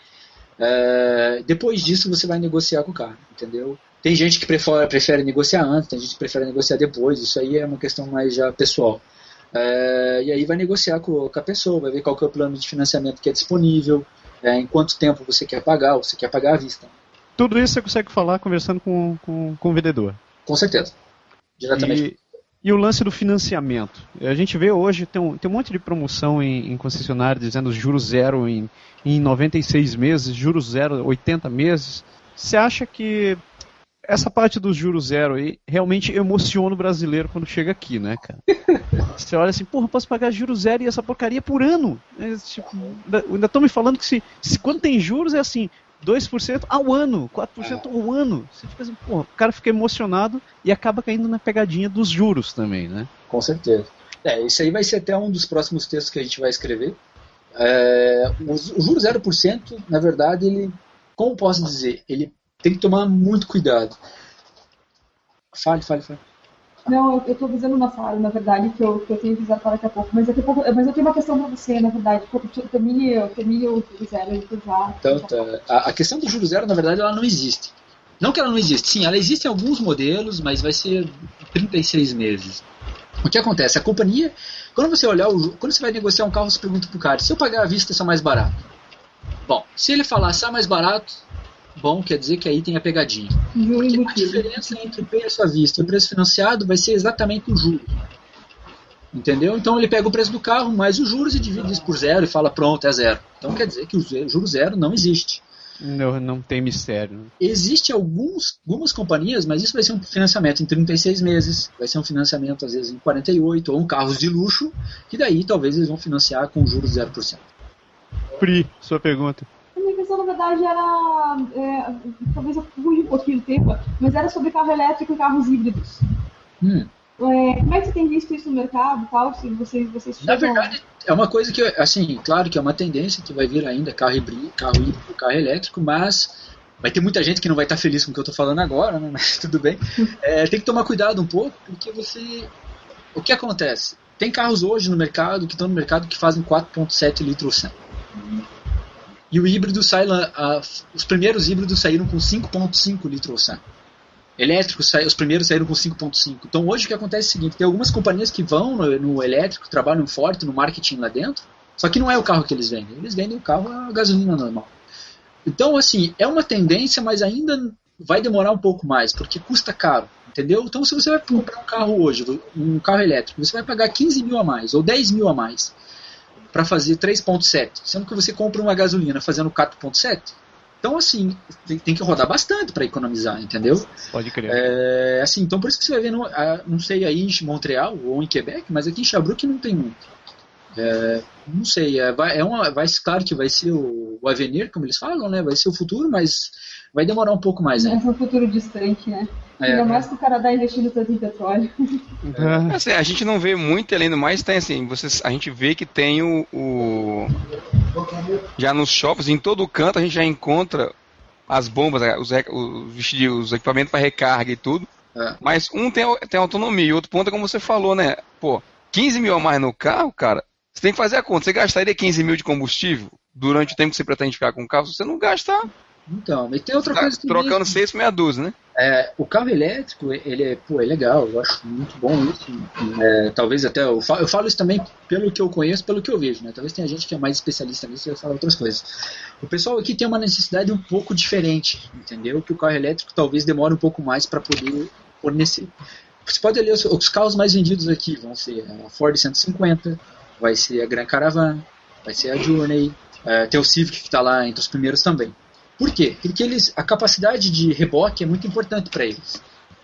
É, depois disso você vai negociar com o carro, entendeu? Tem gente que prefere, prefere negociar antes, tem gente que prefere negociar depois, isso aí é uma questão mais já pessoal. É, e aí vai negociar com, com, a pessoa, vai ver qual que é o plano de financiamento que é disponível, é, em quanto tempo você quer pagar, ou você quer pagar à vista. Tudo isso você consegue falar conversando com, com, com o vendedor. Com certeza. Diretamente. E, e, o lance do financiamento? A gente vê hoje, tem um, tem um monte de promoção em, em concessionário dizendo juros zero em, em 96 meses, juros zero 80 meses. Você acha que essa parte dos juros zero aí realmente emociona o brasileiro quando chega aqui, né, cara? Você olha assim, porra, posso pagar juros zero e essa porcaria por ano. É, tipo, ainda estão me falando que se, se, quando tem juros é assim, 2% ao ano, 4% ao ano. Você fica assim, porra, o cara fica emocionado e acaba caindo na pegadinha dos juros também, né? Com certeza. É, isso aí vai ser até um dos próximos textos que a gente vai escrever. É, o, o juro 0%, na verdade, ele, como posso dizer, ele tem que tomar muito cuidado. Fale, fale, fale. Não, eu estou dizendo na sala, na verdade, que eu, que eu tenho que usar daqui a pouco. Mas, daqui a pouco, mas eu tenho uma questão para você, na verdade. Termine, termine o juro zero já. Então, tá. a, a questão do juro zero, na verdade, ela não existe. Não que ela não existe, sim, ela existe em alguns modelos, mas vai ser 36 meses. O que acontece? A companhia, quando você olhar, o, quando você vai negociar um carro, você pergunta pro cara, se eu pagar à vista, isso é mais barato? Bom, se ele falar, se é mais barato, bom quer dizer que aí tem a pegadinha. Porque a diferença entre o preço à vista e o preço financiado vai ser exatamente o juro. Entendeu? Então ele pega o preço do carro mais os juros e divide isso por zero e fala pronto, é zero. Então quer dizer que o juro zero não existe. Não, não tem mistério. Existe alguns, algumas companhias, mas isso vai ser um financiamento em 36 meses, vai ser um financiamento às vezes em 48, ou um carros de luxo, que daí talvez eles vão financiar com juros 0%. Pri, sua pergunta. A minha questão, na verdade, era. É, talvez eu fuja um pouquinho do tema, mas era sobre carro elétrico e carros híbridos. Hum. É, como é que você tem visto isso no mercado tal? Se vocês, vocês Na verdade, é uma coisa que, assim, claro que é uma tendência que vai vir ainda, carro híbrido, carro híbrido, carro elétrico, mas vai ter muita gente que não vai estar feliz com o que eu estou falando agora, né? Mas tudo bem. É, tem que tomar cuidado um pouco, porque você... O que acontece? Tem carros hoje no mercado, que estão no mercado, que fazem 4.7 litros 100. E o híbrido sai os primeiros híbridos saíram com 5.5 litros 100. Elétricos, os primeiros saíram com 5.5. Então hoje o que acontece é o seguinte, tem algumas companhias que vão no, no elétrico, trabalham forte no marketing lá dentro, só que não é o carro que eles vendem, eles vendem o carro a gasolina normal. Então assim, é uma tendência, mas ainda vai demorar um pouco mais, porque custa caro, entendeu? Então se você vai comprar um carro hoje, um carro elétrico, você vai pagar 15 mil a mais, ou 10 mil a mais, para fazer 3.7, sendo que você compra uma gasolina fazendo 4.7, então assim, tem, tem que rodar bastante para economizar, entendeu? Pode crer. É, assim, então por isso que você vai ver, no, ah, não sei aí em Montreal ou em Quebec, mas aqui em Sherbrooke não tem muito. É, não sei, é, vai, é uma, vai, claro que vai ser o, o Avenir, como eles falam, né? Vai ser o futuro, mas vai demorar um pouco mais ainda. É um futuro distante, né? É, Ainda mais que o Canadá investindo tanto em petróleo. Ah, Assim, a gente não vê muito, além do mais, tem assim, vocês, a gente vê que tem o, o- Já nos shoppings, em todo canto, a gente já encontra as bombas, né, os, os, os equipamentos para recarga e tudo. É. Mas um tem, tem autonomia, e outro ponto é como você falou, né? Pô, 15 mil a mais no carro, cara, você tem que fazer a conta. Você gastaria 15 mil de combustível durante o tempo que você pretende ficar com o carro? Se você não gastar, Então, e tem outra tá coisa também. trocando 6 por meia dúzia, né? É, o carro elétrico, ele é, pô, é legal, eu acho muito bom isso. É, talvez até, eu falo, eu falo isso também pelo que eu conheço, pelo que eu vejo, né? Talvez tenha gente que é mais especialista nisso e vai falar outras coisas. O pessoal aqui tem uma necessidade um pouco diferente, entendeu? Que o carro elétrico talvez demore um pouco mais para poder fornecer. Você pode ler os, os carros mais vendidos aqui, vão ser a Ford 150, vai ser a Grand Caravan, vai ser a Journey, é, tem o Civic que está lá entre os primeiros também. Por quê? Porque eles, a capacidade de reboque é muito importante para eles.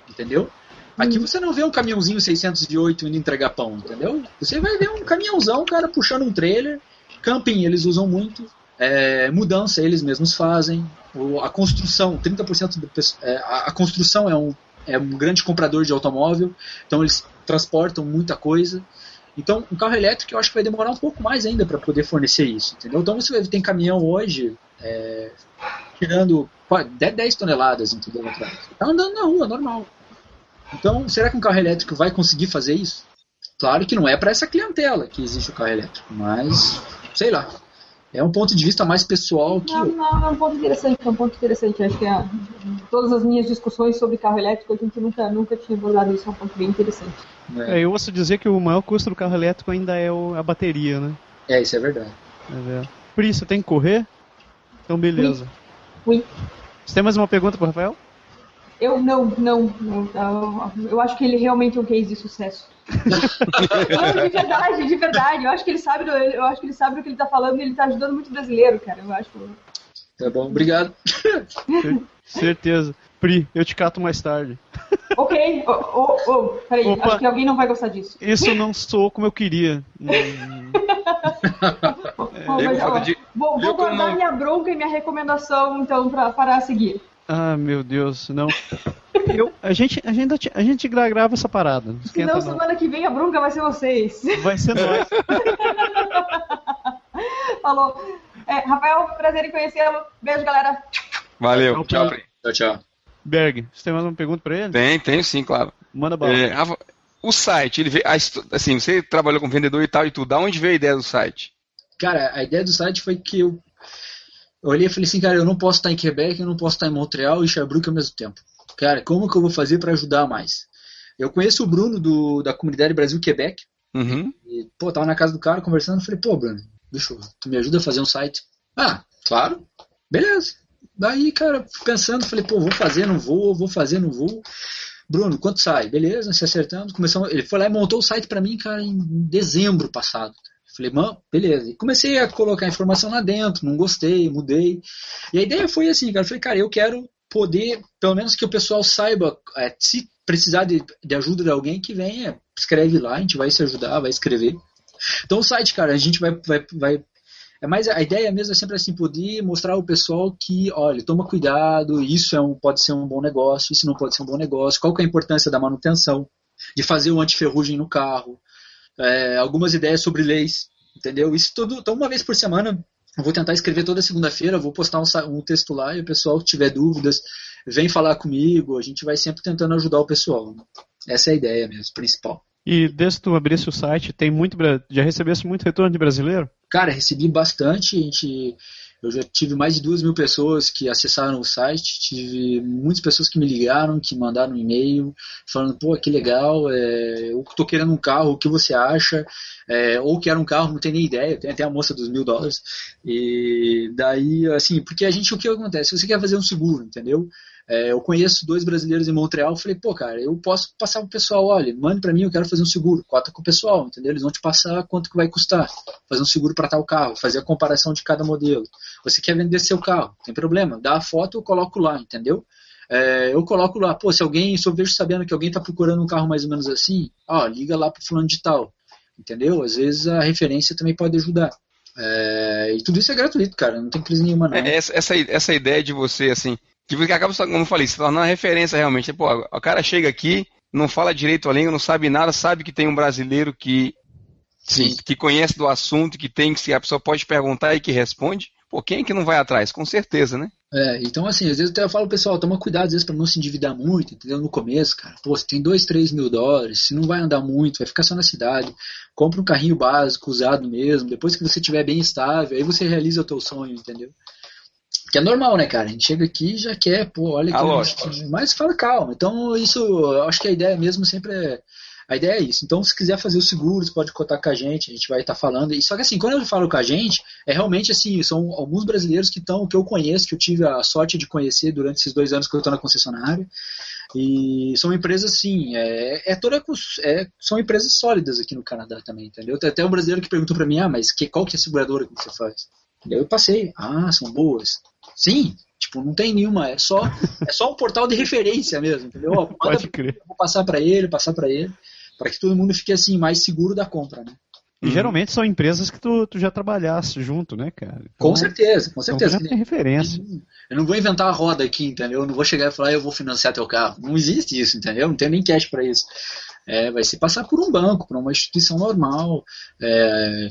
Entendeu? Aqui você não vê um caminhãozinho 608 indo entregar pão, entendeu? Você vai ver um caminhãozão, cara puxando um trailer. Camping eles usam muito. É, mudança eles mesmos fazem. O- a construção, 30% do, é, a, a construção é um, é um grande comprador de automóvel. Então eles transportam muita coisa. Então, um carro elétrico eu acho que vai demorar um pouco mais ainda para poder fornecer isso, entendeu? Então você tem caminhão hoje é, tirando qua- 10 10 toneladas, entendeu? atrás. Tá andando na rua, normal. Então, será que um carro elétrico vai conseguir fazer isso? Claro que não é para essa clientela que existe o carro elétrico, mas sei lá. É um ponto de vista mais pessoal que Não, não, é um ponto interessante, é um ponto interessante. Acho que é, todas as minhas discussões sobre carro elétrico, a gente nunca, nunca tinha abordado isso, é um ponto bem interessante. né? é, eu ouço dizer que o maior custo do carro elétrico ainda é o- a bateria, né? É, isso é verdade. É, é. Por isso, tem que correr? Então, beleza. Você tem mais uma pergunta pro Rafael? Eu não, não, não, eu, acho que ele realmente é um case de sucesso. não, de verdade, de verdade. Eu acho que ele sabe, do, eu acho que ele sabe do que ele tá falando e ele tá ajudando muito brasileiro, cara. Eu acho. Tá bom, obrigado. Certeza. Pri, eu te cato mais tarde. Ok, oh, oh, oh, peraí, Opa. acho que alguém não vai gostar disso. Isso não sou como eu queria. Bom, mas, vou ó, de- vou, vou guardar não- minha bronca e minha recomendação, então, pra, para a seguir. Ah, meu Deus, não. Eu, a, gente, a, gente, a gente gra- grava essa parada. Senão, não. semana que vem a bronca vai ser vocês. Vai ser nós. Falou. É, Rafael, prazer em conhecê-lo. Beijo, galera. Valeu, Tchau, tchau, tchau. Pri. Tchau, tchau. Berg, você tem mais uma pergunta pra ele? Tem, tenho sim, claro. Manda bala. É, Rafa, o site, ele veio, a assim, você trabalhou com vendedor e tal e tudo, da onde veio a ideia do site? Cara, a ideia do site foi que eu, eu olhei e falei assim, cara, eu não posso estar em Quebec, eu não posso estar em Montreal e Sherbrooke ao mesmo tempo. Cara, como que eu vou fazer para ajudar mais? Eu conheço o Bruno do, da comunidade Brasil Quebec, Uhum. e, pô, tava na casa do cara conversando, falei, pô, Bruno, deixa eu, tu me ajuda a fazer um site? Ah, claro, beleza. Daí, cara, pensando, falei, pô, vou fazer, não vou, vou fazer, não vou. Bruno, quanto sai? Beleza, se acertamos. Começamos, ele foi lá e montou o site pra mim, cara, em dezembro passado. Falei, mano, beleza. E comecei a colocar informação lá dentro, não gostei, mudei. E a ideia foi assim, cara, falei, cara, eu quero poder, pelo menos que o pessoal saiba, é, se precisar de, de ajuda de alguém, que venha, escreve lá, a gente vai se ajudar, vai escrever. Então o site, cara, a gente vai, vai, vai é mais a ideia mesmo é sempre assim poder mostrar ao pessoal que, olha, toma cuidado, isso é um, pode ser um bom negócio, isso não pode ser um bom negócio, qual que é a importância da manutenção, de fazer o antiferrugem no carro, é, algumas ideias sobre leis, entendeu? Isso tudo, então uma vez por semana eu vou tentar escrever toda segunda-feira, vou postar um, um, texto lá e o pessoal que tiver dúvidas, vem falar comigo, a gente vai sempre tentando ajudar o pessoal. Né? Essa é a ideia mesmo, principal. E desde que tu abrisse o site, tem muito, já recebesse muito retorno de brasileiro? Cara, recebi bastante. A gente, eu já tive mais de duas mil pessoas que acessaram o site. Tive muitas pessoas que me ligaram, que mandaram um e-mail, falando: pô, que legal, é, eu tô querendo um carro, o que você acha? É, ou quero um carro, não tenho nem ideia. Tem até a moça dos mil dólares. E daí, assim, porque a gente, o que acontece? Você quer fazer um seguro, entendeu? É, eu conheço dois brasileiros em Montreal, falei, pô, cara, eu posso passar pro pessoal, olha, mande para mim, eu quero fazer um seguro, cota com o pessoal, entendeu? Eles vão te passar quanto que vai custar, fazer um seguro para tal carro, fazer a comparação de cada modelo. Você quer vender seu carro, tem problema, dá a foto, eu coloco lá, entendeu? É, eu coloco lá, pô, se alguém, se eu vejo sabendo que alguém está procurando um carro mais ou menos assim, ó, liga lá pro fulano de tal, entendeu? Às vezes a referência também pode ajudar. É, e tudo isso é gratuito, cara, não tem crise nenhuma não. É, essa, essa ideia de você, assim, Tipo, que acaba, como eu falei, se tornando referência realmente. Pô, o cara chega aqui, não fala direito a língua, não sabe nada, sabe que tem um brasileiro que, Sim. que conhece do assunto, que tem, que a pessoa pode perguntar e que responde. Pô, quem é que não vai atrás? Com certeza, né? É, então assim, às vezes até eu falo, pessoal, toma cuidado às vezes para não se endividar muito, entendeu? No começo, cara, pô, você tem dois, três mil dólares, se não vai andar muito, vai ficar só na cidade, compra um carrinho básico, usado mesmo, depois que você estiver bem estável, aí você realiza o teu sonho, entendeu? Que é normal, né, cara? A gente chega aqui e já quer, pô, olha que. Ah, gente... Mas fala calma. Então, isso, eu acho que a ideia mesmo sempre é. A ideia é isso. Então, se quiser fazer o seguro, você pode contar com a gente, a gente vai estar tá falando. E só que assim, quando eu falo com a gente, é realmente assim, são alguns brasileiros que estão, que eu conheço, que eu tive a sorte de conhecer durante esses dois anos que eu estou na concessionária. E são empresas assim, é, é toda, é, são empresas sólidas aqui no Canadá também, entendeu? Tem até um brasileiro que perguntou para mim, ah, mas que, qual que é a seguradora que você faz? E eu passei, ah, são boas. Sim, tipo, não tem nenhuma, é só, é só um portal de referência mesmo, entendeu? Ó, Pode crer. Vou passar para ele, passar para ele, para que todo mundo fique assim mais seguro da compra, né? E geralmente são empresas que tu, tu já trabalhasse junto, né, cara? Então, com certeza, com certeza. Então já tem referência. Eu não vou inventar a roda aqui, entendeu? Eu não vou chegar e falar, eu vou financiar teu carro. Não existe isso, entendeu? Não tem nem cash para isso. É, vai se passar por um banco, por uma instituição normal. É,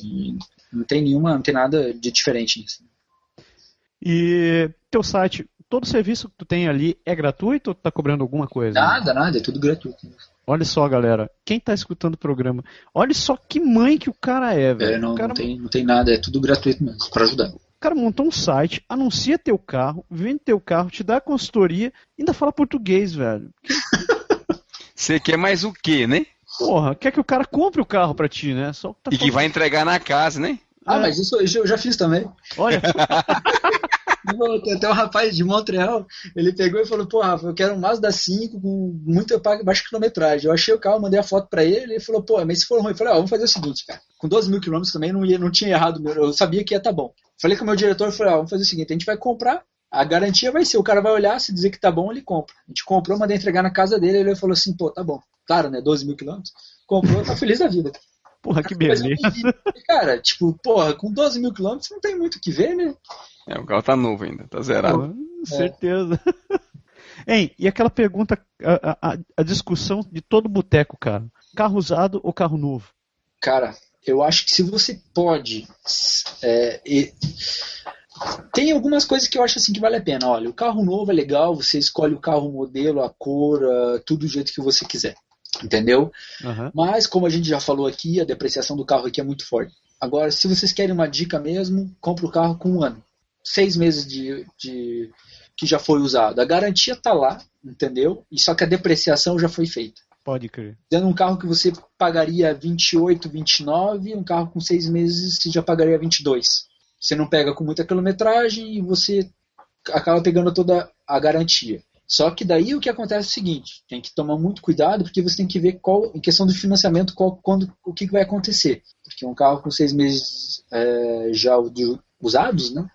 não tem nenhuma, não tem nada de diferente nisso. E teu site, todo serviço que tu tem ali é gratuito ou tu tá cobrando alguma coisa? Nada, nada, é tudo gratuito. Olha só, galera, quem tá escutando o programa, olha só que mãe que o cara é, velho. É, não, cara... não, tem, não tem nada, é tudo gratuito mesmo, pra ajudar. O cara montou um site, anuncia teu carro, vende teu carro, te dá consultoria, ainda fala português, velho. Você quer mais o quê, né? Porra, quer que o cara compre o carro pra ti, né? Só tá e que vai entregar na casa, né? Ah, é. mas isso, isso eu já fiz também. Olha. Tem até um rapaz de Montreal, ele pegou e falou, pô, Rafa, eu quero um Mazda 5 com muita baixa quilometragem. Eu achei o carro, mandei a foto pra ele, ele falou, pô, mas se for ruim, eu falei, ó, vamos fazer o seguinte, cara, com 12 mil quilômetros também não, ia, não tinha errado, eu sabia que ia tá bom. Falei com o meu diretor, falei, ó, vamos fazer o seguinte, a gente vai comprar, a garantia vai ser, o cara vai olhar, se dizer que tá bom, ele compra. A gente comprou, mandei entregar na casa dele, ele falou assim, pô, tá bom, claro, né, 12 mil quilômetros, comprou, tá feliz da vida. Porra, que beleza. Cara, tipo, porra, com 12 mil quilômetros não tem muito o que ver, né? É, o carro tá novo ainda, tá zerado. Pô, certeza. É. Hein, e aquela pergunta, a, a, a discussão de todo boteco, cara. Carro usado ou carro novo? Cara, eu acho que se você pode. É, e, tem algumas coisas que eu acho assim que vale a pena. Olha, o carro novo é legal, você escolhe o carro, o modelo, a cor, tudo do jeito que você quiser. Entendeu? Uhum. Mas, como a gente já falou aqui, a depreciação do carro aqui é muito forte. Agora, se vocês querem uma dica mesmo, compre o carro com um ano. Seis meses de, de que já foi usado. A garantia está lá, entendeu? E só que a depreciação já foi feita. Pode crer. Tendo um carro que você pagaria 28, 29, um carro com seis meses você já pagaria 22. Você não pega com muita quilometragem e você acaba pegando toda a garantia. Só que daí o que acontece é o seguinte, tem que tomar muito cuidado porque você tem que ver qual, em questão do financiamento, qual, quando, o que, que vai acontecer. Porque um carro com seis meses é, já usados, né,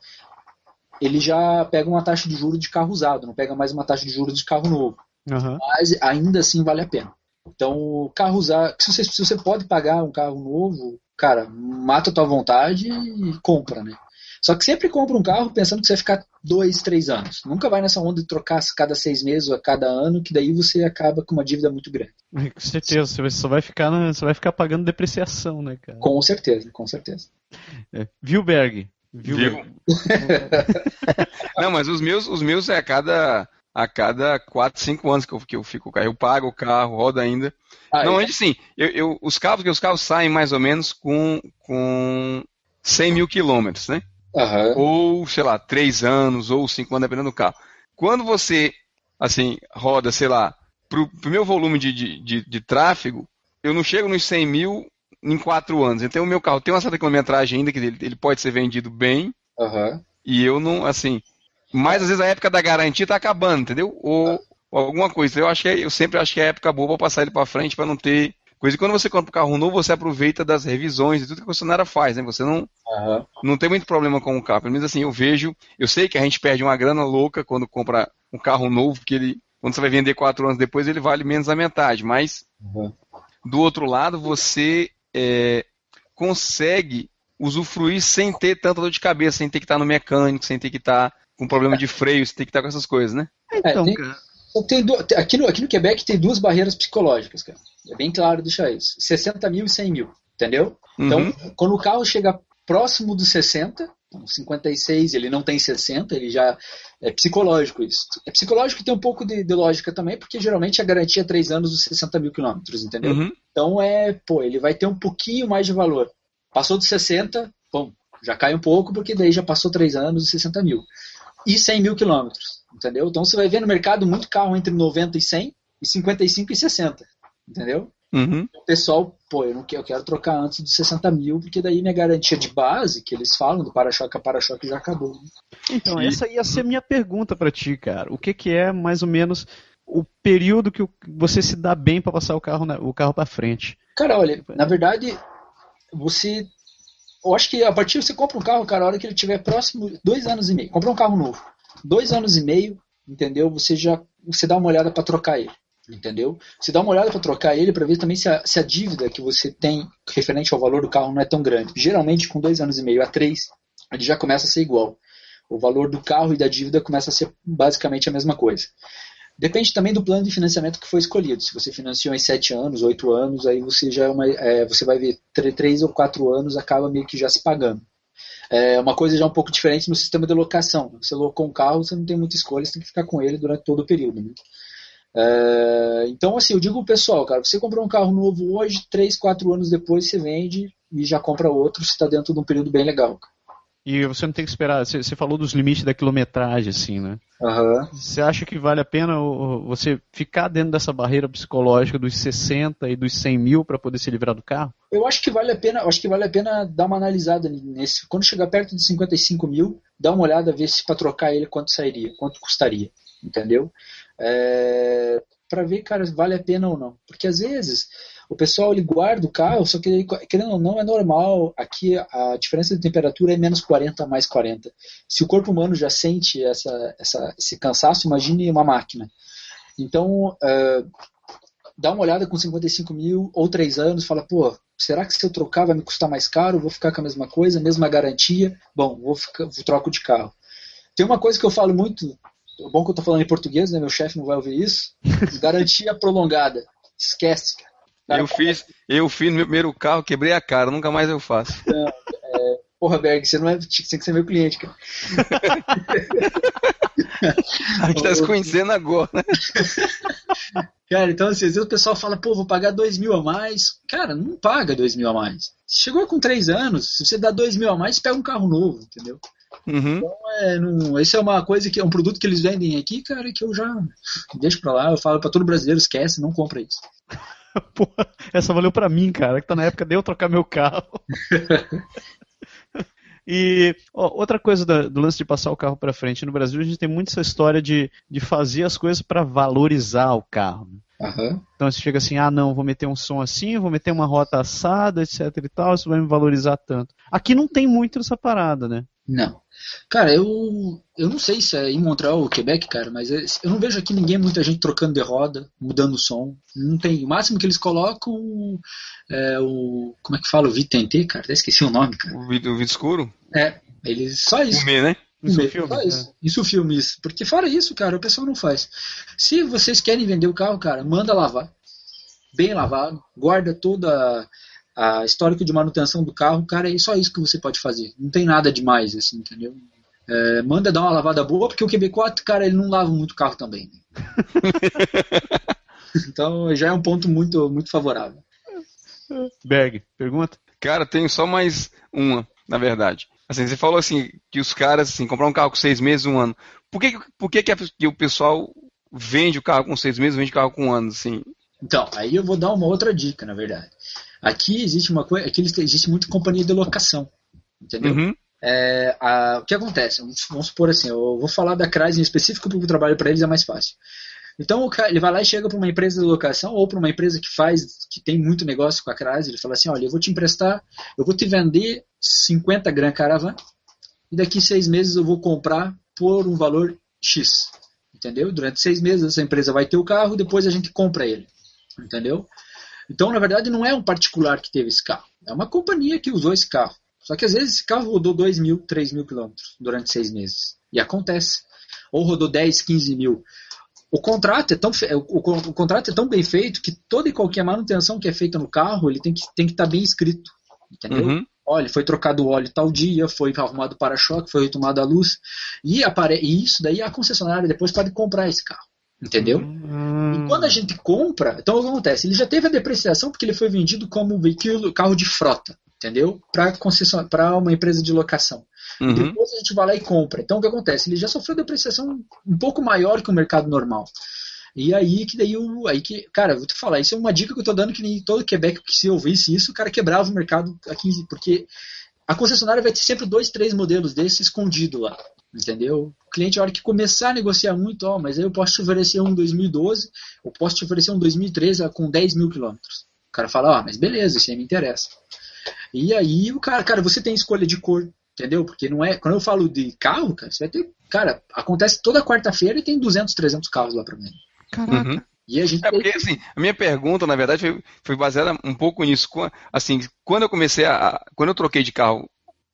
ele já pega uma taxa de juros de carro usado, não pega mais uma taxa de juros de carro novo. Uhum. Mas ainda assim vale a pena. Então, carro usado, se você, se você pode pagar um carro novo, cara, mata a tua vontade e compra, né? Só que sempre compra um carro pensando que você vai ficar dois, três anos. Nunca vai nessa onda de trocar cada seis meses ou a cada ano, que daí você acaba com uma dívida muito grande. Com certeza, você só vai ficar, vai ficar pagando depreciação, né, cara? Com certeza, com certeza. É. Vilberg. Viu? Não, mas os meus, os meus é a cada a cada 4, 5 anos que eu, que eu fico o carro. Eu pago o carro, roda ainda. Ah, Normalmente, é? sim, eu, eu, os carros que os carros saem mais ou menos com, com 100 mil quilômetros, né? Uhum. Ou, sei lá, 3 anos ou 5 anos, dependendo do carro. Quando você, assim, roda, sei lá, pro, pro meu volume de, de, de, de tráfego, eu não chego nos 100 mil em 4 anos. Então, o meu carro tem uma certa quilometragem ainda, que ele, ele pode ser vendido bem. Uhum. E eu não, assim, mas às vezes a época da garantia tá acabando, entendeu? Ou, ou alguma coisa. Eu acho que é, eu sempre acho que é a época boa para passar ele para frente para não ter coisa. E quando você compra um carro novo, você aproveita das revisões e tudo que a concessionária faz, né? Você não uhum. não tem muito problema com o carro. Pelo menos assim, eu vejo, eu sei que a gente perde uma grana louca quando compra um carro novo, porque ele quando você vai vender quatro anos depois, ele vale menos a metade. Mas uhum. do outro lado, você é, consegue usufruir sem ter tanta dor de cabeça, sem ter que estar no mecânico, sem ter que estar com problema de freio, você tem que estar com essas coisas, né? Então, é, tem, tem, aqui, no, aqui no Quebec tem duas barreiras psicológicas, cara. É bem claro deixar isso. 60 mil e 100 mil, entendeu? Então, Uhum. quando o carro chega próximo dos 60, então, 56, ele não tem 60, ele já é psicológico isso. É psicológico e tem um pouco de, de lógica também, porque geralmente a garantia é 3 anos dos 60 mil quilômetros, entendeu? Uhum. Então é, pô, ele vai ter um pouquinho mais de valor. Passou dos 60, bom, já cai um pouco, porque daí já passou 3 anos e 60 mil. E 100 mil quilômetros, entendeu? Então você vai ver no mercado muito carro entre 90 e 100, e 55 e 60, entendeu? Uhum. O pessoal, pô, eu, não quero, eu quero trocar antes dos 60 mil, porque daí minha garantia de base, que eles falam do para-choque a para-choque, já acabou. né? Então, E- essa ia ser minha pergunta pra ti, cara. O que, que é mais ou menos o período que você se dá bem pra passar o carro, na- o carro para frente? Cara, olha, na verdade, você. Eu acho que a partir você compra um carro, cara, a hora que ele tiver próximo, dois anos e meio. Comprou um carro novo. Dois anos e meio, entendeu? Você já você dá uma olhada para trocar ele. Entendeu? Você dá uma olhada para trocar ele para ver também se a, se a dívida que você tem referente ao valor do carro não é tão grande. Geralmente, com dois anos e meio a três, ele já começa a ser igual. O valor do carro e da dívida começa a ser basicamente a mesma coisa. Depende também do plano de financiamento que foi escolhido. Se você financiou em sete anos, oito anos, aí você já é uma, é, você vai ver três ou quatro anos acaba meio que já se pagando. É uma coisa já um pouco diferente no sistema de locação. Você locou um carro, você não tem muita escolha, você tem que ficar com ele durante todo o período. né? É, então, assim, eu digo pro pessoal, cara, você comprou um carro novo hoje, três, quatro anos depois você vende e já compra outro, você está dentro de um período bem legal. cara. E você não tem que esperar. Você, você falou dos limites da quilometragem, assim, né? Aham. Você acha que vale a pena você ficar dentro dessa barreira psicológica dos 60 e dos 100 mil para poder se livrar do carro? Eu acho que vale a pena, acho que vale a pena dar uma analisada nesse. Quando chegar perto de 55 mil, dá uma olhada ver se para trocar ele quanto sairia, quanto custaria, entendeu? É, para ver, cara, se vale a pena ou não. Porque às vezes o pessoal ele guarda o carro, só que querendo ou não é normal. Aqui a diferença de temperatura é menos 40 mais 40. Se o corpo humano já sente essa, essa, esse cansaço, imagine uma máquina. Então, é, dá uma olhada com 55 mil ou 3 anos, fala, pô, será que se eu trocar vai me custar mais caro? Vou ficar com a mesma coisa, mesma garantia? Bom, vou, ficar, vou troco de carro. Tem uma coisa que eu falo muito, é bom que eu tô falando em português, né? Meu chefe não vai ouvir isso. Garantia prolongada. Esquece, cara. Cara, Eu fiz, eu fiz no meu primeiro carro, quebrei a cara, nunca mais eu faço. Porra, Berg, você não é, tinha que ser meu cliente, cara. A gente tá se conhecendo agora, né? Cara, então às vezes o pessoal fala, pô, vou pagar dois mil a mais. Cara, não paga dois mil a mais. Chegou com três anos, se você dá dois mil a mais, você pega um carro novo, entendeu? Uhum. É, não, isso é uma coisa que é um produto que eles vendem aqui, cara, que eu já deixo pra lá. Eu falo pra todo brasileiro, esquece, não compra isso. Porra, essa valeu pra mim, cara, que tá na época de eu trocar meu carro. E ó, outra coisa da- do lance de passar o carro para frente. No Brasil a gente tem muito essa história de, de fazer as coisas para valorizar o carro. Aham. Então você chega assim, ah não, vou meter um som assim, vou meter uma rota assada, etc e tal, isso vai me valorizar tanto. Aqui não tem muito essa parada, né? Não. Cara, eu, eu não sei se é em Montreal ou Quebec, cara, mas eu eu não vejo aqui ninguém, muita gente trocando de roda, mudando o som. Não tem. O máximo que eles colocam é o. Como é que fala? O VTNT, cara? Até esqueci o nome, cara. O vídeo, o vídeo escuro? É, eles. Só isso. O Me, né? Isso é Mesmo, filme, só isso. Isso filme, isso. Porque fora isso, cara, o pessoal não faz. Se vocês querem vender o carro, cara, manda lavar. Bem lavado. Guarda toda a histórico de manutenção do carro, cara, é só isso que você pode fazer. Não tem nada demais, assim, entendeu? É, manda dar uma lavada boa, porque o QB4, cara, ele não lava muito carro também. né? então já é um ponto muito, muito favorável. Berg, pergunta? Cara, tenho só mais uma, na verdade. Assim, você falou assim, que os caras, assim, comprar um carro com seis meses, um ano. Por que, por que, que, a- que o pessoal vende o carro com seis meses, vende o carro com um ano, assim? Então, aí eu vou dar uma outra dica, na verdade. Aqui existe uma coisa, aqui existe muita companhia de locação, entendeu? Uhum. É, a- o que acontece? Vamos, vamos supor assim, eu vou falar da Chrysler em específico porque o trabalho para eles é mais fácil. Então o cara, ele vai lá e chega para uma empresa de locação ou para uma empresa que faz, que tem muito negócio com a Chrysler, ele fala assim, olha, eu vou te emprestar, eu vou te vender 50 Grand Caravan e daqui seis meses eu vou comprar por um valor X, entendeu? Durante seis meses essa empresa vai ter o carro, depois a gente compra ele, entendeu? Então, na verdade, não é um particular que teve esse carro, é uma companhia que usou esse carro. Só que às vezes esse carro rodou 2 mil, 3 mil quilômetros durante seis meses. E acontece. Ou rodou 10, 15 mil. O contrato, é tão, o, o- o contrato é tão bem feito que toda e qualquer manutenção que é feita no carro, ele tem que estar tem que tá bem escrito. Entendeu? Uhum. Olha, foi trocado o óleo tal dia, foi arrumado o para-choque, foi retomada a luz. E, apare... e isso daí a concessionária depois pode comprar esse carro. Entendeu? Hum. E quando a gente compra, então o que acontece? Ele já teve a depreciação porque ele foi vendido como veículo, carro de frota, entendeu? Para uma empresa de locação. Uhum. Depois a gente vai lá e compra. Então o que acontece? Ele já sofreu depreciação um pouco maior que o mercado normal. E aí que daí o. Aí que, cara, vou te falar, isso é uma dica que eu tô dando que nem todo Quebec que se ouvisse isso, o cara quebrava o mercado a 15, porque a concessionária vai ter sempre dois, três modelos desses escondido lá. Entendeu? O cliente, a hora que começar a negociar muito, ó, mas aí eu posso te oferecer um 2012, eu posso te oferecer um 2013 com 10 mil quilômetros. O cara fala, ó, mas beleza, isso aí me interessa. E aí o cara, cara, você tem escolha de cor, entendeu? Porque não é. Quando eu falo de carro, cara, você vai ter. Cara, acontece toda quarta-feira e tem 200, 300 carros lá pra mim. Caraca. Uhum. E a gente. É porque, assim, a minha pergunta, na verdade, foi, foi baseada um pouco nisso. Assim, quando eu comecei a. a- Quando eu troquei de carro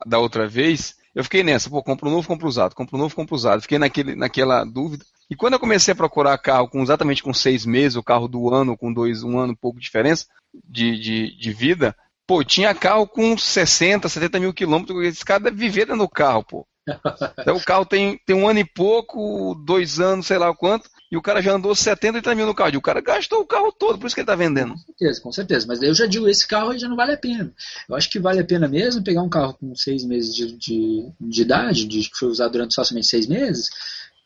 da outra vez, eu fiquei nessa, pô, compro novo, compro usado, compro novo, compro usado. Fiquei naquele, naquela dúvida. E quando eu comecei a procurar carro com exatamente com seis meses, o carro do ano, com dois, um ano, pouco de diferença de, de, de vida, pô, tinha carro com 60, 70 mil quilômetros. Esse cara deve viver dentro do carro, pô. Então, o carro tem, tem um ano e pouco, dois anos, sei lá o quanto, e o cara já andou 70, 80 mil no carro. E o cara gastou o carro todo, por isso que ele tá vendendo. Com certeza, com certeza. Mas eu já digo, esse carro aí já não vale a pena. Eu acho que vale a pena mesmo pegar um carro com seis meses de, de, de idade, de, que foi usado durante somente seis meses,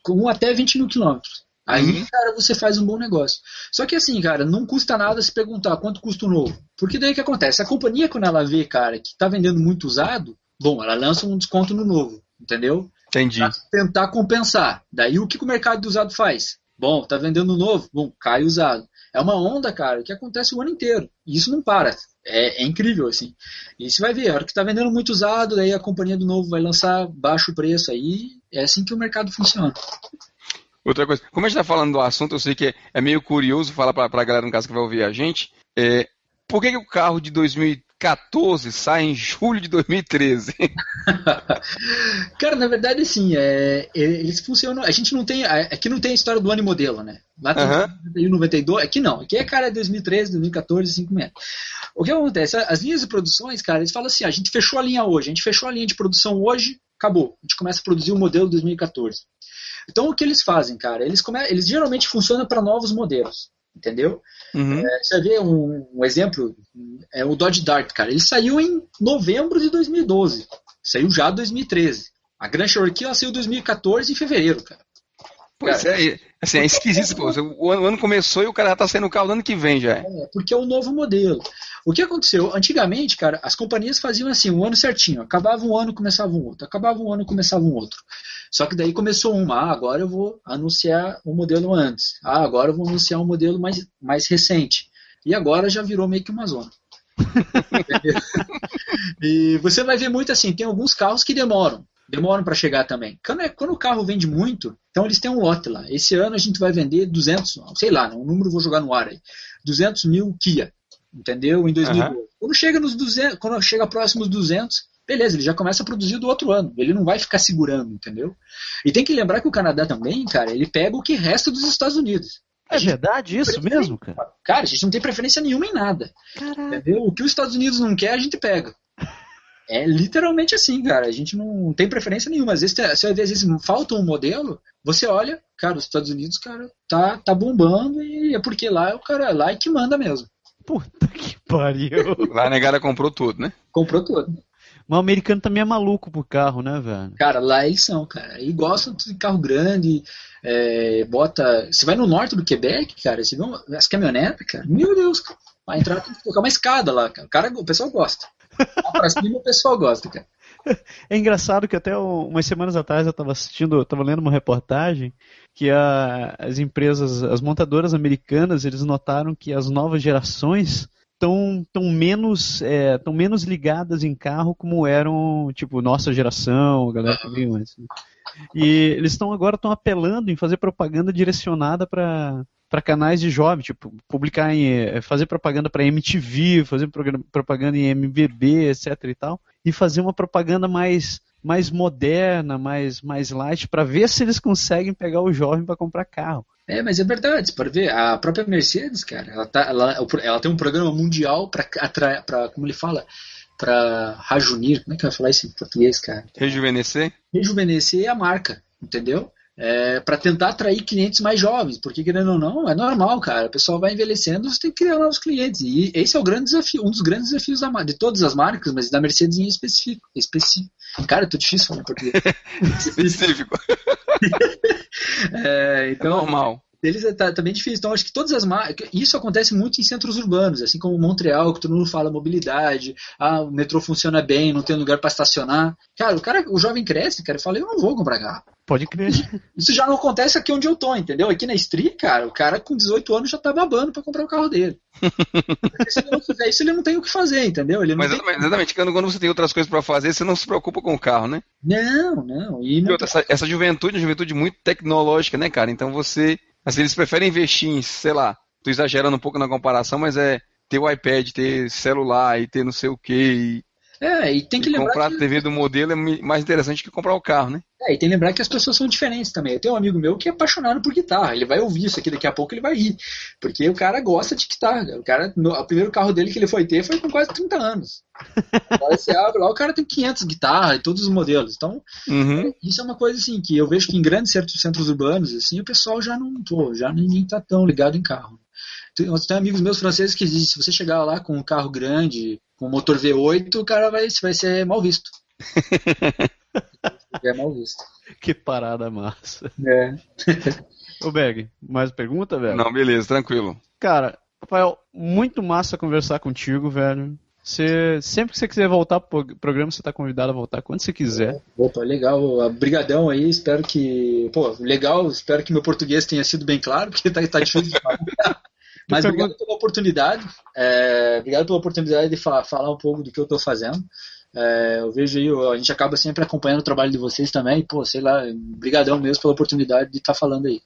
com até 20 mil quilômetros. Aí, Uhum. cara, você faz um bom negócio. Só que assim, cara, não custa nada se perguntar quanto custa o novo. Porque daí o que acontece? A companhia, quando ela vê, cara, que tá vendendo muito usado, bom, ela lança um desconto no novo, entendeu? Entendi. Pra tentar compensar. Daí o que, que o mercado de usado faz? Bom, tá vendendo novo, bom, cai usado. É uma onda, cara, que acontece o ano inteiro. E isso não para. É, é incrível, assim. E você vai ver, a hora que tá vendendo muito usado, daí a companhia do novo vai lançar baixo preço aí. É assim que o mercado funciona. Outra coisa, como a gente está falando do assunto, eu sei que é, meio curioso falar para a galera no caso que vai ouvir a gente. É, por que, que o carro de 2014 sai em julho de 2013? Cara, na verdade, assim, é, eles funcionam. A gente não tem. Aqui não tem a história do ano e modelo, né? Lá tem. 91, 92. Aqui não. Aqui é, cara, é 2013, 2014, 5 meses. O que acontece? As linhas de produções, cara, eles falam assim: a gente fechou a linha hoje, a gente fechou a linha de produção hoje, acabou. A gente começa a produzir o modelo 2014. Então, o que eles fazem, cara? Eles, come... eles geralmente funcionam para novos modelos. Entendeu? Uhum. É, você vê um, um exemplo, é o Dodge Dart, cara. Ele saiu em novembro de 2012. Saiu já em 2013. A Grand Cherokee ela saiu em 2014 em fevereiro, cara. Pois Cara, é, assim, é esquisito, pô. O ano, o ano começou e o cara já tá saindo o carro do ano que vem já. É, porque é o novo modelo. O que aconteceu? Antigamente, cara, as companhias faziam assim, um ano certinho. Acabava um ano, começava um outro. Acabava um ano, começava um outro. Só que daí começou uma. Ah, agora eu vou anunciar o um modelo antes. Ah, agora eu vou anunciar um modelo mais, mais recente. E agora já virou meio que uma zona. E você vai ver muito assim, tem alguns carros que demoram. Demoram para chegar também. Quando, é, quando, o carro vende muito, então eles têm um lote lá. Esse ano a gente vai vender 200, sei lá, um número vou jogar no ar aí. 200 mil Kia, entendeu? Em 2012. Uhum. Quando chega nos 200, quando chega próximo dos 200, beleza, ele já começa a produzir do outro ano. Ele não vai ficar segurando, entendeu? E tem que lembrar que o Canadá também, cara, ele pega o que resta dos Estados Unidos. É verdade isso mesmo, cara? Cara, a gente não tem preferência nenhuma em nada. Caraca. Entendeu? O que os Estados Unidos não quer, a gente pega. É literalmente assim, cara. A gente não tem preferência nenhuma. Às vezes, se às vezes falta um modelo, você olha, cara, os Estados Unidos, cara, tá, tá bombando e é porque lá é o cara lá é que manda mesmo. Puta que pariu. Lá a negada comprou tudo, né? Comprou tudo. Mas o americano também é maluco por carro, né, velho? Cara, lá eles são, cara. E gostam de carro grande, é, bota. Você vai no norte do Quebec, cara, você vê uma... as caminhonetas, cara. Meu Deus, cara. Vai entrar, tem que colocar uma escada lá, cara. O, cara, o pessoal gosta. Lá pra cima o pessoal gosta, cara. É engraçado que até umas semanas atrás eu estava assistindo, estava lendo uma reportagem que a, as empresas, as montadoras americanas, eles notaram que as novas gerações estão tão menos é, tão menos ligadas em carro como eram tipo nossa geração, a galera que veio antes. Né? E eles estão agora estão apelando em fazer propaganda direcionada para para canais de jovem, tipo, publicar em fazer propaganda para MTV, fazer propaganda em MBB, etc e tal, e fazer uma propaganda mais mais moderna, mais mais light para ver se eles conseguem pegar o jovem para comprar carro. É, mas é verdade, pode ver, a própria Mercedes, cara, ela, tá, ela, ela tem um programa mundial para atrair, para como ele fala, para rajunir, como é que vai falar isso em português, cara? Rejuvenescer? Rejuvenescer a marca, entendeu? É, para tentar atrair clientes mais jovens, porque querendo ou não, é normal, cara. O pessoal vai envelhecendo, você tem que criar novos clientes. E esse é o grande desafio, um dos grandes desafios da, de todas as marcas, mas da Mercedes em específico. específico. Cara, eu tô difícil falar em português. específico. é, então, normal deles é, tá, tá, bem difícil. Então, acho que todas as marcas. Isso acontece muito em centros urbanos, assim como Montreal, que todo mundo fala mobilidade, ah, o metrô funciona bem, não tem lugar para estacionar. Cara, o cara, o jovem cresce, cara, e fala, eu não vou comprar carro. Pode crer. Isso já não acontece aqui onde eu tô, entendeu? Aqui na Street, cara, o cara com 18 anos já tá babando para comprar o carro dele. Porque se ele não fizer isso, ele não tem o que fazer, entendeu? Ele Mas tem... exatamente, quando, você tem outras coisas para fazer, você não se preocupa com o carro, né? Não, não. E, outra, essa, essa juventude é uma juventude muito tecnológica, né, cara? Então você Assim, eles preferem investir em, sei lá, tô exagerando um pouco na comparação, mas é ter o iPad, ter celular e ter não sei o que. É, e tem que e lembrar. Comprar que... a TV do modelo é mais interessante que comprar o carro, né? É, e tem que lembrar que as pessoas são diferentes também. Eu tenho um amigo meu que é apaixonado por guitarra. Ele vai ouvir isso aqui daqui a pouco, ele vai rir. Porque o cara gosta de guitarra. O cara, no, o primeiro carro dele que ele foi ter foi com quase 30 anos. Agora você abre lá, o cara tem 500 guitarras e todos os modelos. Então, uhum. é, isso é uma coisa assim que eu vejo que em grandes centros urbanos, assim, o pessoal já não, pô, já ninguém tá tão ligado em carro. Tem, tem amigos meus franceses que dizem, se você chegar lá com um carro grande, com motor V8, o cara vai, vai ser mal visto. é mal visto. Que parada massa. É. Ô, Berg, mais pergunta, velho? Não, beleza, tranquilo. Cara, Rafael, muito massa conversar contigo, velho. Você, sempre que você quiser voltar pro programa, você está convidado a voltar quando você quiser. Opa, legal. Obrigadão aí. Espero que. Pô, legal. Espero que meu português tenha sido bem claro, porque tá, tá difícil de falar. Mas obrigado pela oportunidade. É, obrigado pela oportunidade de fa falar um pouco do que eu estou fazendo. É, eu vejo aí, a gente acaba sempre acompanhando o trabalho de vocês também. Pô, sei lá, brigadão mesmo pela oportunidade de estar tá falando aí.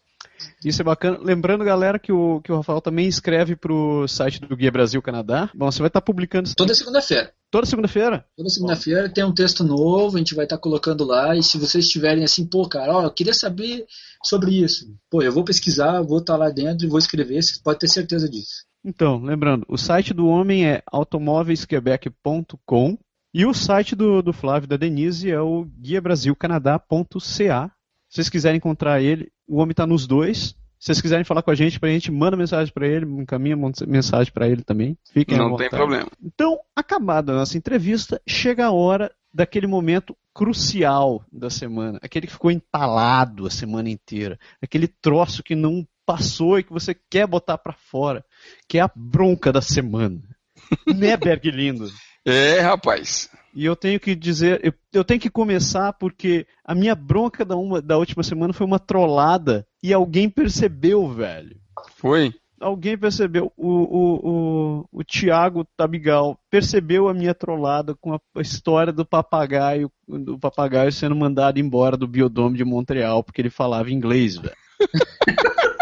Isso é bacana. Lembrando, galera, que o, que o Rafael também escreve para o site do Guia Brasil Canadá. Bom, você vai estar tá publicando. Toda segunda-feira. Toda segunda-feira? Toda segunda-feira tem um texto novo, a gente vai estar tá colocando lá. E se vocês estiverem assim, pô, cara, ó, eu queria saber sobre isso. Pô, eu vou pesquisar, vou estar tá lá dentro e vou escrever, vocês podem ter certeza disso. Então, lembrando, o site do homem é automóveisquebec.com e o site do, do Flávio da Denise é o guiabrasilcanadá.ca. Se vocês quiserem encontrar ele, o homem está nos dois. Se vocês quiserem falar com a gente, a gente manda mensagem para ele, encaminha mensagem para ele também. Fiquem Não tem problema. Então, acabada a nossa entrevista, chega a hora daquele momento crucial da semana, aquele que ficou entalado a semana inteira, aquele troço que não passou e que você quer botar para fora, que é a bronca da semana. né, Berg lindo? É, rapaz. E eu tenho que dizer, eu, eu, tenho que começar porque a minha bronca da, uma, da última semana foi uma trollada e alguém percebeu, velho. Foi? Alguém percebeu. O, o, o, o Thiago Tabigal percebeu a minha trollada com a, a história do papagaio, do papagaio sendo mandado embora do biodome de Montreal porque ele falava inglês, velho.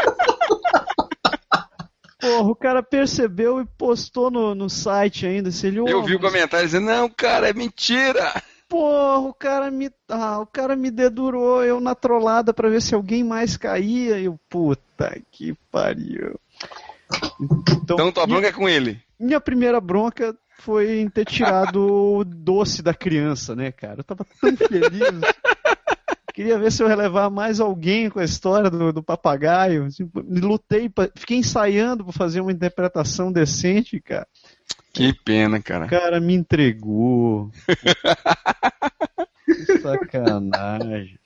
Cara percebeu e postou no, no site ainda. Se ele, eu vi o comentário dizendo, não, cara, é mentira. Porra, o cara me. Ah, o cara me dedurou eu na trollada pra ver se alguém mais caía. E eu, puta que pariu. Então, então tua bronca é com ele. Minha primeira bronca foi em ter tirado o doce da criança, né, cara? Eu tava tão feliz. Queria ver se eu relevar mais alguém com a história do, do papagaio. Tipo, lutei, pra, fiquei ensaiando para fazer uma interpretação decente, cara. Que pena, cara. O cara me entregou. que sacanagem.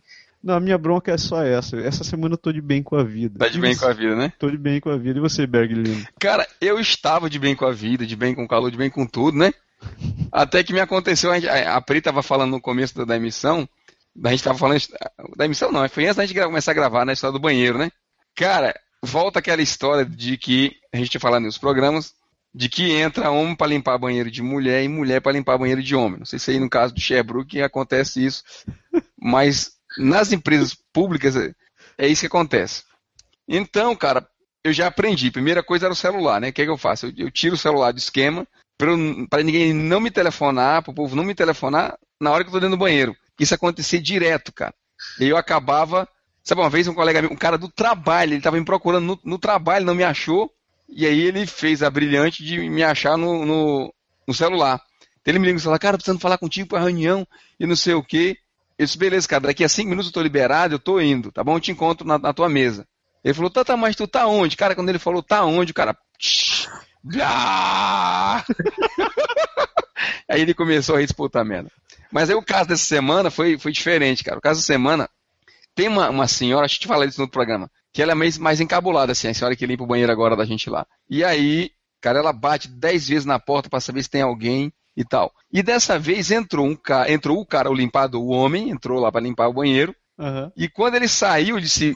Não, a minha bronca é só essa. Essa semana eu tô de bem com a vida. Tá de bem com a vida, né? Tô de bem com a vida. E você, Berg Lima? Cara, eu estava de bem com a vida, de bem com o calor, de bem com tudo, né? Até que me aconteceu, a, a Pri tava falando no começo da, da emissão a gente tava falando da emissão, não, foi antes da gente começar a gravar na história do banheiro, né? Cara, volta aquela história de que a gente tinha falado nos programas de que entra homem para limpar banheiro de mulher e mulher para limpar banheiro de homem. Não sei se aí no caso do Sherbrooke acontece isso, mas nas empresas públicas é, é isso que acontece. Então, cara, eu já aprendi. Primeira coisa era o celular, né? O que, é que eu faço? Eu, eu tiro o celular do esquema para ninguém não me telefonar, para o povo não me telefonar na hora que eu tô dentro do banheiro. Isso acontecia direto, cara. E eu acabava. Sabe, uma vez um colega meu, um cara do trabalho, ele estava me procurando no, no, trabalho, não me achou. E aí ele fez a brilhante de me achar no, no, no celular. Então ele me liga e fala, cara, precisando falar contigo para reunião e não sei o quê. Eu disse, beleza, cara, daqui a cinco minutos eu tô liberado, eu tô indo, tá bom? Eu te encontro na, na tua mesa. Ele falou, tá, tá, mas tu tá onde? Cara, quando ele falou, tá onde? O cara. aí ele começou a disputar merda. Mas aí o caso dessa semana foi, foi diferente, cara. O caso da semana, tem uma, uma senhora, acho que te falei isso no outro programa, que ela é mais, mais encabulada, assim, a senhora que limpa o banheiro agora da gente lá. E aí, cara, ela bate dez vezes na porta para saber se tem alguém e tal. E dessa vez entrou um cara, entrou o cara, o limpado, o homem, entrou lá para limpar o banheiro. Uhum. E quando ele saiu, disse,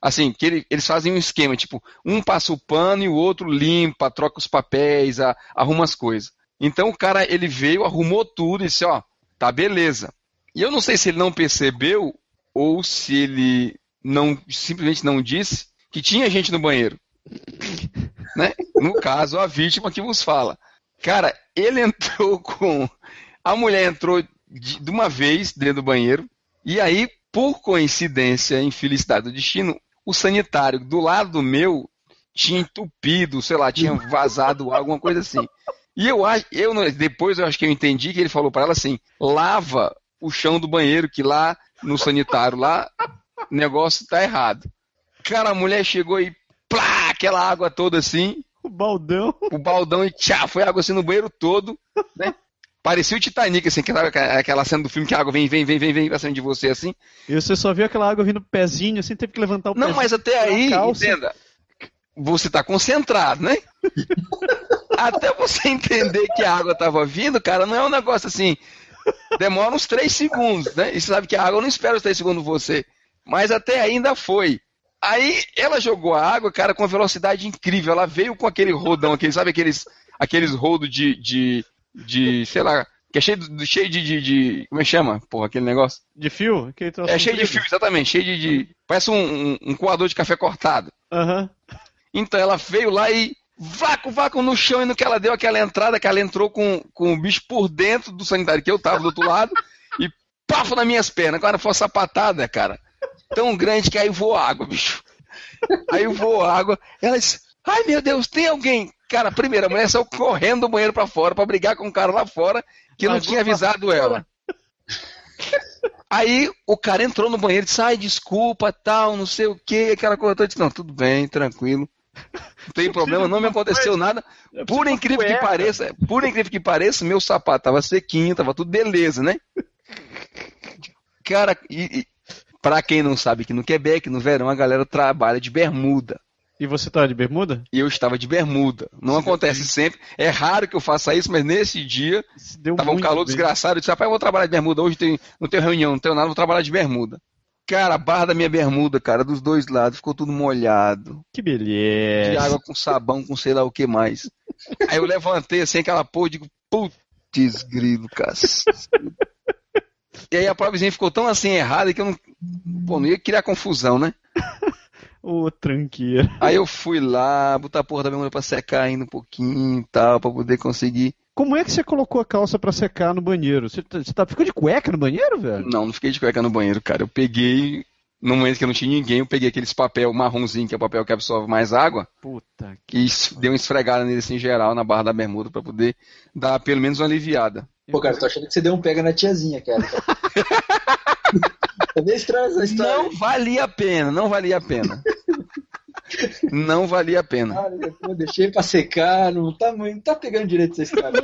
assim, que ele, eles fazem um esquema, tipo, um passa o pano e o outro limpa, troca os papéis, a, arruma as coisas. Então o cara, ele veio, arrumou tudo e disse, ó, Tá, beleza. E eu não sei se ele não percebeu ou se ele não simplesmente não disse que tinha gente no banheiro. né? No caso, a vítima que vos fala. Cara, ele entrou com. A mulher entrou de, de uma vez dentro do banheiro, e aí, por coincidência, infelicidade do destino, o sanitário do lado meu tinha entupido, sei lá, tinha vazado alguma coisa assim. E eu acho, eu depois eu acho que eu entendi que ele falou para ela assim: lava o chão do banheiro, que lá no sanitário, lá, o negócio tá errado. Cara, a mulher chegou e plá, aquela água toda assim. O baldão. O baldão e tchá, foi água assim no banheiro todo, né? Parecia o Titanic, assim, aquela cena do filme que a água vem, vem, vem, vem, vem pra cima de você, assim. E você só viu aquela água vindo pezinho, assim, teve que levantar o Não, mas até aí, entenda, você tá concentrado, né? até você entender que a água estava vindo, cara, não é um negócio assim. Demora uns 3 segundos, né? E você sabe que a água não espera os 3 segundos você. Mas até ainda foi. Aí ela jogou a água, cara, com uma velocidade incrível. Ela veio com aquele rodão, aquele, sabe aqueles, aqueles rodos de, de, de, sei lá, que é cheio de, cheio de, de, de, Como é que chama? Porra, aquele negócio? De fio? É cheio de fio, exatamente. Cheio de. de parece um, um, um, coador de café cortado. Uhum. Então ela veio lá e vácuo, vácuo no chão, e no que ela deu aquela entrada, que ela entrou com, com o bicho por dentro do sanitário que eu tava do outro lado, e pafo nas minhas pernas. Agora foi uma sapatada, cara, tão grande que aí voou água, bicho. Aí voou água, ela disse, ai meu Deus, tem alguém? Cara, primeiro, a mulher saiu correndo do banheiro para fora para brigar com o cara lá fora, que não tinha avisado ela. Aí o cara entrou no banheiro e disse, ai, desculpa, tal, não sei o que, aquela coisa toda. disse, não, tudo bem, tranquilo. Não tem problema, não me aconteceu nada. Por incrível que pareça, por incrível que pareça, meu sapato tava sequinho, tava tudo beleza, né? Cara, e, e pra quem não sabe que no Quebec, no verão, a galera trabalha de bermuda. E você tá de bermuda? E eu estava de bermuda. Não acontece sempre. É raro que eu faça isso, mas nesse dia Se Deu tava um calor bem. desgraçado. Eu disse, rapaz, eu vou trabalhar de bermuda. Hoje tem, não tenho reunião, não tenho nada, vou trabalhar de bermuda. Cara, a barra da minha bermuda, cara, dos dois lados, ficou tudo molhado. Que De beleza. água com sabão, com sei lá o que mais. Aí eu levantei assim, aquela porra, e digo, putz, grilo, cara. E aí a provazinha ficou tão assim errada que eu não. Pô, não ia criar confusão, né? Ô, tranqueira. Aí eu fui lá, botar a porra da bermuda pra secar ainda um pouquinho e tal, pra poder conseguir. Como é que você colocou a calça pra secar no banheiro? Você, tá, você tá- ficou de cueca no banheiro, velho? Não, não fiquei de cueca no banheiro, cara. Eu peguei, no momento que não tinha ninguém, eu peguei aqueles papel marronzinho, que é o papel que absorve mais água, Puta e es- dei uma esfregada nele assim, em geral, na barra da bermuda, pra poder dar pelo menos uma aliviada. Pô, cara, tô achando que você deu um pega na tiazinha, cara. É meio estranha essa história. Não valia a pena, não valia a pena. Não valia a pena. Cara, eu deixei pra secar, não tá, não tá pegando direito essa história.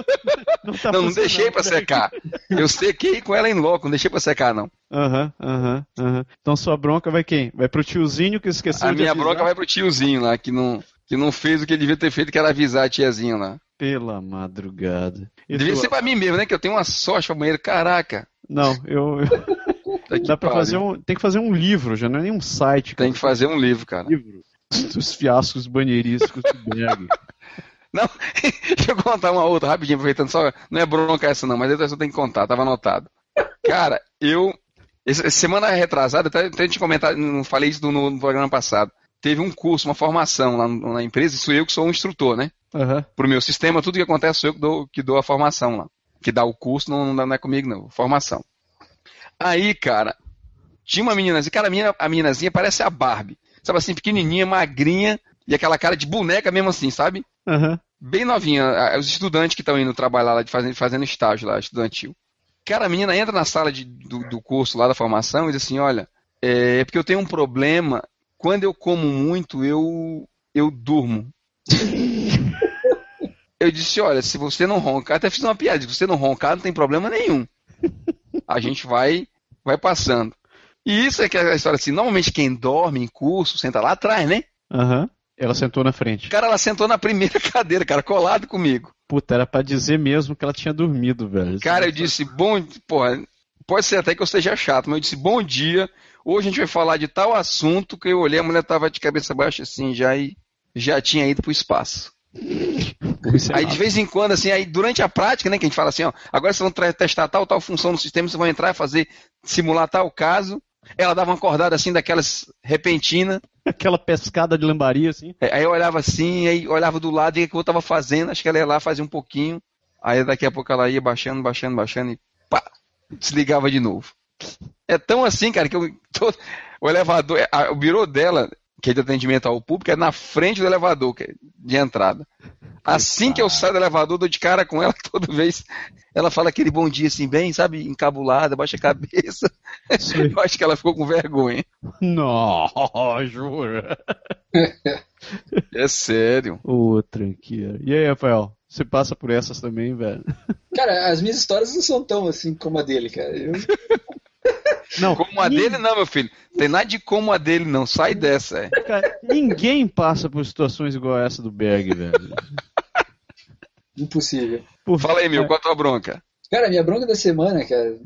Não, tá Não, não deixei pra secar. Eu sequei com ela em loco, não deixei pra secar, não. Aham, aham, aham. Então sua bronca vai quem? Vai pro tiozinho que esqueceu A de minha avisar? bronca vai pro tiozinho lá, que não, que não fez o que ele devia ter feito, que era avisar a tiazinha lá. Pela madrugada. E Devia tua- ser pra mim mesmo, né? Que eu tenho uma sorte pra banheiro. Caraca. Não, eu... eu- que Dá pra pariu. fazer um... Tem que fazer um livro, já não é nem um site. Tem que fazer um livro, cara. livro dos fiascos banheirísticos do Berg. Não, deixa eu contar uma outra rapidinho, aproveitando só. Não é bronca essa, não, mas eu tenho que contar, tava anotado. Cara, eu. essa semana retrasada, até, até te comentar, não falei isso no, no programa passado. Teve um curso, uma formação lá na empresa, sou eu que sou um instrutor, né? Aham. Pro meu sistema, tudo que acontece sou eu que dou, que dou a formação lá. Que dá o curso, não, não é comigo, não. Formação. Aí, cara, tinha uma meninazinha, cara, a, menina, a meninazinha parece a Barbie. Sabe assim, pequenininha, magrinha, e aquela cara de boneca mesmo assim, sabe? Aham. bem novinha, os estudantes que estão indo trabalhar lá, de fazendo, fazendo estágio lá, estudantil. Cara, a menina entra na sala de- do, do curso lá da formação e diz assim, olha, é porque eu tenho um problema, quando eu como muito, eu, eu durmo. eu disse, olha, se você não roncar, até fiz uma piada, se você não roncar, não tem problema nenhum. A gente vai, vai passando. E isso é que é a história assim, normalmente quem dorme em curso senta lá atrás, né? Aham. Ela sentou na frente. Cara, ela sentou na primeira cadeira, cara, colado comigo. Puta, era pra dizer mesmo que ela tinha dormido, velho. Cara, eu disse, bom, porra, pode ser até que eu seja chato, mas eu disse, bom dia, hoje a gente vai falar de tal assunto que eu olhei, a mulher tava de cabeça baixa assim, já e já tinha ido pro espaço. É Aí de vez em quando, assim, aí durante a prática, né, que a gente fala assim, ó, agora vocês vão testar tal, tal função no sistema, vocês vão entrar e fazer, simular tal caso, ela dava uma acordada assim, daquelas repentina, Aquela pescada de lambaria, assim. É, Aí eu olhava assim, aí olhava do lado e o que eu tava fazendo, acho que ela ia lá fazer um pouquinho. Aí daqui a pouco ela ia baixando, baixando, baixando e pá, desligava de novo. É tão assim, cara, que eu tô- o elevador, é, a- o birô dela, que é de atendimento ao público, é na frente do elevador, é de entrada. Assim que eu saio do elevador, dou de cara com ela toda vez. Ela fala aquele bom dia assim, bem, sabe, encabulada, baixa a cabeça. Eu acho que ela ficou com vergonha. Não, jura. É sério. Ô, tranqueira. E aí, Rafael? Você passa por essas também, velho? Cara, as minhas histórias não são tão assim como a dele, cara. Eu- Não, Como a dele, não, meu filho. Tem nada de como a dele, não. Sai dessa, é. cara, ninguém passa por situações igual essa do Berg, velho. impossível. Por Fala aí, meu, qual a tua bronca? Cara, minha bronca da semana, cara.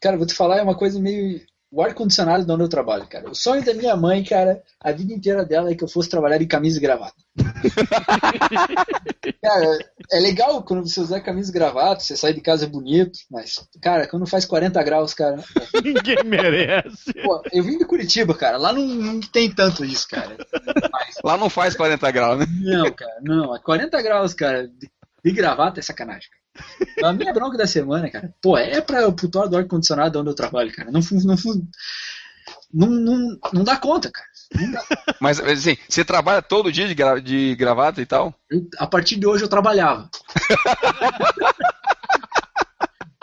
Cara, vou te falar, é uma coisa meio. O ar-condicionado de onde eu trabalho, cara. O sonho da minha mãe, cara, a vida inteira dela é que eu fosse trabalhar em camisa e gravata. cara, é legal quando você usar camisa e gravata, você sai de casa bonito, mas, cara, quando faz 40 graus, cara. Ninguém merece. Pô, eu vim de Curitiba, cara. Lá não, não tem tanto isso, cara. Lá não faz 40 graus, né? Não, cara, não. 40 graus, cara, de, de gravata é sacanagem, cara. A minha bronca da semana, cara, pô, é pra, pro tor do ar-condicionado onde eu trabalho, cara. Não, não, não, não, não dá conta, cara. Mas, assim, você trabalha todo dia de, gra- de gravata e tal? Eu- a partir de hoje eu trabalhava.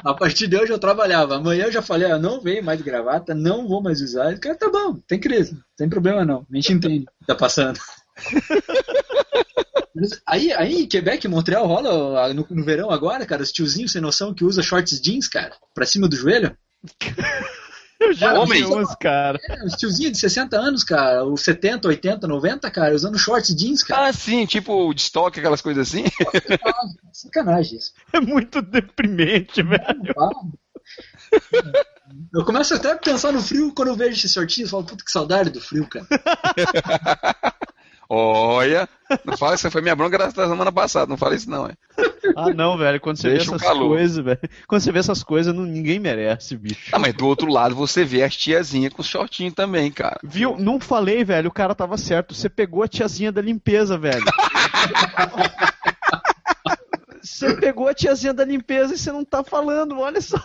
A partir de hoje eu trabalhava. Amanhã eu já falei, ah, não venho mais de gravata, não vou mais usar. Cara, tá bom, tem crise, não tem problema não. A gente entende o tá passando. Aí, aí em Quebec, Montreal, rola ah, no, no verão agora, cara, os tiozinhos sem noção que usa shorts jeans, cara, pra cima do joelho. Eu já Homem. uns, cara. É, os tiozinhos de 60 anos, cara, os 70, 80, 90, cara, usando shorts jeans, cara. Ah, sim, tipo de estoque, aquelas coisas assim. Sacanagem isso. É muito deprimente, velho. Ah. Eu começo até a pensar no frio quando eu vejo esses shortinhos. Eu falo, puta que saudade do frio, cara. Olha, não fala essa foi minha bronca da semana passada, não fala isso não, é. Ah, não, velho. Quando você Deixa vê essas coisas, velho. Quando você vê essas coisas, não- ninguém merece, bicho. Ah, mas do outro lado você vê as tiazinhas com shortinho também, cara. Viu? Não falei, velho. O cara tava certo. Você pegou a tiazinha da limpeza, velho. Você pegou a tiazinha da limpeza e você não tá falando, olha só.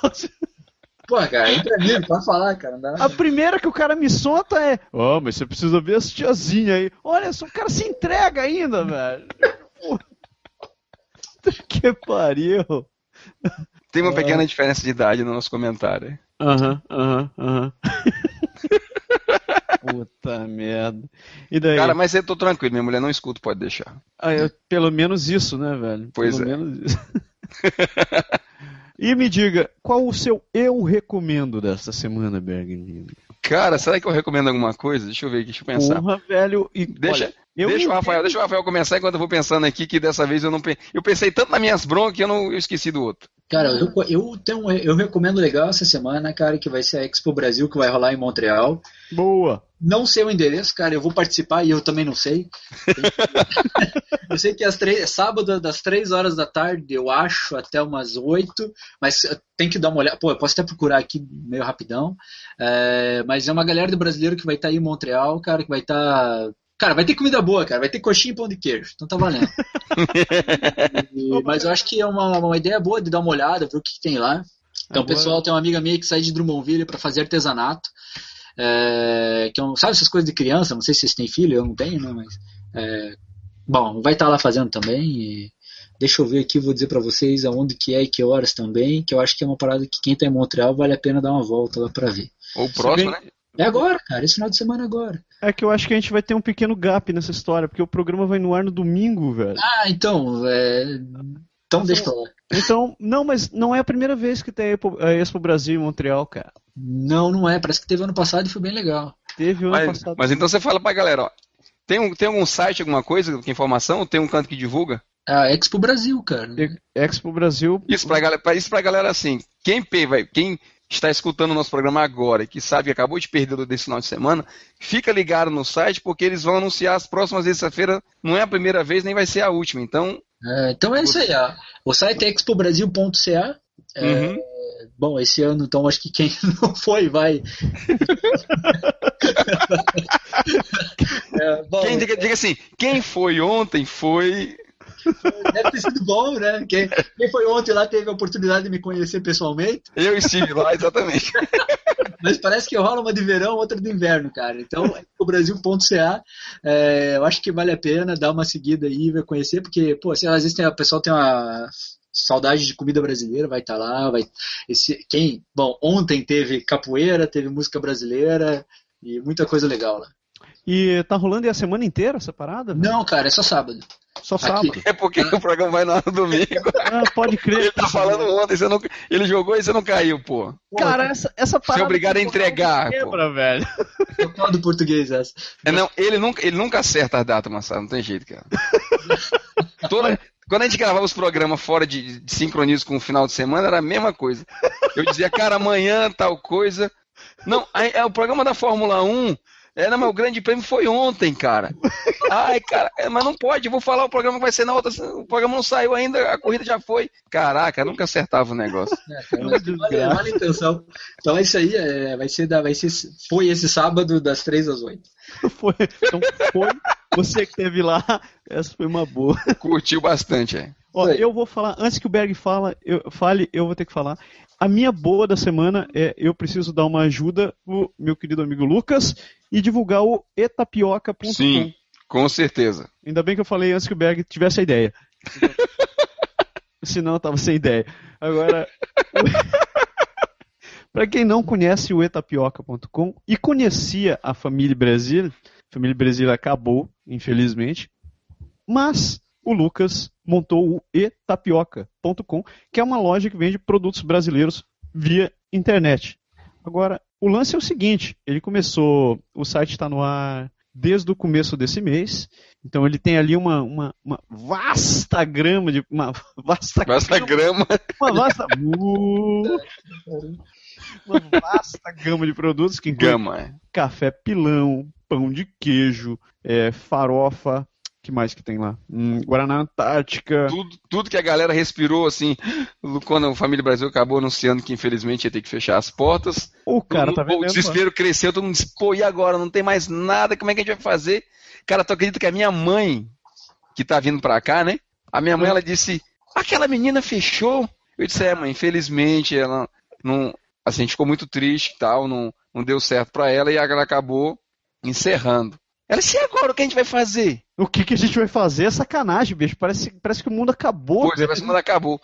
Pô, cara, entra mim, pode falar, cara. Não dá. A primeira que o cara me solta é: Ó, mas você precisa ver as tiazinhas aí. Olha só, o cara se entrega ainda, velho. Puta Que pariu. Tem uma pequena diferença de idade no nosso comentário. é. Aham, aham, aham. Puta merda. E daí? Cara, mas eu tô tranquilo, minha mulher não escuta, pode deixar. Ah, eu- pelo menos isso, né, velho? Pois pelo é. menos isso. E me diga, qual o seu eu recomendo desta semana, Berg? Cara, será que eu recomendo alguma coisa? Deixa eu ver aqui, deixa eu pensar. Porra, velho. E, Deixa, olha, eu deixa o Rafael, deixa o Rafael começar enquanto eu vou pensando aqui que dessa vez eu não pe- eu pensei tanto nas minhas broncas que eu não eu esqueci do outro. Cara, eu, eu, tenho, eu recomendo legal essa semana, cara, que vai ser a Expo Brasil, que vai rolar em Montreal. Boa. Não sei o endereço, cara, eu vou participar e eu também não sei. eu sei que às três, sábado, das três horas da tarde, eu acho, até umas oito, mas tem que dar uma olhada. Pô, eu posso até procurar aqui meio rapidão. É, mas é uma galera do brasileiro que vai estar aí em Montreal, cara, que vai estar. Cara, vai ter comida boa, cara. Vai ter coxinha e pão de queijo. Então tá valendo. E- mas eu acho que é uma, uma ideia boa de dar uma olhada, ver o que, que tem lá. Então, Agora- pessoal, tem uma amiga minha que sai de Drummondville para fazer artesanato. É, que é um- sabe essas coisas de criança? Não sei se vocês têm filho, eu não tenho, né? Mas. é, bom, vai estar lá fazendo também. e deixa eu ver aqui, vou dizer para vocês aonde que é e que horas também. Que eu acho que é uma parada que quem tá em Montreal vale a pena dar uma volta lá para ver. Ou o próximo, né? É agora, cara, esse final de semana é agora. É que eu acho que a gente vai ter um pequeno gap nessa história, porque o programa vai no ar no domingo, velho. Ah, então. é, Então deixa pra lá. Então, não, mas não é a primeira vez que tem a Expo, Brasil em Montreal, cara. Não, não é. Parece que teve ano passado e foi bem legal. Teve o ano Mas, passado. mas então você fala pra galera, ó. Tem, um, tem algum site, alguma coisa, que informação? Tem um canto que divulga? A Expo Brasil, cara. Expo Brasil. Isso pra galera, isso pra galera assim. Quem, vai, quem está escutando o nosso programa agora e que sabe que acabou de perder o desse final de semana, fica ligado no site porque eles vão anunciar as próximas terça-feira. Não é a primeira vez, nem vai ser a última. Então, É, então é isso aí. Ó. O site é expobrasil.ca. É, Uhum. Bom, esse ano, então, acho que quem não foi vai. É, bom, quem diga, diga assim, quem foi ontem foi. Deve ter sido bom, né? Quem, quem foi ontem lá teve a oportunidade de me conhecer pessoalmente, Eu estive lá, exatamente. mas parece que rola uma de verão, outra de inverno, cara. Então, expobrasil.ca, é, eu acho que vale a pena dar uma seguida aí, vai conhecer, porque, pô, sei lá, às vezes tem, o pessoal tem uma saudade de comida brasileira, vai estar lá, vai. Esse, quem, bom, ontem teve capoeira, teve música brasileira e muita coisa legal lá. E tá rolando aí a semana inteira essa parada? Não, cara, é só sábado. Só sábado. É porque o programa vai no ar no domingo. Ah, pode crer. Ele tá falando ontem, você não, ele jogou e você não caiu, pô. Cara, essa, essa Você parada. é obrigado a entregar, não pô. Quebra, velho. Eu falo do português essa. É, não, ele nunca, ele nunca acerta a data, Massado, não tem jeito, cara. Toda- quando a gente gravava os programas fora de, de sincronismo com o final de semana, era a mesma coisa. Eu dizia, cara, amanhã tal coisa. Não, é o programa da Fórmula 1. É, não, mas o grande prêmio foi ontem, cara. Ai, cara, é, mas não pode, eu vou falar o programa que vai ser na outra. O programa não saiu ainda, a corrida já foi. Caraca, nunca acertava o negócio. É, cara, mas vale, vale a intenção. Então é isso aí, é, vai ser, da, vai ser, foi esse sábado das 3 às 8. Foi, então foi. Você que teve lá, essa foi uma boa. Curtiu bastante, é. Ó, eu vou falar, antes que o Berg fala, eu, fale, eu vou ter que falar. A minha boa da semana é eu preciso dar uma ajuda pro meu querido amigo Lucas e divulgar o etapioca.com. Sim, com certeza. Ainda bem que eu falei antes que o Berg tivesse a ideia. Senão eu tava sem ideia. Agora, para quem não conhece o etapioca.com e conhecia a Família Brasil, a Família Brasil acabou, infelizmente, mas o Lucas montou o etapioca.com, que é uma loja que vende produtos brasileiros via internet. Agora, O lance é o seguinte: ele começou, o site está no ar desde o começo desse mês. Então ele tem ali uma, uma, uma vasta grama de. Uma vasta, Basta grama. Uma vasta. Uh, uma vasta gama de produtos que inclui Gama, é. café pilão, pão de queijo, é, farofa. Que mais que tem lá? Hum, Guaraná Antártica. Tudo, tudo que a galera respirou, assim, quando a Família Brasil acabou anunciando que infelizmente ia ter que fechar as portas. O cara tá o vendendo. desespero cresceu, todo mundo disse, pô, e agora? Não tem mais nada, como é que a gente vai fazer? Cara, tu acredita que a minha mãe, que tá vindo pra cá, né? A minha mãe, ela disse, aquela menina fechou. Eu disse, é, mãe, infelizmente, ela não. Assim, a gente ficou muito triste e tal, não, não deu certo pra ela e ela acabou encerrando. Ela disse, e agora o que a gente vai fazer? O que, que a gente vai fazer é sacanagem, bicho. Parece, parece que o mundo acabou. Pois é, velho. mas quando acabou.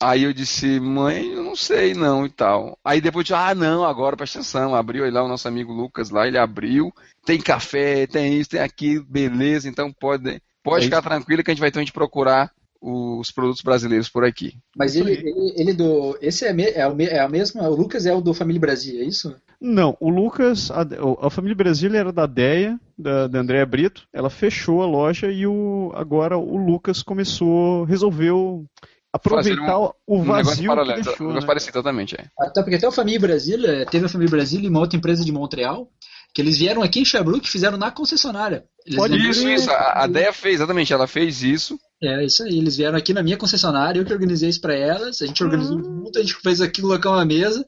Aí eu disse, mãe, eu não sei não e tal. Aí depois eu disse, ah não, agora presta atenção. Abriu aí lá o nosso amigo Lucas lá, ele abriu. Tem café, tem isso, tem aquilo, beleza. Então pode, pode É ficar tranquilo que a gente vai a gente procurar os produtos brasileiros por aqui. Mas ele, ele, ele do. Esse é, me- é, o, é a mesma. O Lucas é o do Família Brasil, é isso? Não, o Lucas, a, a família Brasília era da Deia, da, da Andréa Brito. Ela fechou a loja e o, agora o Lucas começou, resolveu aproveitar um- o Um negócio vazio que paralelo, um deixou. negócio né? parecido, exatamente, é. Até porque até o Família Brasil, eh, teve a Família Brasil e uma outra empresa de Montreal, que eles vieram aqui em Sherbrooke e fizeram na concessionária. Eles Pode Isso, isso, a, a Deia fez, exatamente, ela fez isso. É, isso aí. Eles vieram aqui na minha concessionária, eu que organizei isso pra elas. A gente organizou junto, a gente fez aqui, colocou uma mesa.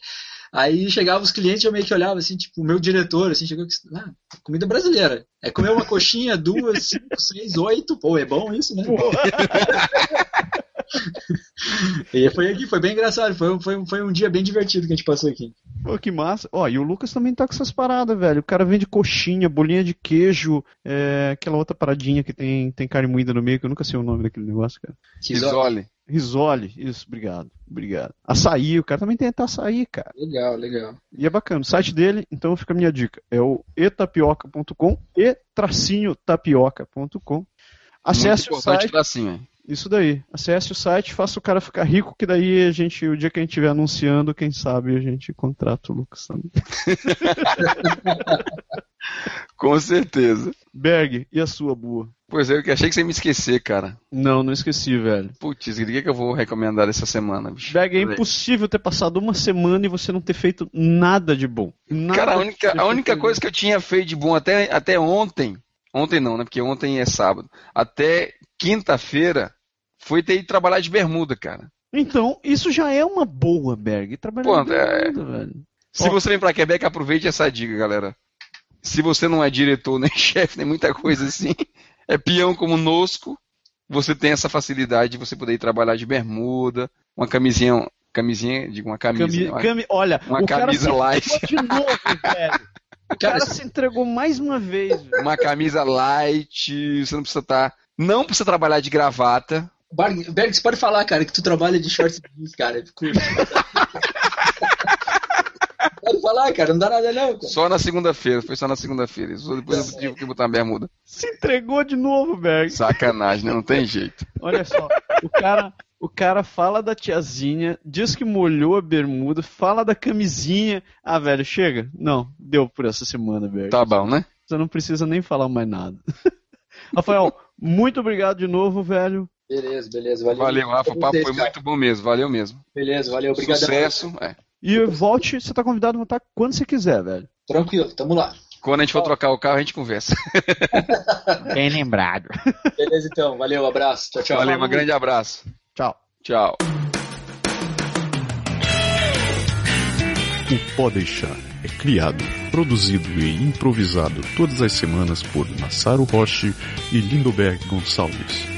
Aí chegavam os clientes, eu meio que olhava assim, tipo, o meu diretor, assim, chegou aqui, ah, comida brasileira. É comer uma coxinha, duas, cinco, seis, oito, pô, é bom isso, né? e foi aqui, foi bem engraçado, foi, foi, foi um dia bem divertido que a gente passou aqui. Pô, que massa. Ó, e o Lucas também tá com essas paradas, velho. O cara vende coxinha, bolinha de queijo, é, aquela outra paradinha que tem, tem carne moída no meio, que eu nunca sei o nome daquele negócio, cara. Risole. Risole, isso, obrigado, obrigado. Açaí, o cara também tem açaí, cara. Legal, legal. E é bacana. O site dele, então fica a minha dica. É o etapioca.com e tracinho tapioca.com. Acesse Muito o site. tracinho, hein? Isso daí. Acesse o site, faça o cara ficar rico, que daí a gente, o dia que a gente estiver anunciando, quem sabe a gente contrata o Lucas também. Com certeza. Berg, e a sua boa? Pois é, eu achei que você ia me esquecer, cara. Não, não esqueci, velho. Putz, o que, que eu vou recomendar essa semana, bicho? Berg, é impossível ter passado uma semana e você não ter feito nada de bom. Nada Cara, a única, a única coisa que eu tinha feito de bom até, até ontem, ontem não, né? Porque ontem é sábado, até quinta-feira, foi ter ido trabalhar de bermuda, cara. Então, isso já é uma boa, Berg. Trabalhar Pô, é- velho. Se Ó. você vem pra Quebec, aproveite essa dica, galera. Se você não é diretor, nem chefe, nem muita coisa assim, é peão como nosco, você tem essa facilidade de você poder ir trabalhar de bermuda, uma camisinha, camisinha, digo uma camisa, Cami- uma, cami- Olha, uma o cara camisa se light. de novo, velho. O cara se entregou mais uma vez, velho. uma camisa light, você não precisa estar, não precisa trabalhar de gravata, Berg, Berg, você pode falar, cara, que tu trabalha de shorts jeans, cara. Pode falar, cara, não dá nada não, cara. Só na segunda-feira, foi só na segunda-feira. Depois eu tive que botar uma bermuda. Se entregou de novo, Berg. Sacanagem, né? Não tem jeito. Olha só, o cara, o cara fala da tiazinha, diz que molhou a bermuda, fala da camisinha. Ah, velho, chega. Não, deu por essa semana, Berg. Tá bom, né? Você não precisa nem falar mais nada. Rafael, muito obrigado de novo, velho. Beleza, beleza, valeu. Valeu, Rafa. O papo foi muito bom mesmo. Valeu mesmo. Beleza, valeu, obrigado. Sucesso. É. E volte, você tá convidado a voltar quando você quiser, velho. Tranquilo, tamo lá. Quando a gente for trocar o carro, a gente conversa. Bem lembrado. Beleza então, valeu, abraço, tchau, tchau. Valeu, um grande abraço. Tchau. Tchau. O Pó Deixar é criado, produzido e improvisado todas as semanas por Massaro Roche e Lindoberg Gonçalves.